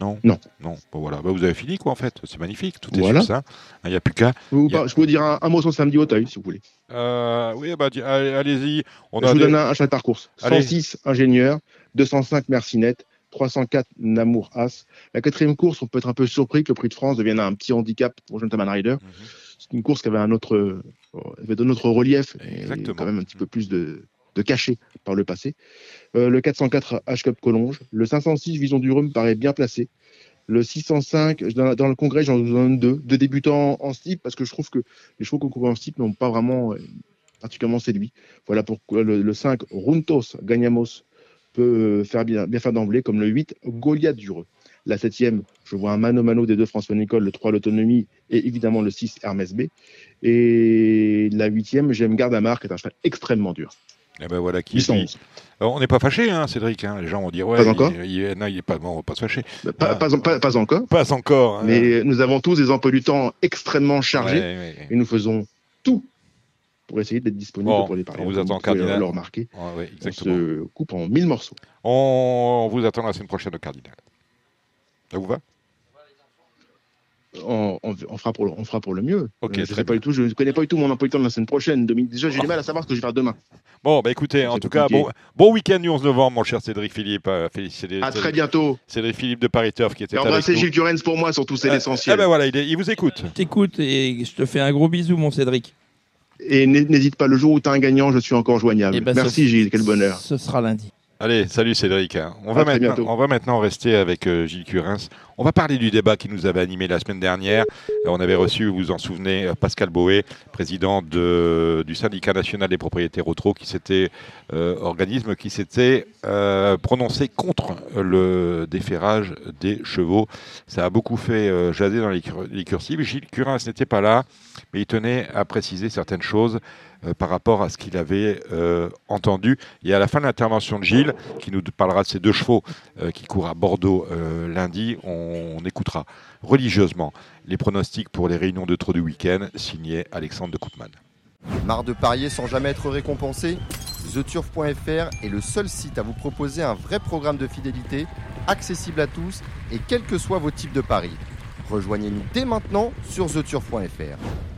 Non Non. Non. Bon, voilà. Bah, vous avez fini, quoi, en fait. C'est magnifique. Tout est voilà. ça. Il n'y a plus qu'à. Je peux vous dire un, mot sur samedi au si vous voulez. Euh, oui, bah, allez-y. On je vous donne un, chat de parcours. 106 ingénieur, 205 Mercinette, 304 Namour As. La quatrième course, on peut être un peu surpris que le prix de France devienne un petit handicap pour Gentleman Rider. Mhm. C'est une course qui avait un autre, euh, avait de notre relief, Exactement. et quand même un petit peu plus de, de cachet par le passé. Euh, le 404 H-Cup Collonge. Le 506 Vision du Rhum paraît bien placé. Le 605, dans, le congrès, j'en donne deux. Deux débutants en steep, parce que je trouve que les chevaux concourus en steep n'ont pas vraiment euh, particulièrement séduit. Voilà pourquoi le, 5, Runtos Gagnamos, peut euh, faire bien, faire d'emblée, comme le 8, Goliath Dureux. La 7 je vois un mano-mano des deux François Nicole, le 3, l'autonomie, et évidemment le 6, Hermès B. Et la 8 j'aime Garde à Marque, est un cheval extrêmement dur. Eh ben voilà qui on n'est pas fâché, hein, Cédric. Hein. Les gens vont dire ouais. Pas encore. Il, non, il est pas. Bon, on va pas se fâcher. Bah, pas, pas, encore. Pas encore. Hein. Mais nous avons tous des emplois du temps extrêmement chargés et nous faisons tout pour essayer d'être disponible pour les parler. On vous attend, Cardinal. Le remarquer. on se coupe en mille morceaux. On vous attend la semaine prochaine au Cardinal. Ça vous va? On, fera pour le, on fera pour le mieux. Euh, je ne tout, je connais pas du tout mon emploi de temps de la semaine prochaine. Déjà, j'ai du mal à savoir ce que je vais faire demain. Bon, bah écoutez, en tout cas, bon, bon week-end du 11 novembre, mon cher Cédric Philippe. Euh, à très bientôt. Cédric Philippe de Paris Turf qui était avec nous. Gilles Curens pour moi, surtout, c'est euh, l'essentiel. Eh ben voilà, il, vous écoute. Je t'écoute et je te fais un gros bisou, mon Cédric. Et n'hésite pas, le jour où tu as un gagnant, je suis encore joignable. Eh ben, Merci Gilles, quel bonheur. Ce sera lundi. Allez, salut Cédric. On, va maintenant, on va maintenant, rester avec euh, Gilles Curins. On va parler du débat qui nous avait animé la semaine dernière. Euh, on avait reçu, vous vous en souvenez, euh, Pascal Boé, président du syndicat national des propriétaires auto, qui s'était organisme qui s'était prononcé contre le déferrage des chevaux. Ça a beaucoup fait jaser dans les, les cursives. Gilles Curins n'était pas là, mais il tenait à préciser certaines choses. Euh, par rapport à ce qu'il avait euh, entendu. Et à la fin de l'intervention de Gilles, qui nous parlera de ces deux chevaux euh, qui courent à Bordeaux lundi, on, écoutera religieusement les pronostics pour les réunions de trop du week-end, signé Alexandre de Koopman. Marre de parier sans jamais être récompensé? TheTurf.fr est le seul site à vous proposer un vrai programme de fidélité, accessible à tous et quels que soient vos types de paris. Rejoignez-nous dès maintenant sur TheTurf.fr.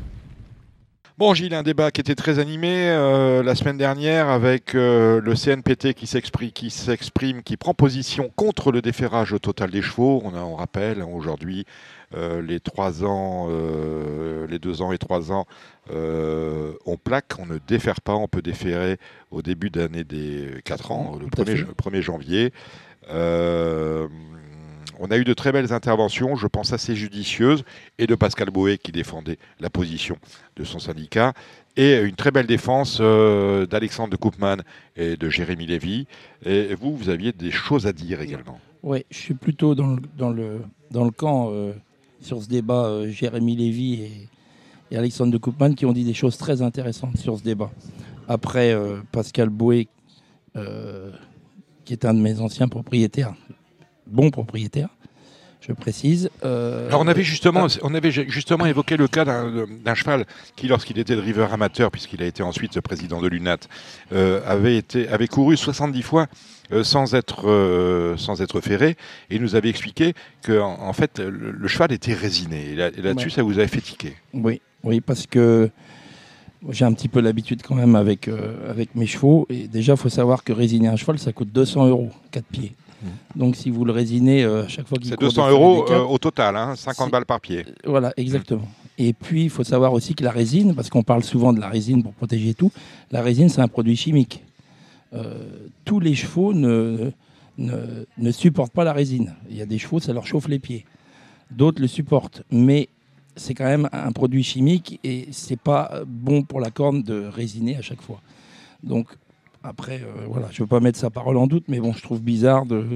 Bon, Gilles, un débat qui était très animé euh, la semaine dernière avec euh, le CNPT qui s'exprime, qui s'exprime, qui prend position contre le déferrage au total des chevaux. On, a, on rappelle hein, aujourd'hui euh, les trois ans, les deux ans et trois ans, on plaque, on ne défère pas, on peut déférer au début d'année des quatre ans, le 1er, 1er janvier. On a eu de très belles interventions, je pense assez judicieuses, et de Pascal Boé qui défendait la position de son syndicat. et une très belle défense d'Alexandre de Koopman et de Jérémy Lévy. Et vous, vous aviez des choses à dire également. Oui, je suis plutôt dans le, camp sur ce débat, Jérémy Lévy et, Alexandre de Koopman qui ont dit des choses très intéressantes sur ce débat. Après, euh, Pascal euh, qui est un de mes anciens propriétaires, bon propriétaire, je précise. Euh, Alors on avait justement, on avait justement évoqué le cas d'un cheval qui, lorsqu'il était driver amateur, puisqu'il a été ensuite président de l'UNAT, avait, été, avait couru 70 fois sans, être, sans être ferré, et nous avait expliqué que en, fait le, cheval était résiné. Et là-dessus, ça vous avait fait tiquer. Oui, oui, parce que j'ai un petit peu l'habitude quand même avec, euh, avec mes chevaux. Et déjà, il faut savoir que résiner un cheval, ça coûte 200 euros, 4 pieds. Mmh. Donc si vous le résinez euh, à chaque fois qu'il C'est 200 euros euh, au total, hein, 50 balles par pied. Voilà, exactement. Et puis il faut savoir aussi que la résine, parce qu'on parle souvent de la résine pour protéger tout, la résine c'est un produit chimique. tous les chevaux ne, ne, ne, supportent pas la résine. Il y a des chevaux, ça leur chauffe les pieds. D'autres le supportent. Mais c'est quand même un produit chimique et c'est pas bon pour la corne de résiner à chaque fois. Donc après, euh, voilà, je veux pas mettre sa parole en doute, mais bon, je trouve bizarre de,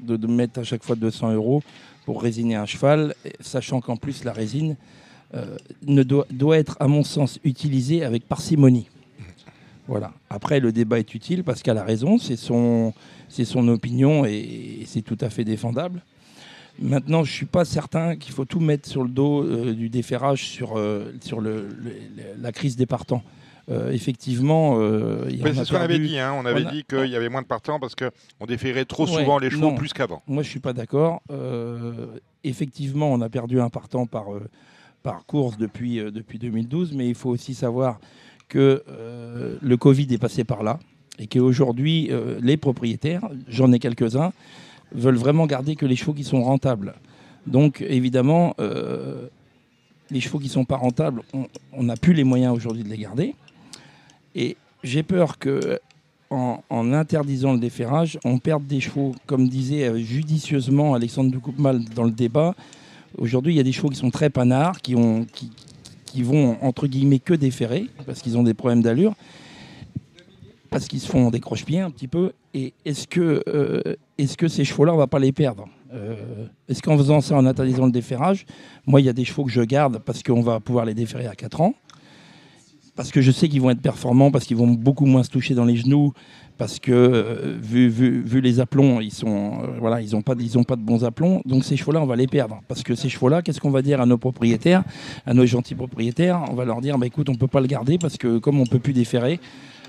de, mettre à chaque fois 200 euros pour résiner un cheval, sachant qu'en plus la résine euh, ne doit, doit être, à mon sens, utilisée avec parcimonie. Voilà. Après, le débat est utile parce qu'elle a raison, c'est son, son opinion et c'est tout à fait défendable. Maintenant, je ne suis pas certain qu'il faut tout mettre sur le dos euh, du déferrage sur, sur le, la crise des partants. Euh, effectivement, a c'est ce qu'on avait dit. Hein. On avait dit qu'il y avait moins de partants parce qu'on déférait trop souvent les chevaux plus qu'avant. Moi, je ne suis pas d'accord. effectivement, on a perdu un partant par, par course depuis, depuis 2012, mais il faut aussi savoir que le Covid est passé par là et qu'aujourd'hui, les propriétaires, j'en ai quelques-uns, veulent vraiment garder que les chevaux qui sont rentables. Donc évidemment, euh, les chevaux qui ne sont pas rentables, on n'a plus les moyens aujourd'hui de les garder. Et j'ai peur que en, interdisant le déferrage, on perde des chevaux, comme disait euh, judicieusement Alexandre Ducoupmal dans le débat. Aujourd'hui, il y a des chevaux qui sont très panards, qui, ont, qui, qui vont entre guillemets que déferrer, parce qu'ils ont des problèmes d'allure parce qu'ils se font des croche-pieds un petit peu. Et est-ce que, euh, est que ces chevaux-là, on va pas les perdre euh, Est-ce qu'en faisant ça, en interdisant le déferrage, moi, il y a des chevaux que je garde parce qu'on va pouvoir les déferrer à 4 ans parce que je sais qu'ils vont être performants, parce qu'ils vont beaucoup moins se toucher dans les genoux, parce que euh, vu, les aplombs, ils sont voilà, ils n'ont pas, pas de bons aplombs. Donc ces chevaux-là, on va les perdre, parce que ces chevaux-là, qu'est-ce qu'on va dire à nos propriétaires, à nos gentils propriétaires? On va leur dire, bah, écoute, on peut pas le garder parce que comme on peut plus déferrer,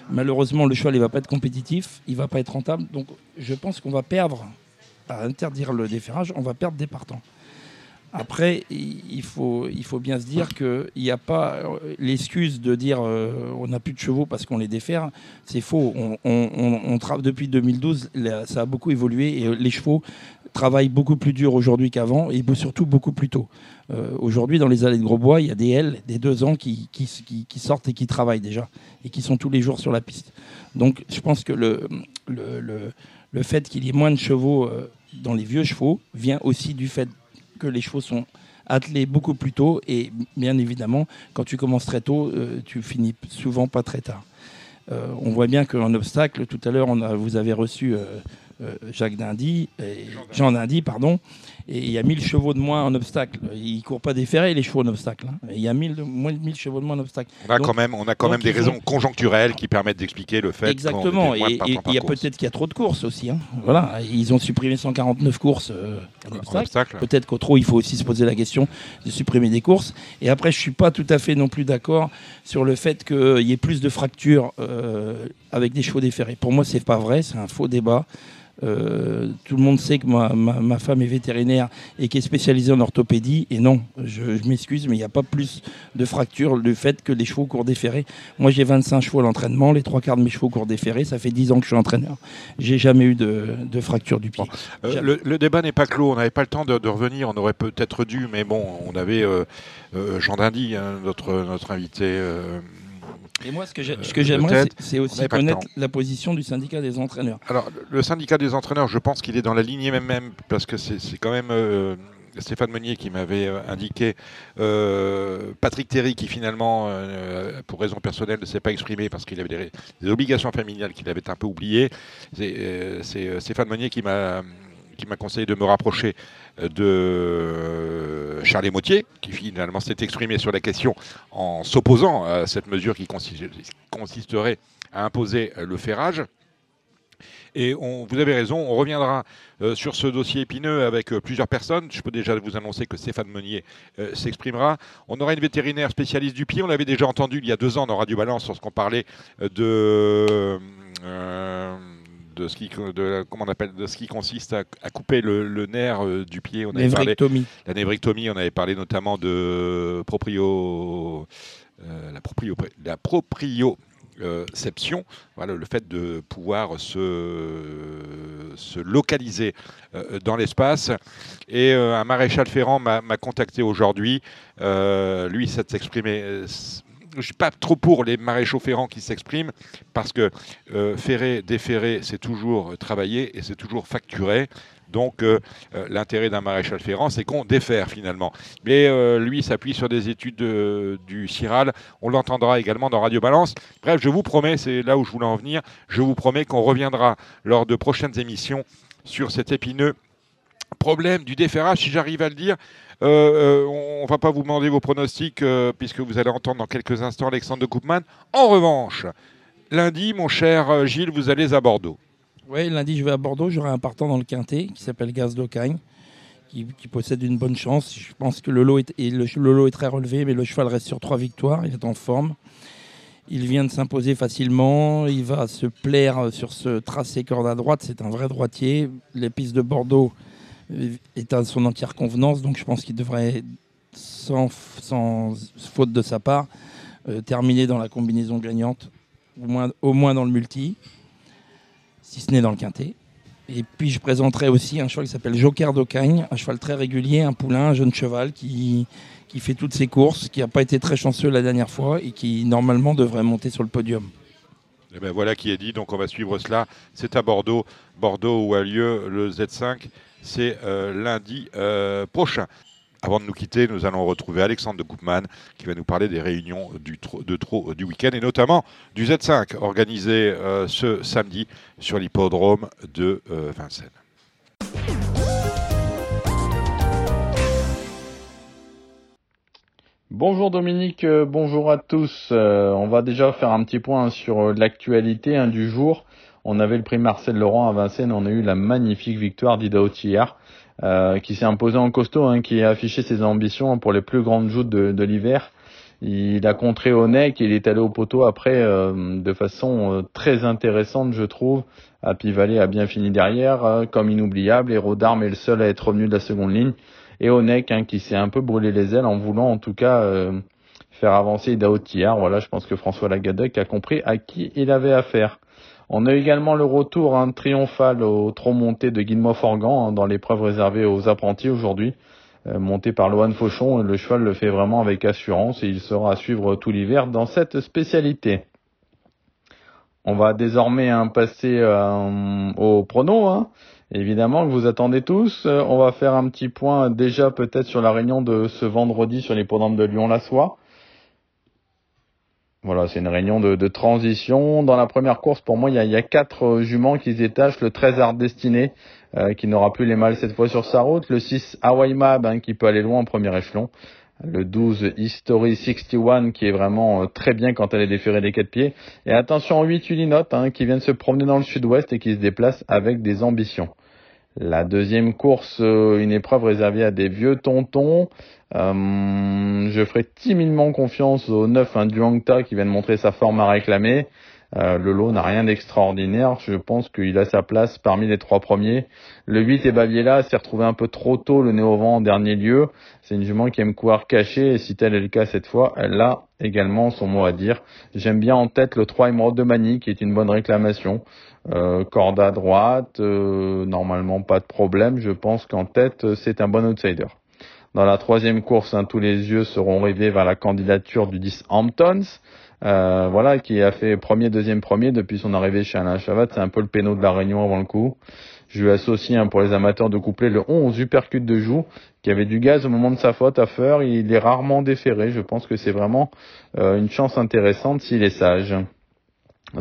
Malheureusement, le cheval ne va pas être compétitif, il ne va pas être rentable. Donc je pense qu'on va perdre, à interdire le déferrage, on va perdre des partants. Après, il faut, bien se dire qu'il n'y a pas euh, l'excuse de dire euh, on n'a plus de chevaux parce qu'on les défère. C'est faux. On, on, depuis 2012, ça a beaucoup évolué et les chevaux travaillent beaucoup plus dur aujourd'hui qu'avant et surtout beaucoup plus tôt. Euh, aujourd'hui, dans les allées de Grosbois, il y a des L, des deux ans qui, sortent et qui travaillent déjà et qui sont tous les jours sur la piste. Donc, je pense que le fait qu'il y ait moins de chevaux dans les vieux chevaux vient aussi du fait les chevaux sont attelés beaucoup plus tôt et bien évidemment, quand tu commences très tôt, euh, tu finis souvent pas très tard. Euh, on voit bien qu'en obstacle, tout à l'heure, vous avez reçu euh, Jacques Dindy, Jean Dindy, pardon, et il y a 1000 chevaux de moins en obstacle. Ils ne courent pas déferrés, les chevaux en obstacle. Hein. Il y a 1000, moins de 1000 chevaux de moins en obstacle. On a quand même, on a quand même des raisons conjoncturelles qui permettent d'expliquer le fait Exactement. Et il y a peut-être qu'il y a trop de courses aussi. Hein. Voilà. Ils ont supprimé 149 courses euh, en, obstacle. Peut-être qu'au trop, il faut aussi se poser la question de supprimer des courses. Et après, je ne suis pas tout à fait non plus d'accord sur le fait qu'il y ait plus de fractures euh, avec des chevaux déferrés. Pour moi, ce n'est pas vrai. C'est un faux débat. Euh, tout le monde sait que ma, ma, femme est vétérinaire et qui est spécialisée en orthopédie. Et non, je, m'excuse, mais il n'y a pas plus de fractures du fait que les chevaux courent déferrés. Moi, j'ai 25 chevaux à l'entraînement. Les trois quarts de mes chevaux courent déferrés. Ça fait 10 ans que je suis entraîneur. J'ai jamais eu de, de, fracture du pied. Euh, le, débat n'est pas clos. On n'avait pas le temps de, revenir. On aurait peut-être dû, mais bon, on avait euh, Jean Dindy, hein, notre, notre invité et moi, ce que j'aimerais, c'est aussi connaître la position du syndicat des entraîneurs. Alors, le syndicat des entraîneurs, je pense qu'il est dans la lignée même, même parce que c'est quand même. Euh, Stéphane Meunier qui m'avait indiqué Patrick Terry qui finalement, pour raison personnelle, ne s'est pas exprimé parce qu'il avait des, obligations familiales qu'il avait un peu oubliées. C'est Stéphane Meunier qui m'a qui m'a conseillé de me rapprocher de Charles Motier, qui finalement s'est exprimé sur la question en s'opposant à cette mesure qui consisterait à imposer le ferrage. Et vous avez raison, on reviendra euh, sur ce dossier épineux avec euh, plusieurs personnes. Je peux déjà vous annoncer que Stéphane Meunier euh, s'exprimera. On aura une vétérinaire spécialiste du pied. On l'avait déjà entendu il y a deux ans dans Radio Balance lorsqu'on parlait de de ce qui, de, comment on appelle, de ce qui consiste à, couper le, nerf du pied. On névrectomie. la névrectomie, on avait parlé notamment de proprio, la proprio, la proprio euh, voilà, le fait de pouvoir se, se localiser euh, dans l'espace. Et euh, un maréchal Ferrand m'a contacté aujourd'hui. lui, ça s'exprimait je suis pas trop pour les maréchaux ferrants qui s'expriment, parce que ferrer, déferrer, c'est toujours travailler et c'est toujours facturé. Donc euh, euh, l'intérêt d'un maréchal ferrant, c'est qu'on défère finalement. Mais euh, lui s'appuie sur des études du CIRAL. On l'entendra également dans Radio Balance. Bref, je vous promets, c'est là où je voulais en venir, je vous promets qu'on reviendra lors de prochaines émissions sur cet épineux problème du déferrage, si j'arrive à le dire. On ne va pas vous demander vos pronostics puisque vous allez entendre dans quelques instants Alexandre de Koopman. En revanche, lundi, mon cher Gilles, vous allez à Bordeaux. Oui, lundi, je vais à Bordeaux. J'aurai un partant dans le Quintet qui s'appelle Gaz d'Ocagne, qui, possède une bonne chance. Je pense que le lot, est, le, lot est très relevé, mais le cheval reste sur trois victoires. Il est en forme. Il vient de s'imposer facilement. Il va se plaire sur ce tracé corde à droite. C'est un vrai droitier. Les pistes de Bordeaux est à son entière convenance. Donc je pense qu'il devrait, sans, faute de sa part, euh, terminer dans la combinaison gagnante, au moins, au moins dans le multi si ce n'est dans le quintet. Et puis je présenterai aussi un cheval qui s'appelle Joker d'Ocagne, un cheval très régulier, un poulain, un jeune cheval qui, qui fait toutes ses courses, qui n'a pas été très chanceux la dernière fois et qui normalement devrait monter sur le podium. Eh ben voilà qui est dit, donc on va suivre cela. C'est à Bordeaux, Bordeaux où a lieu le Z5, c'est euh, lundi euh, prochain. Avant de nous quitter, nous allons retrouver Alexandre de qui va nous parler des réunions du, de trop du week-end et notamment du Z5 organisé euh, ce samedi sur l'hippodrome de Vincennes. Bonjour Dominique, bonjour à tous. on va déjà faire un petit point sur l'actualité hein, du jour. On avait le prix Marcel Laurent à Vincennes, on a eu la magnifique victoire d'Ida hier. Euh, qui s'est imposé en costaud, hein, qui a affiché ses ambitions pour les plus grandes joutes de, l'hiver. Il a contré au il est allé au poteau après euh, de façon euh, très intéressante, je trouve. Happy Valley a bien fini derrière, comme inoubliable, et Rodarm est le seul à être revenu de la seconde ligne. Et Onek, hein, qui s'est un peu brûlé les ailes en voulant en tout cas faire avancer Dao Voilà, je pense que François Lagadec a compris à qui il avait affaire. On a également le retour hein, triomphal au trot monté de Guillemot Organ hein, dans l'épreuve réservée aux apprentis aujourd'hui, euh, monté par Lohan Fauchon. Le cheval le fait vraiment avec assurance et il sera à suivre tout l'hiver dans cette spécialité. On va désormais hein, passer euh, au prono. Évidemment que vous attendez tous. Euh, on va faire un petit point déjà peut-être sur la réunion de ce vendredi sur les programmes de Lyon-la-Soie. Voilà, c'est une réunion de, transition. Dans la première course, pour moi, il y a, quatre euh, juments qui se détachent. Le 13 Art Destiné, euh, qui n'aura plus les mâles cette fois sur sa route. Le 6 Hawaii Mab, hein, qui peut aller loin en premier échelon. Le 12 History 61, qui est vraiment euh, très bien quand elle est déférée des quatre pieds. Et attention, 8 Ulinote, hein, qui vient se promener dans le sud-ouest et qui se déplace avec des ambitions. La deuxième course, une épreuve réservée à des vieux tontons. Euh, je ferai timidement confiance au 9 hein, Duangta qui vient de montrer sa forme à réclamer. Euh, le lot n'a rien d'extraordinaire. Je pense qu'il a sa place parmi les trois premiers. Le 8 et Baviera s'est retrouvé un peu trop tôt le nez au vent en dernier lieu. C'est une jument qui aime courir caché et si tel est le cas cette fois, elle a également son mot à dire. J'aime bien en tête le 3 Emerald de Mani qui est une bonne réclamation. Euh, corde à droite, euh, normalement pas de problème. Je pense qu'en tête c'est un bon outsider. Dans la troisième course, hein, tous les yeux seront rivés vers la candidature du 10 Hamptons. Euh, voilà, qui a fait premier, deuxième, premier depuis son arrivée chez Alain Chavat. C'est un peu le péno de la Réunion avant le coup. Je lui associe hein, pour les amateurs de couplet le 11 Uppercut de joue qui avait du gaz au moment de sa faute à faire. Il est rarement déféré. Je pense que c'est vraiment euh, une chance intéressante s'il est sage.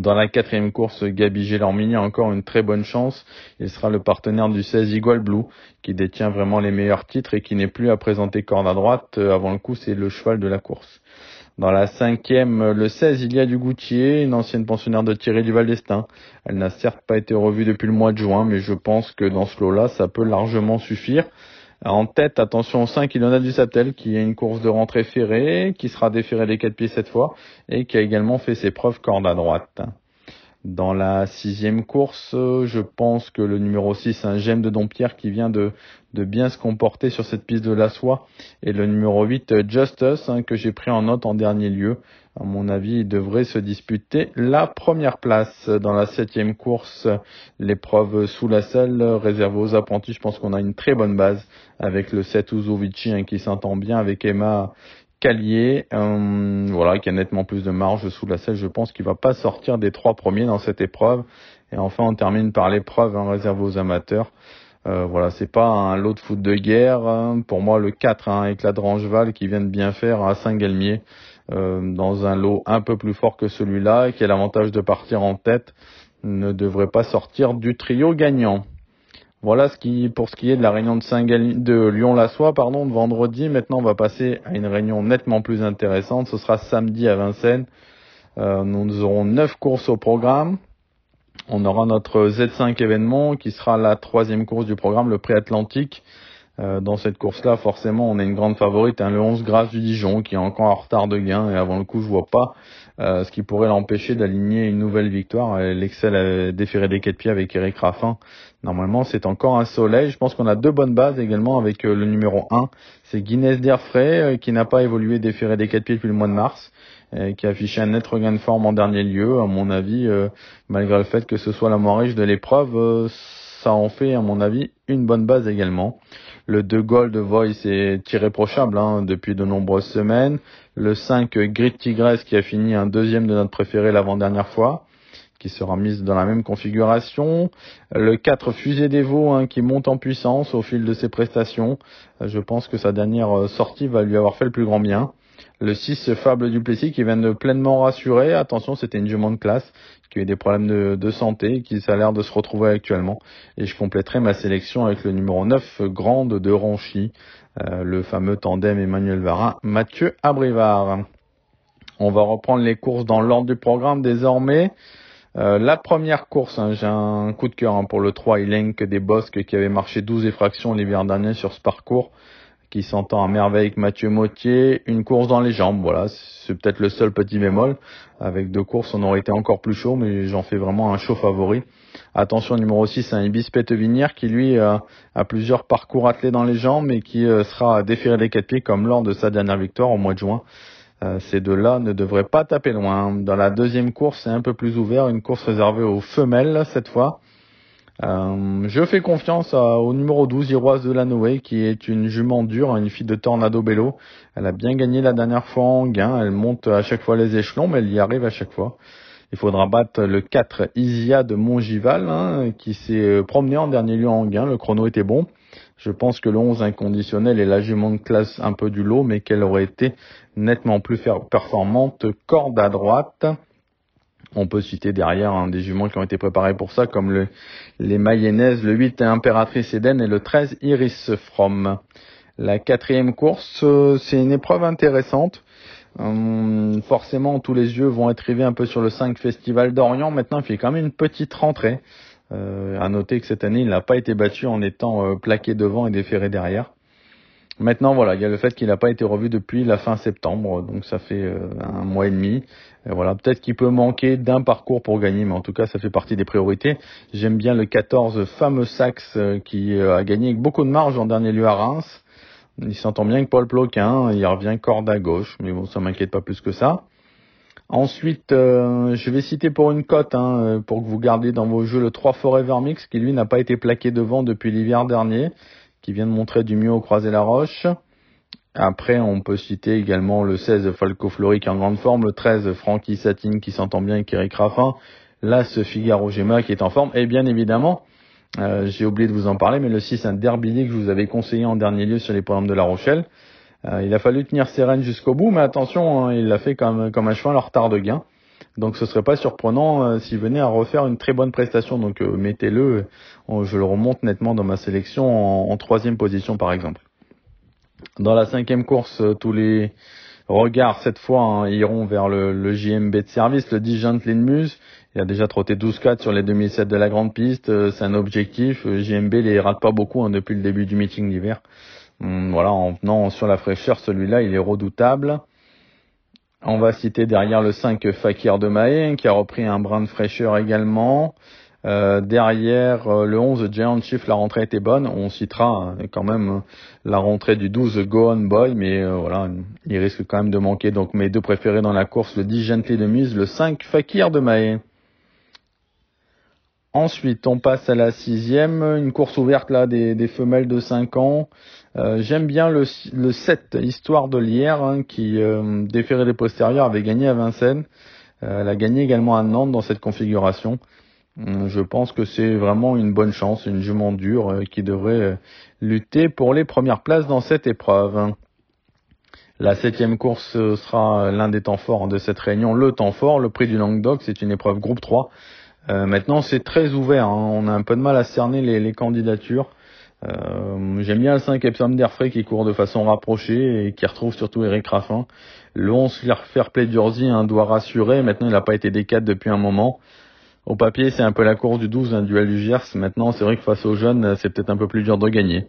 Dans la quatrième course, Gabi Gélormini a encore une très bonne chance. Il sera le partenaire du 16 Igual Blue, qui détient vraiment les meilleurs titres et qui n'est plus à présenter corde à droite. Euh, avant le coup, c'est le cheval de la course. Dans la cinquième, le 16, il y a du Goutier, une ancienne pensionnaire de Thierry du Val d'Estaing. Elle n'a certes pas été revue depuis le mois de juin, mais je pense que dans ce lot-là, ça peut largement suffire. En tête, attention au 5, il en a du Satel, qui a une course de rentrée ferrée, qui sera déféré des quatre pieds cette fois, et qui a également fait ses preuves corde à droite. Dans la sixième course, je pense que le numéro 6, un Gemme de Dompierre qui vient de, de bien se comporter sur cette piste de la soie, et le numéro 8, Justice, hein, que j'ai pris en note en dernier lieu. À mon avis, il devrait se disputer la première place. Dans la septième course, l'épreuve sous la selle réservée aux apprentis, je pense qu'on a une très bonne base avec le 7 Uzovici hein, qui s'entend bien avec Emma Calier, euh, voilà, qui a nettement plus de marge sous la selle. Je pense qu'il va pas sortir des trois premiers dans cette épreuve. Et enfin, on termine par l'épreuve hein, réservée aux amateurs. Euh, voilà, c'est pas un lot de foot de guerre. Hein. Pour moi, le 4 hein, avec la Drangeval qui vient de bien faire à Saint-Galmier dans un lot un peu plus fort que celui-là qui a l'avantage de partir en tête ne devrait pas sortir du trio gagnant. Voilà ce qui, pour ce qui est de la réunion de, Saint de Lyon-la-Soie, pardon, de vendredi. Maintenant, on va passer à une réunion nettement plus intéressante. Ce sera samedi à Vincennes. Euh, nous aurons neuf courses au programme. On aura notre Z5 événement qui sera la troisième course du programme, le pré-atlantique. Euh, dans cette course-là, forcément, on a une grande favorite, hein, le 11 Grâce du Dijon, qui est encore en retard de gain. Et avant le coup, je vois pas euh, ce qui pourrait l'empêcher d'aligner une nouvelle victoire. L'Excel a déféré des quatre pieds avec Eric Raffin. Normalement, c'est encore un soleil. Je pense qu'on a deux bonnes bases également avec euh, le numéro 1. C'est Guinness Derfray, qui n'a pas évolué déféré des quatre pieds depuis le mois de mars. qui a affiché un net regain de forme en dernier lieu. À mon avis, malgré le fait que ce soit la moins riche de l'épreuve, ça en fait, à mon avis, une bonne base également. Le 2 Gold Voice est irréprochable hein, depuis de nombreuses semaines. Le 5 Grid Tigress qui a fini un deuxième de notre préféré l'avant-dernière fois qui sera mise dans la même configuration. Le 4 Fusée des Vaux hein, qui monte en puissance au fil de ses prestations. Je pense que sa dernière euh, sortie va lui avoir fait le plus grand bien. Le 6 Fable du Plessis qui vient de pleinement rassurer. Attention, c'était une jument de classe qui a eu des problèmes de, santé qui a l'air de se retrouver actuellement. Et je compléterai ma sélection avec le numéro 9 Grande de Ranchy, euh, le fameux tandem Emmanuel Varin, Mathieu Abrivard. On va reprendre les courses dans l'ordre du programme désormais. Euh, la première course, hein, j'ai un coup de cœur hein, pour le 3 Ilenk des Bosques qui avait marché 12 effractions l'hiver dernier sur ce parcours qui s'entend à merveille avec Mathieu Mautier, une course dans les jambes, voilà, c'est peut-être le seul petit bémol. Avec deux courses, on aurait été encore plus chaud, mais j'en fais vraiment un chaud favori. Attention, numéro 6, un Ibis Petevinière qui lui a plusieurs parcours attelés dans les jambes et qui euh, sera déféré des quatre pieds comme lors de sa dernière victoire au mois de juin. Euh, ces deux-là ne devraient pas taper loin. Dans la deuxième course, c'est un peu plus ouvert, une course réservée aux femelles cette fois. Euh, je fais confiance au numéro 12, Iroise de Lanoé, qui est une jument dure, une fille de Tornado Bello. Elle a bien gagné la dernière fois en gain. Elle monte à chaque fois les échelons, mais elle y arrive à chaque fois. Il faudra battre le 4 Isia de Montgival, hein, qui s'est promené en dernier lieu en gain. Le chrono était bon. Je pense que le 11 inconditionnel est la jument de classe un peu du lot, mais qu'elle aurait été nettement plus performante. Corde à droite. On peut citer derrière hein, des juments qui ont été préparés pour ça, comme le, les Mayennaises, le 8 Impératrice Eden et le 13 Iris From. La quatrième course, euh, c'est une épreuve intéressante. Hum, forcément, tous les yeux vont être rivés un peu sur le 5 Festival d'Orient. Maintenant, il fait quand même une petite rentrée. Euh, à noter que cette année, il n'a pas été battu en étant euh, plaqué devant et déféré derrière. Maintenant, voilà, il y a le fait qu'il n'a pas été revu depuis la fin septembre, donc ça fait euh, un mois et demi. Voilà, peut-être qu'il peut manquer d'un parcours pour gagner, mais en tout cas, ça fait partie des priorités. J'aime bien le 14 fameux Saxe euh, qui euh, a gagné avec beaucoup de marge en dernier lieu à Reims. Il s'entend bien avec Paul Ploquin, il revient corde à gauche, mais bon, ça m'inquiète pas plus que ça. Ensuite, je vais citer pour une cote, hein, pour que vous gardiez dans vos jeux le 3 Forever Mix, qui lui n'a pas été plaqué devant depuis l'hiver dernier qui vient de montrer du mieux au croisé la roche. Après, on peut citer également le 16 Falco Flori qui est en grande forme, le 13 Frankie Satine qui s'entend bien avec Eric Raffin, là ce Figaro Gemma qui est en forme, et bien évidemment J'ai oublié de vous en parler, mais le 6, un derby que je vous avais conseillé en dernier lieu sur les programmes de La Rochelle. il a fallu tenir ses rênes jusqu'au bout, mais attention, hein, il l'a fait comme, comme un cheval en retard de gain. Donc ce serait pas surprenant s'il venait à refaire une très bonne prestation. Donc mettez-le, je le remonte nettement dans ma sélection en troisième position par exemple. Dans la cinquième course, tous les regards cette fois hein, iront vers le, JMB de service, le 10 Gentleman Muse. Il a déjà trotté 12-4 sur les 2007 de la grande piste. Euh, c'est un objectif. Euh, JMB les rate pas beaucoup hein, depuis le début du meeting d'hiver. Hum, voilà, en venant sur la fraîcheur, celui-là, il est redoutable. On va citer derrière le 5 Fakir de Mahé, qui a repris un brin de fraîcheur également. Euh, derrière euh, le 11 Giant Chief, la rentrée était bonne. On citera euh, quand même la rentrée du 12 Go Boy, mais voilà, il risque quand même de manquer. Donc mes deux préférés dans la course, le 10 Gently de Mise, le 5 Fakir de Mahé. Ensuite, on passe à la sixième, une course ouverte là des, femelles de 5 ans. J'aime bien le, le 7, Histoire de Lierre, hein, qui déféré des postérieurs avait gagné à Vincennes. elle a gagné également à Nantes dans cette configuration. Hum, je pense que c'est vraiment une bonne chance, une jument dure euh, qui devrait euh, lutter pour les premières places dans cette épreuve. La septième course sera l'un des temps forts de cette réunion, le temps fort, le prix du Languedoc, c'est une épreuve groupe 3. Euh, maintenant c'est très ouvert, hein. on a un peu de mal à cerner les, candidatures. J'aime bien le 5 Epsom d'Airfray qui court de façon rapprochée et qui retrouve surtout Eric Raffin. Le 11 Fairplay d'Urzy hein, doit rassurer, maintenant il n'a pas été décade depuis un moment. Au papier, c'est un peu la course du 12, un duel du Gers. Maintenant, c'est vrai que face aux jeunes, c'est peut-être un peu plus dur de gagner.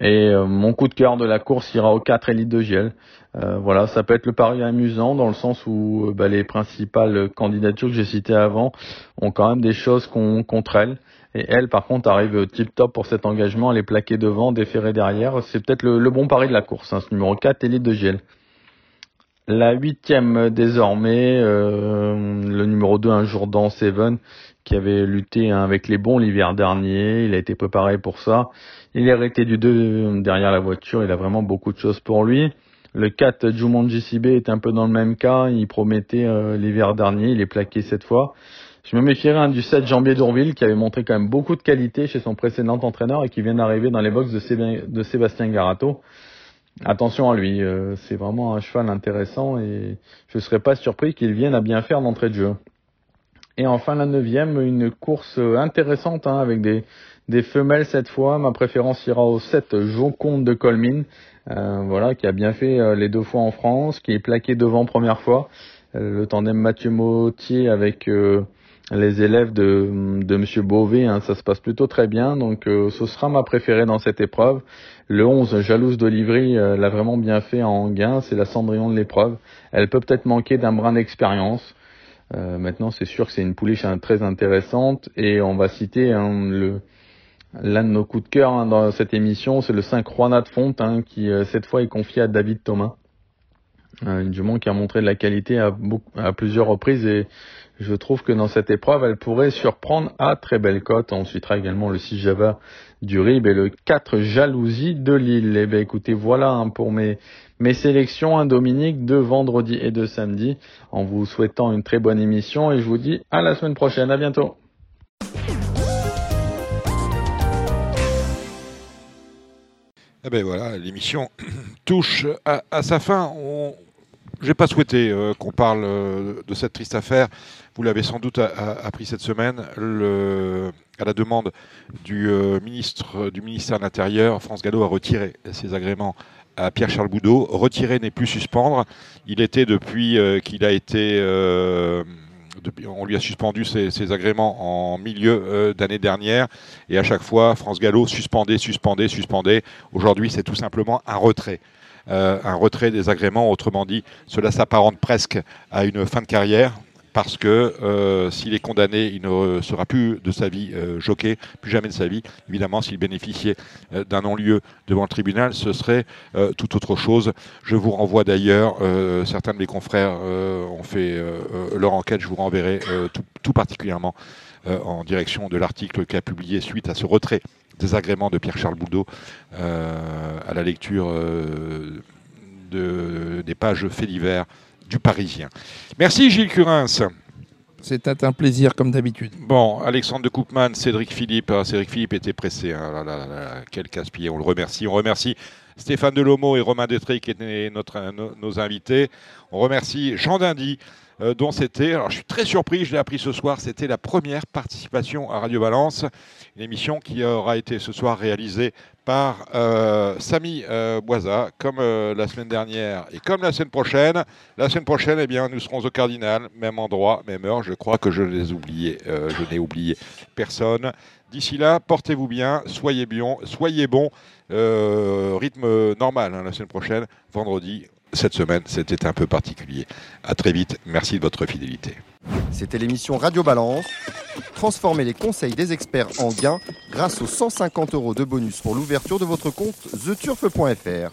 Et euh, mon coup de cœur de la course ira aux 4 élites de Giel. Euh, voilà, ça peut être le pari amusant dans le sens où euh, bah, les principales candidatures que j'ai citées avant ont quand même des choses contre elles. Et elle, par contre, arrive tip top pour cet engagement. Elle est plaquée devant, déférée derrière. C'est peut-être le, bon pari de la course. Hein, ce numéro 4, élite de Giel. La huitième désormais, euh, le numéro 2, un Jourdan Seven, qui avait lutté hein, avec les bons l'hiver dernier. Il a été préparé pour ça. Il est arrêté du 2 derrière la voiture. Il a vraiment beaucoup de choses pour lui. Le 4, Jumanji CB est un peu dans le même cas. Il promettait euh, l'hiver dernier. Il est plaqué cette fois. Je me méfierais hein, du 7 Jambier d'Ourville qui avait montré quand même beaucoup de qualité chez son précédent entraîneur et qui vient d'arriver dans les box de, Sébastien Garato attention à lui. Euh, c'est vraiment un cheval intéressant et je ne serais pas surpris qu'il vienne à bien faire l'entrée de jeu. Et enfin la neuvième, une course intéressante hein, avec des, femelles cette fois. Ma préférence ira au 7 Joconde de Colmine, euh, voilà, qui a bien fait euh, les deux fois en France, qui est plaqué devant première fois. le tandem Mathieu Mautier avec les élèves de, de Monsieur Beauvais, hein, ça se passe plutôt très bien, donc ce sera ma préférée dans cette épreuve. Le 11, Jalouse d'Olivry, euh, l'a vraiment bien fait en gain, c'est la Cendrillon de l'épreuve. Elle peut peut-être manquer d'un brin d'expérience. Euh, maintenant, c'est sûr que c'est une pouliche très intéressante et on va citer hein, le l'un de nos coups de cœur hein, dans cette émission, c'est le 5 Juana de Fonte hein, qui euh, cette fois est confié à David Thomas. une jument qui a montré de la qualité à, à plusieurs reprises et je trouve que dans cette épreuve, elle pourrait surprendre à très belle cote. On citera également le 6 Java du RIB et le 4 Jalousie de Lille. Eh bien écoutez, voilà hein, pour mes, mes sélections, hein, Dominique, de vendredi et de samedi, en vous souhaitant une très bonne émission et je vous dis à la semaine prochaine. À bientôt. Eh ben voilà, l'émission touche à, sa fin. N'ai pas souhaité euh, qu'on parle euh, de cette triste affaire. Vous l'avez sans doute appris cette semaine. à la demande du euh, ministre du ministère de l'Intérieur, France Gallo a retiré ses agréments à Pierre-Charles Boudot. Retirer n'est plus suspendre. Il était depuis qu'il a été on lui a suspendu ses, agréments en milieu d'année dernière. Et à chaque fois, France Gallo suspendait, suspendait, suspendait. Aujourd'hui, c'est tout simplement un retrait. Euh, un retrait des agréments. Autrement dit, cela s'apparente presque à une fin de carrière parce que euh, s'il est condamné, il ne sera plus de sa vie euh, plus jamais de sa vie. Évidemment, s'il bénéficiait d'un non-lieu devant le tribunal, ce serait tout autre chose. Je vous renvoie d'ailleurs, certains de mes confrères ont fait leur enquête, je vous renverrai tout, particulièrement en direction de l'article qu'a publié suite à ce retrait désagrément de Pierre-Charles Boudot euh, à la lecture euh, de, des pages faits divers du Parisien. Merci Gilles Curins. C'était un plaisir comme d'habitude. Bon, Alexandre de Koopman, Cédric Philippe. Hein, Cédric Philippe était pressé. Hein. quel casse-pied. On le remercie. On remercie Stéphane Delomo et Romain Détré qui étaient notre, nos invités. On remercie Jean Dindy. Euh, dont c'était, alors je suis très surpris, je l'ai appris ce soir, c'était la première participation à Radio Balance, une émission qui aura été ce soir réalisée par euh, Samy euh, Boisa, comme la semaine dernière et comme la semaine prochaine. La semaine prochaine, eh bien, nous serons au Cardinal, même endroit, même heure. Je crois que je oublié, je n'ai oublié personne. D'ici là, portez-vous bien, soyez bien, soyez bons. rythme normal hein, la semaine prochaine, vendredi cette semaine, c'était un peu particulier. À très vite. Merci de votre fidélité. C'était l'émission Radio Balance. Transformez les conseils des experts en gains grâce aux 150 euros de bonus pour l'ouverture de votre compte theturf.fr.